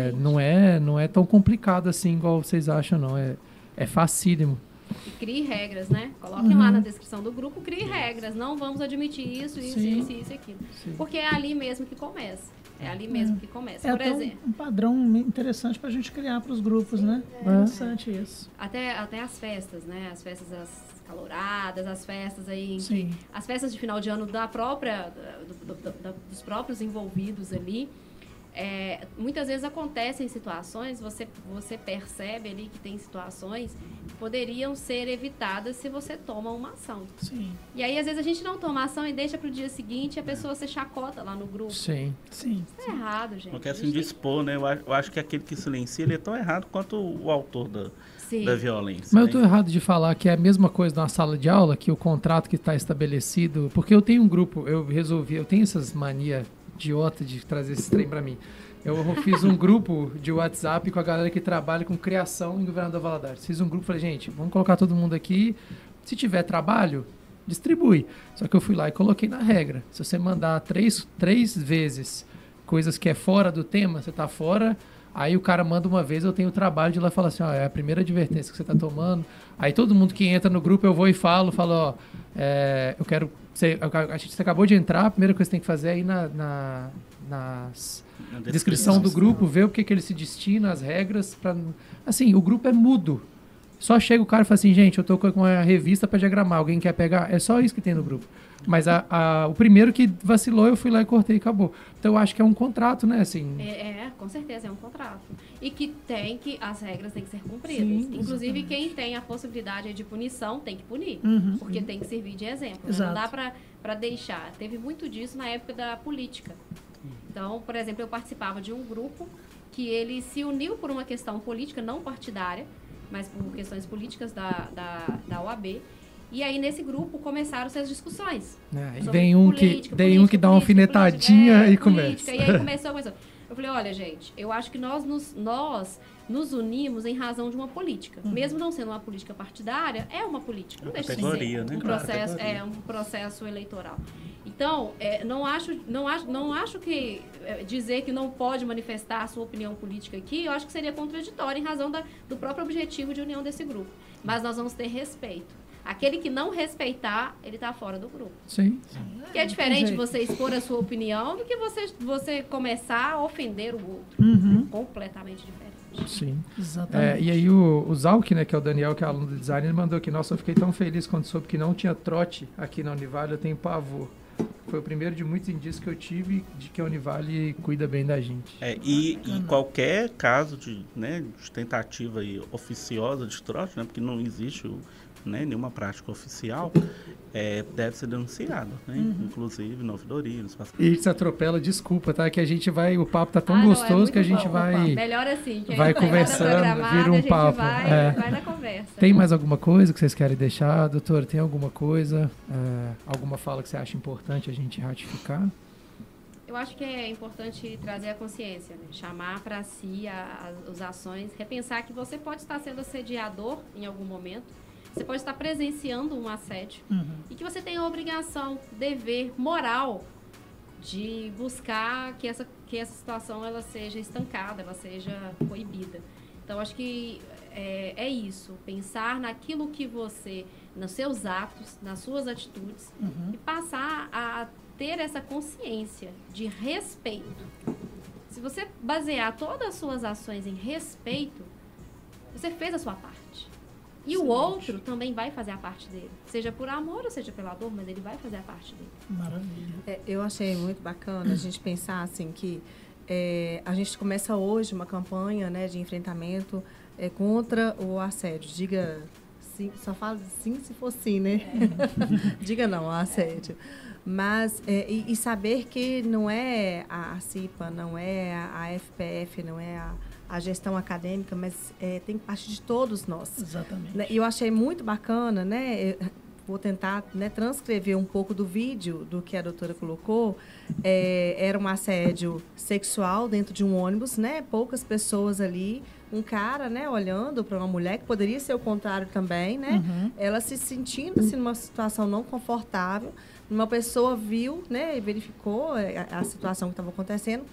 Exatamente. não é não é tão complicado assim igual vocês acham, não. É, é facílimo. E crie regras, né? Coloquem Uhum. lá na descrição do grupo, crie regras. Não vamos admitir isso, isso, Sim. isso, isso e aquilo. Sim. Porque é ali mesmo que começa. É ali mesmo que começa. É Por um- exemplo, um padrão interessante para a gente criar para os grupos, né? É. Interessante isso. até, até as festas, né? As festas as caloradas, as festas aí que Sim. as festas de final de ano da própria do- do- do- dos próprios envolvidos ali é, muitas vezes acontecem situações você você percebe ali que tem situações que poderiam ser evitadas se você toma uma ação Sim, e aí às vezes a gente não toma ação e deixa para o dia seguinte a pessoa se chacota lá no grupo Sim. sim. é errado gente assim, gente tem dispor, né? Eu acho, eu acho que aquele que silencia, ele é tão errado quanto o autor da, Sim. da violência. Mas eu né? tô errado de falar que é a mesma coisa na sala de aula, que o contrato que está estabelecido. Porque eu tenho um grupo, eu resolvi, eu tenho essas mania idiota de trazer esse trem para mim. Eu fiz um grupo de WhatsApp com a galera que trabalha com criação em Governador Valadares. Fiz um grupo, falei, gente, vamos colocar todo mundo aqui. Se tiver trabalho, distribui. Só que eu fui lá e coloquei na regra. Se você mandar três, três vezes coisas que é fora do tema, você tá fora. Aí o cara manda uma vez, eu tenho o trabalho de ir lá falar assim, ó, é a primeira advertência que você tá tomando. Aí todo mundo que entra no grupo, eu vou e falo, falo, ó, é, eu quero... Você, a gente acabou de entrar, a primeira coisa que você tem que fazer é ir na, na- nas Na descrição do grupo, ver o que, que ele se destina, as regras. Pra... Assim, o grupo é mudo. Só chega o cara e fala assim, gente, eu tô com uma revista para diagramar, alguém quer pegar? É só isso que tem no grupo. Mas a, a- o primeiro que vacilou, eu fui lá e cortei e acabou. Então eu acho que é um contrato, né? Assim, É, é, com certeza, é um contrato. E que tem que, as regras têm que ser cumpridas. Sim, Inclusive, exatamente. quem tem a possibilidade de punição tem que punir. Uhum. Porque tem que servir de exemplo. né? Não dá pra deixar. Teve muito disso na época da política. Então, por exemplo, eu participava de um grupo que ele se uniu por uma questão política, não partidária, mas por questões políticas da, da, da OAB. E aí, nesse grupo, começaram-se as discussões. E sobre vem um que, política, um que dá uma política, alfinetadinha política, é, e política. começa. E aí começou, começou. Eu falei, olha, gente, eu acho que nós nos, nós nos unimos em razão de uma política. Uhum. Mesmo não sendo uma política partidária, é uma política. Não Uma deixa de ser né? um Claro, processo, categoria. é um processo eleitoral. Então, é, não acho, não acho, não acho que é, dizer que não pode manifestar a sua opinião política aqui, eu acho que seria contraditório em razão da- do próprio objetivo de união desse grupo. Mas nós vamos ter respeito. Aquele que não respeitar, ele está fora do grupo. Sim. Que é diferente você expor a sua opinião do que você, você começar a ofender o outro. Uhum. Completamente diferente. Sim. É, Exatamente. e aí o, o Zalk, né, que é o Daniel, que é aluno do design, ele mandou aqui, nossa, eu fiquei tão feliz quando soube que não tinha trote aqui na Univale, eu tenho pavor. Foi o primeiro de muitos indícios que eu tive de que a Univale cuida bem da gente. É, e, e qualquer caso de, né, de tentativa aí oficiosa de trote, né, porque não existe o- né, nenhuma prática oficial, é, deve ser denunciado, né, inclusive na ouvidoria, no espaço E se atropela, desculpa, tá? Que a gente vai, o papo tá tão Ah, não, é gostoso que a gente bom. vai... Melhor assim. que vai pegada conversando, vira um papo, Vai, é. vai na conversa. Tem mais alguma coisa que vocês querem deixar? Doutor, tem alguma coisa, é, alguma fala que você acha importante a gente ratificar? Eu acho que é importante trazer a consciência, né? chamar para si a- as ações, repensar que você pode estar sendo assediador em algum momento, você pode estar presenciando um assédio Uhum. e que você tem a obrigação, dever moral de buscar que essa, que essa situação ela seja estancada, ela seja coibida. Então, acho que é, é isso, pensar naquilo que você, nos seus atos, nas suas atitudes, Uhum. e passar a ter essa consciência de respeito. Se você basear todas as suas ações em respeito, você fez a sua parte. E o outro também vai fazer a parte dele. Seja por amor ou seja pela dor, mas ele vai fazer a parte dele. Maravilha. É, eu achei muito bacana a gente pensar assim que é, a gente começa hoje uma campanha né, de enfrentamento é, contra o assédio. Diga sim, só fala sim se for sim, né? Diga não, ao assédio. Mas, é, e, e saber que não é a, a CIPA, não é a, a FPF, não é a, a gestão acadêmica, mas é, tem parte de todos nós. Exatamente. Né, E eu achei muito bacana, né? eu Vou tentar né, transcrever um pouco do vídeo do que a doutora colocou. É, era um assédio sexual dentro de um ônibus, né? Poucas pessoas ali, um cara, né, olhando para uma mulher que poderia ser o contrário também, né? Uhum. Ela se sentindo assim, numa situação não confortável. Uma pessoa viu, né, e verificou é, a, a situação que estava acontecendo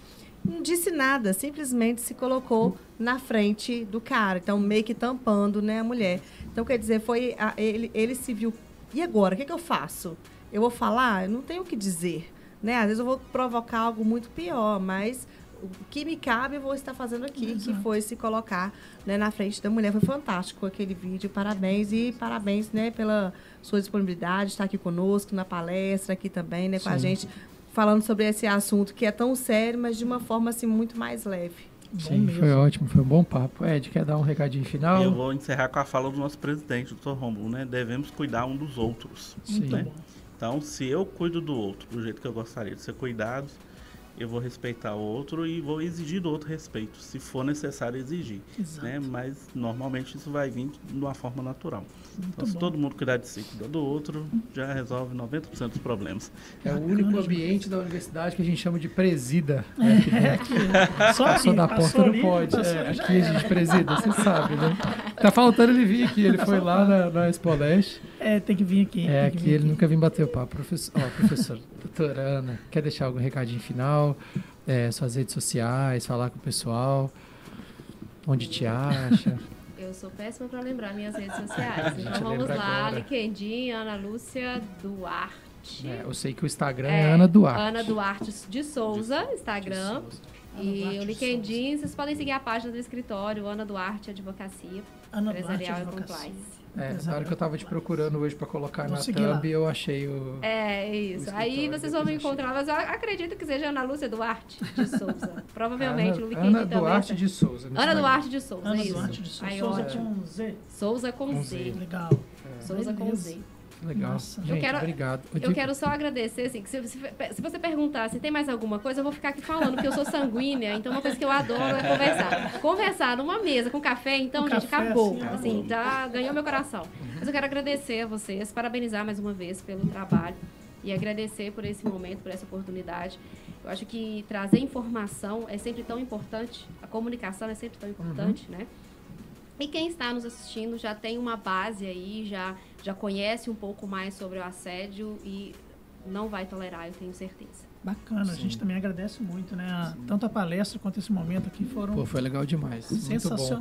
não disse nada, simplesmente se colocou na frente do cara, então meio que tampando né, a mulher. Então, quer dizer, foi a- ele, ele se viu. E agora? O que, que eu faço? Eu vou falar? Eu não tenho o que dizer. Né? Às vezes eu vou provocar algo muito pior, mas o que me cabe eu vou estar fazendo aqui, que foi se colocar né, na frente da mulher. Foi fantástico aquele vídeo, parabéns e parabéns né, pela sua disponibilidade, estar aqui conosco na palestra, aqui também né, com a Sim. gente, falando sobre esse assunto que é tão sério, mas de uma forma assim muito mais leve. Sim, foi ótimo, foi um bom papo. Ed, quer dar um recadinho final? Eu vou encerrar com a fala do nosso presidente, Dr. Romulo, né? Devemos cuidar um dos outros. Sim. né? Então, se eu cuido do outro do jeito que eu gostaria de ser cuidado, eu vou respeitar o outro e vou exigir do outro respeito, se for necessário exigir. Exato. Né? Mas normalmente isso vai vir de uma forma natural. então, se bom. todo mundo cuidar de si cuidar do outro, já resolve 90% dos problemas. É o único ambiente da universidade que a gente chama de presida. né, aqui dentro. Só Passou aqui, da porta não pode. É, aqui a gente presida, você sabe, né? Tá faltando ele vir aqui. Ele foi lá na, na Expo Leste. É, tem que vir aqui. É, aqui vir ele nunca vim bater o papo. Professor, ó, professor, doutora Ana, quer deixar algum recadinho final? É, suas redes sociais, falar com o pessoal, onde te acha. Eu sou péssima para lembrar minhas redes sociais. Então vamos lá. LinkedIn, Ana Lúcia Duarte. É, eu sei que o Instagram é, Ana Duarte. Ana Duarte de Souza, Instagram. Ana E Duarte o de LinkedIn, vocês podem seguir a página do escritório, Ana Duarte Advocacia, Ana Duarte Empresarial e Advocacia. Compliance. É, na hora que eu tava te procurando hoje pra colocar Vou na seguir lá. thumb, eu achei o... É, isso. O Aí vocês vão me depois encontrar, mas eu acredito que seja Ana Lúcia Duarte de Souza. Provavelmente no Ana, LinkedIn Ana também. Duarte de Souza. no Ana Instagram. Duarte de Souza, Ana isso. Duarte de Souza. Souza com Z. Souza com, Com Z. Z. Legal. Souza com Beleza. Legal. Nossa. Gente, Eu quero- obrigado. Eu digo- quero só agradecer, assim, que se, se, se você perguntar se tem mais alguma coisa, eu vou ficar aqui falando, porque eu sou sanguínea, então uma coisa que eu adoro é conversar. Conversar numa mesa com café, então, gente, café, acabou. assim, Assim, já ganhou meu coração. Mas eu quero agradecer a vocês, parabenizar mais uma vez pelo trabalho e agradecer por esse momento, por essa oportunidade. Eu acho que trazer informação é sempre tão importante, a comunicação é sempre tão importante, né? E quem está nos assistindo já tem uma base aí, já, já conhece um pouco mais sobre o assédio e não vai tolerar, eu tenho certeza. Bacana, a gente também agradece muito, né? A- Tanto a palestra quanto esse momento aqui foram. Pô, foi legal demais.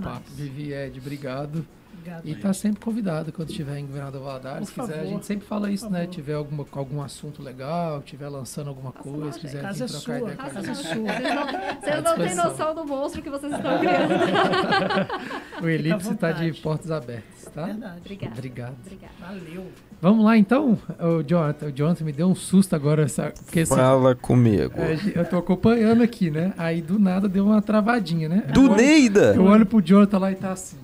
Papo. Vivi, Ed, obrigado. Obrigado. E tá sempre convidado quando estiver em Governador Valadares. Se quiser, a gente sempre fala isso, né? Tiver alguma, algum assunto legal, tiver lançando alguma coisa, quiser vir é trocar sua, ideia com a casa é gente. sua. Vocês não, vocês não têm noção do monstro que vocês estão criando. O Elipse tá de portas abertas, tá? Verdade. Obrigada. Obrigado. Obrigada. Valeu. Vamos lá então, o Jonathan. O Jonathan me deu um susto agora, sabe? Porque assim, Fala comigo. é, eu tô acompanhando aqui, né? Aí do nada deu uma travadinha, né? Do Eu olho- Neida! Eu olho pro Jonathan lá e tá assim.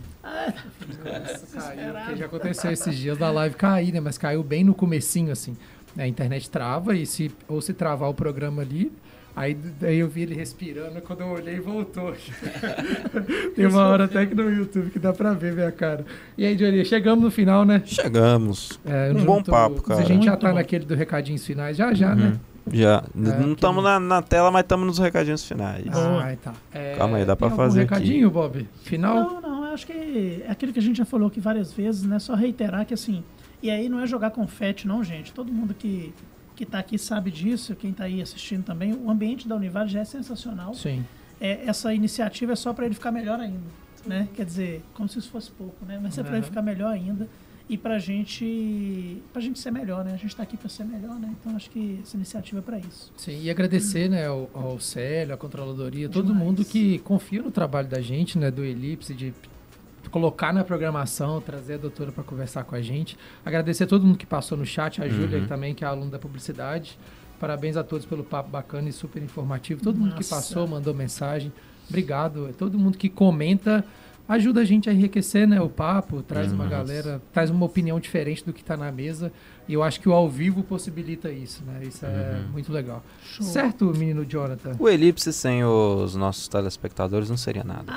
Nossa, caiu. Já aconteceu esses dias da live cair, né? Mas caiu bem no comecinho, assim. A internet trava e se ou se travar o programa ali, aí daí eu vi ele respirando, quando eu olhei voltou. Tem uma hora até que no YouTube que dá pra ver minha cara. E aí, Johnny, chegamos no final, né? Chegamos. É, Um junto- bom papo, A cara. gente já Muito tá bom. naquele do recadinhos finais, já já, né? Uhum. Já. É, não que- estamos na, na tela, mas estamos nos recadinhos finais. Ah, tá. É, Calma aí, dá pra fazer aqui. recadinho, Bob? Final? Não, não, acho que é aquilo que a gente já falou aqui várias vezes, né? Só reiterar que assim, e aí não é jogar confete, não, gente. Todo mundo que, que tá aqui sabe disso, quem tá aí assistindo também. O ambiente da Univale já é sensacional. Sim. É, essa iniciativa é só para ele ficar melhor ainda, né? Quer dizer, como se isso fosse pouco, né? Mas é para ele Aham. ficar melhor ainda e pra gente, pra gente ser melhor, né? A gente tá aqui para ser melhor, né? Então acho que essa iniciativa é para isso. Sim, e agradecer né, ao, ao Célio, à Controladoria, todo Demais. mundo que confia no trabalho da gente, né, do Elipse, de colocar na programação, trazer a doutora para conversar com a gente. Agradecer a todo mundo que passou no chat, a Júlia Uhum. também, que é aluna da publicidade. Parabéns a todos pelo papo bacana e super informativo. Todo mundo que Nossa. passou, mandou mensagem. Obrigado. Todo mundo que comenta ajuda a gente a enriquecer né, o papo, traz uma galera, traz uma opinião diferente do que está na mesa. E eu acho que o ao vivo possibilita isso, né? Isso é Uhum. muito legal. Certo, menino Jonathan? O Elipse sem os nossos telespectadores não seria nada.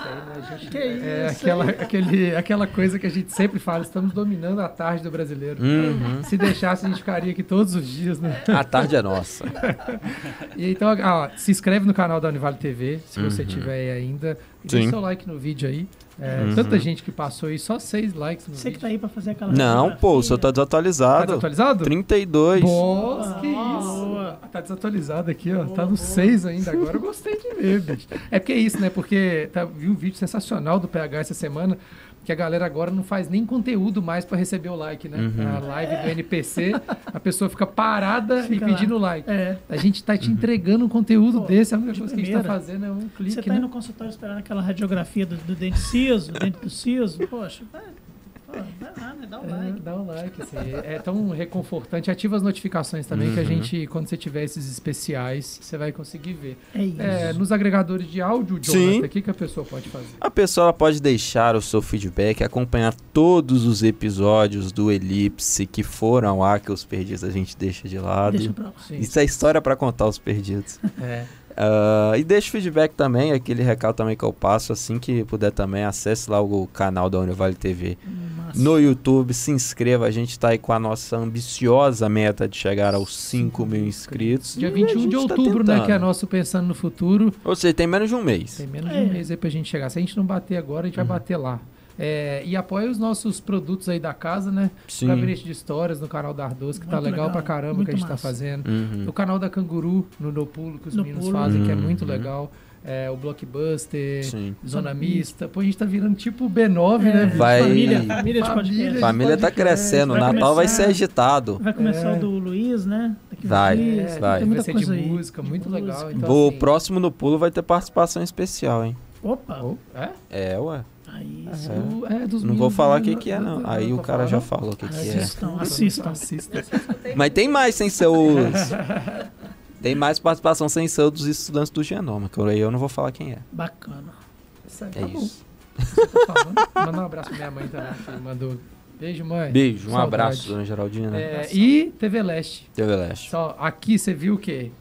Que É isso, aquela, aquele, aquela coisa que a gente sempre fala, estamos dominando a tarde do brasileiro. Uhum. Se deixasse, a gente ficaria aqui todos os dias, né? A tarde é nossa. E então, ó, se inscreve no canal da Univale TV, se você Uhum. tiver aí ainda. Sim. deixa seu like no vídeo aí. É, Uhum. Tanta gente que passou aí, só seis likes no Você que vídeo. tá aí pra fazer aquela. Não, pô, o senhor tá Tá desatualizado. desatualizado? 32. Nossa, que Boa. isso. Tá desatualizado aqui, ó. Tá no 6 ainda agora. Eu gostei de ver, bicho. É porque é isso, né? Porque tá, vi um vídeo sensacional do PH essa semana. Que a galera agora não faz nem conteúdo mais pra receber o like, né? Uhum. A live do NPC, a pessoa fica parada Fica e pedindo like. É. A gente tá te Uhum. entregando um conteúdo Pô, desse. A única de coisa que a gente tá primeira. fazendo é um clique, Você tá né? aí no consultório esperando aquela radiografia do, do dente ciso, dente do siso. Poxa, vai, pô, vai lá, né? Dá um É, like. dá um like, assim, é tão reconfortante. Ativa as notificações também, que a Uhum. gente, quando você tiver esses especiais, você vai conseguir ver. É isso. É, nos agregadores de áudio. Jonathan, o que, que a pessoa pode fazer? A pessoa pode deixar o seu feedback, acompanhar todos os episódios do Elipse que foram ar, que os perdidos a gente deixa de lado. Deixa pra lá. Sim. Isso é história pra contar os perdidos. É. Ah, e deixa o feedback também, aquele recado também que eu passo, assim que puder também, acesse lá o canal da Univale TV Massa. no YouTube, se inscreva, a gente tá aí com a nossa ambiciosa meta de chegar aos 5 mil inscritos. Dia E a 21 de tá outubro, né, tentando. que é nosso Pensando no Futuro. Ou seja, tem menos de um mês. Tem menos de É. um mês aí pra gente chegar. Se a gente não bater agora, a gente vai bater lá. É, e apoia os nossos produtos aí da casa, né? Sim. Gabinete de Histórias no canal da Ardoz, que tá Muito legal, legal, pra caramba muito que a gente tá massa. fazendo. Uhum. O canal da Canguru, no No Pulo, que os No meninos Pulo. fazem, que é muito Uhum. legal. É, o Blockbuster, Sim. Zona Mista. Pô, a gente tá virando tipo o B9, né? bicho? Vai- Família, família de Família. podcast. Família tá crescendo, o vai Natal vai começar- ser agitado. Vai começar É. o do Luiz, né? Daqui Vai, dias, É, vai. Tem muita ser coisa de aí. música, muito De legal. música. Então, o assim, próximo no pulo vai ter participação especial, hein? Opa, oh, é? É, ué. Aí É, sim. o- é dos Não vou falar o que, que é, não. Aí o cara já falou o que, que é. Assistam, assistam. Assista. Mas tem mais sem ser os. Tem mais participação sem ser dos estudantes do genoma, que aí eu não vou falar quem é. Bacana. Isso aí, É tá isso. Tá? Manda um abraço pra minha mãe também, que mandou. Beijo, mãe. Beijo, um Saudade. abraço, dona Geraldina. É, e TV Leste. TV Leste. Só, aqui você viu o quê?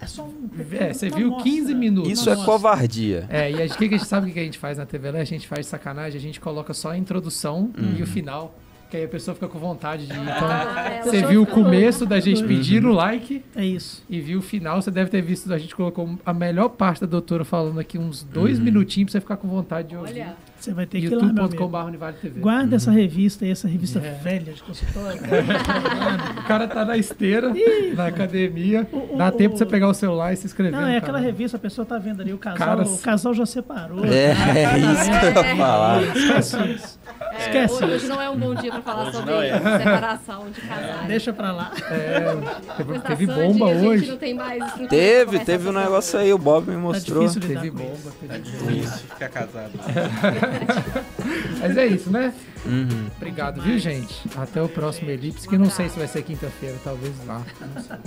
É só um. É, você viu amostra. 15 minutos. Isso é Nossa. covardia. É, e a gente, que a gente sabe o que a gente faz na TV Leste? A gente faz sacanagem, a gente coloca só a introdução e o final. Que aí a pessoa fica com vontade de ir. Então, é, você viu o começo da gente Uhum. pedindo o like É isso. e viu o final. Você deve ter visto, a gente colocou a melhor parte da doutora falando aqui, uns dois Uhum. minutinhos pra você ficar com vontade de ouvir. Olha, Você vai ter que ir lá, meu amigo. youtube.com.br. Guarda essa revista aí, essa revista É. velha de consultório. O cara tá na esteira, na academia. O- o- Dá tempo o- pra você pegar o celular e se inscrever. Não, é aquela canal. revista, a pessoa tá vendo ali, o casal, Caras. o casal já separou. É, tá? é isso que eu ia falar. Esquece isso. É, Esquece hoje, hoje não é um bom dia pra falar Hoje sobre é. separação de casais. Deixa pra lá. É, teve, Sandy, bomba gente hoje. não tem mais Teve, teve um negócio aí, o Bob me mostrou. difícil lidar Teve bomba, teve bomba. Difícil ficar casado. Mas é isso, né? Uhum. Obrigado, viu, gente? Até o próximo Elipse, que não sei se vai ser quinta-feira, talvez lá.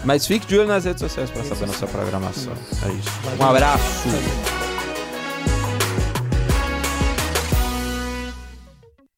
Mas fique de olho nas redes sociais pra saber nossa programação. É isso. Um abraço.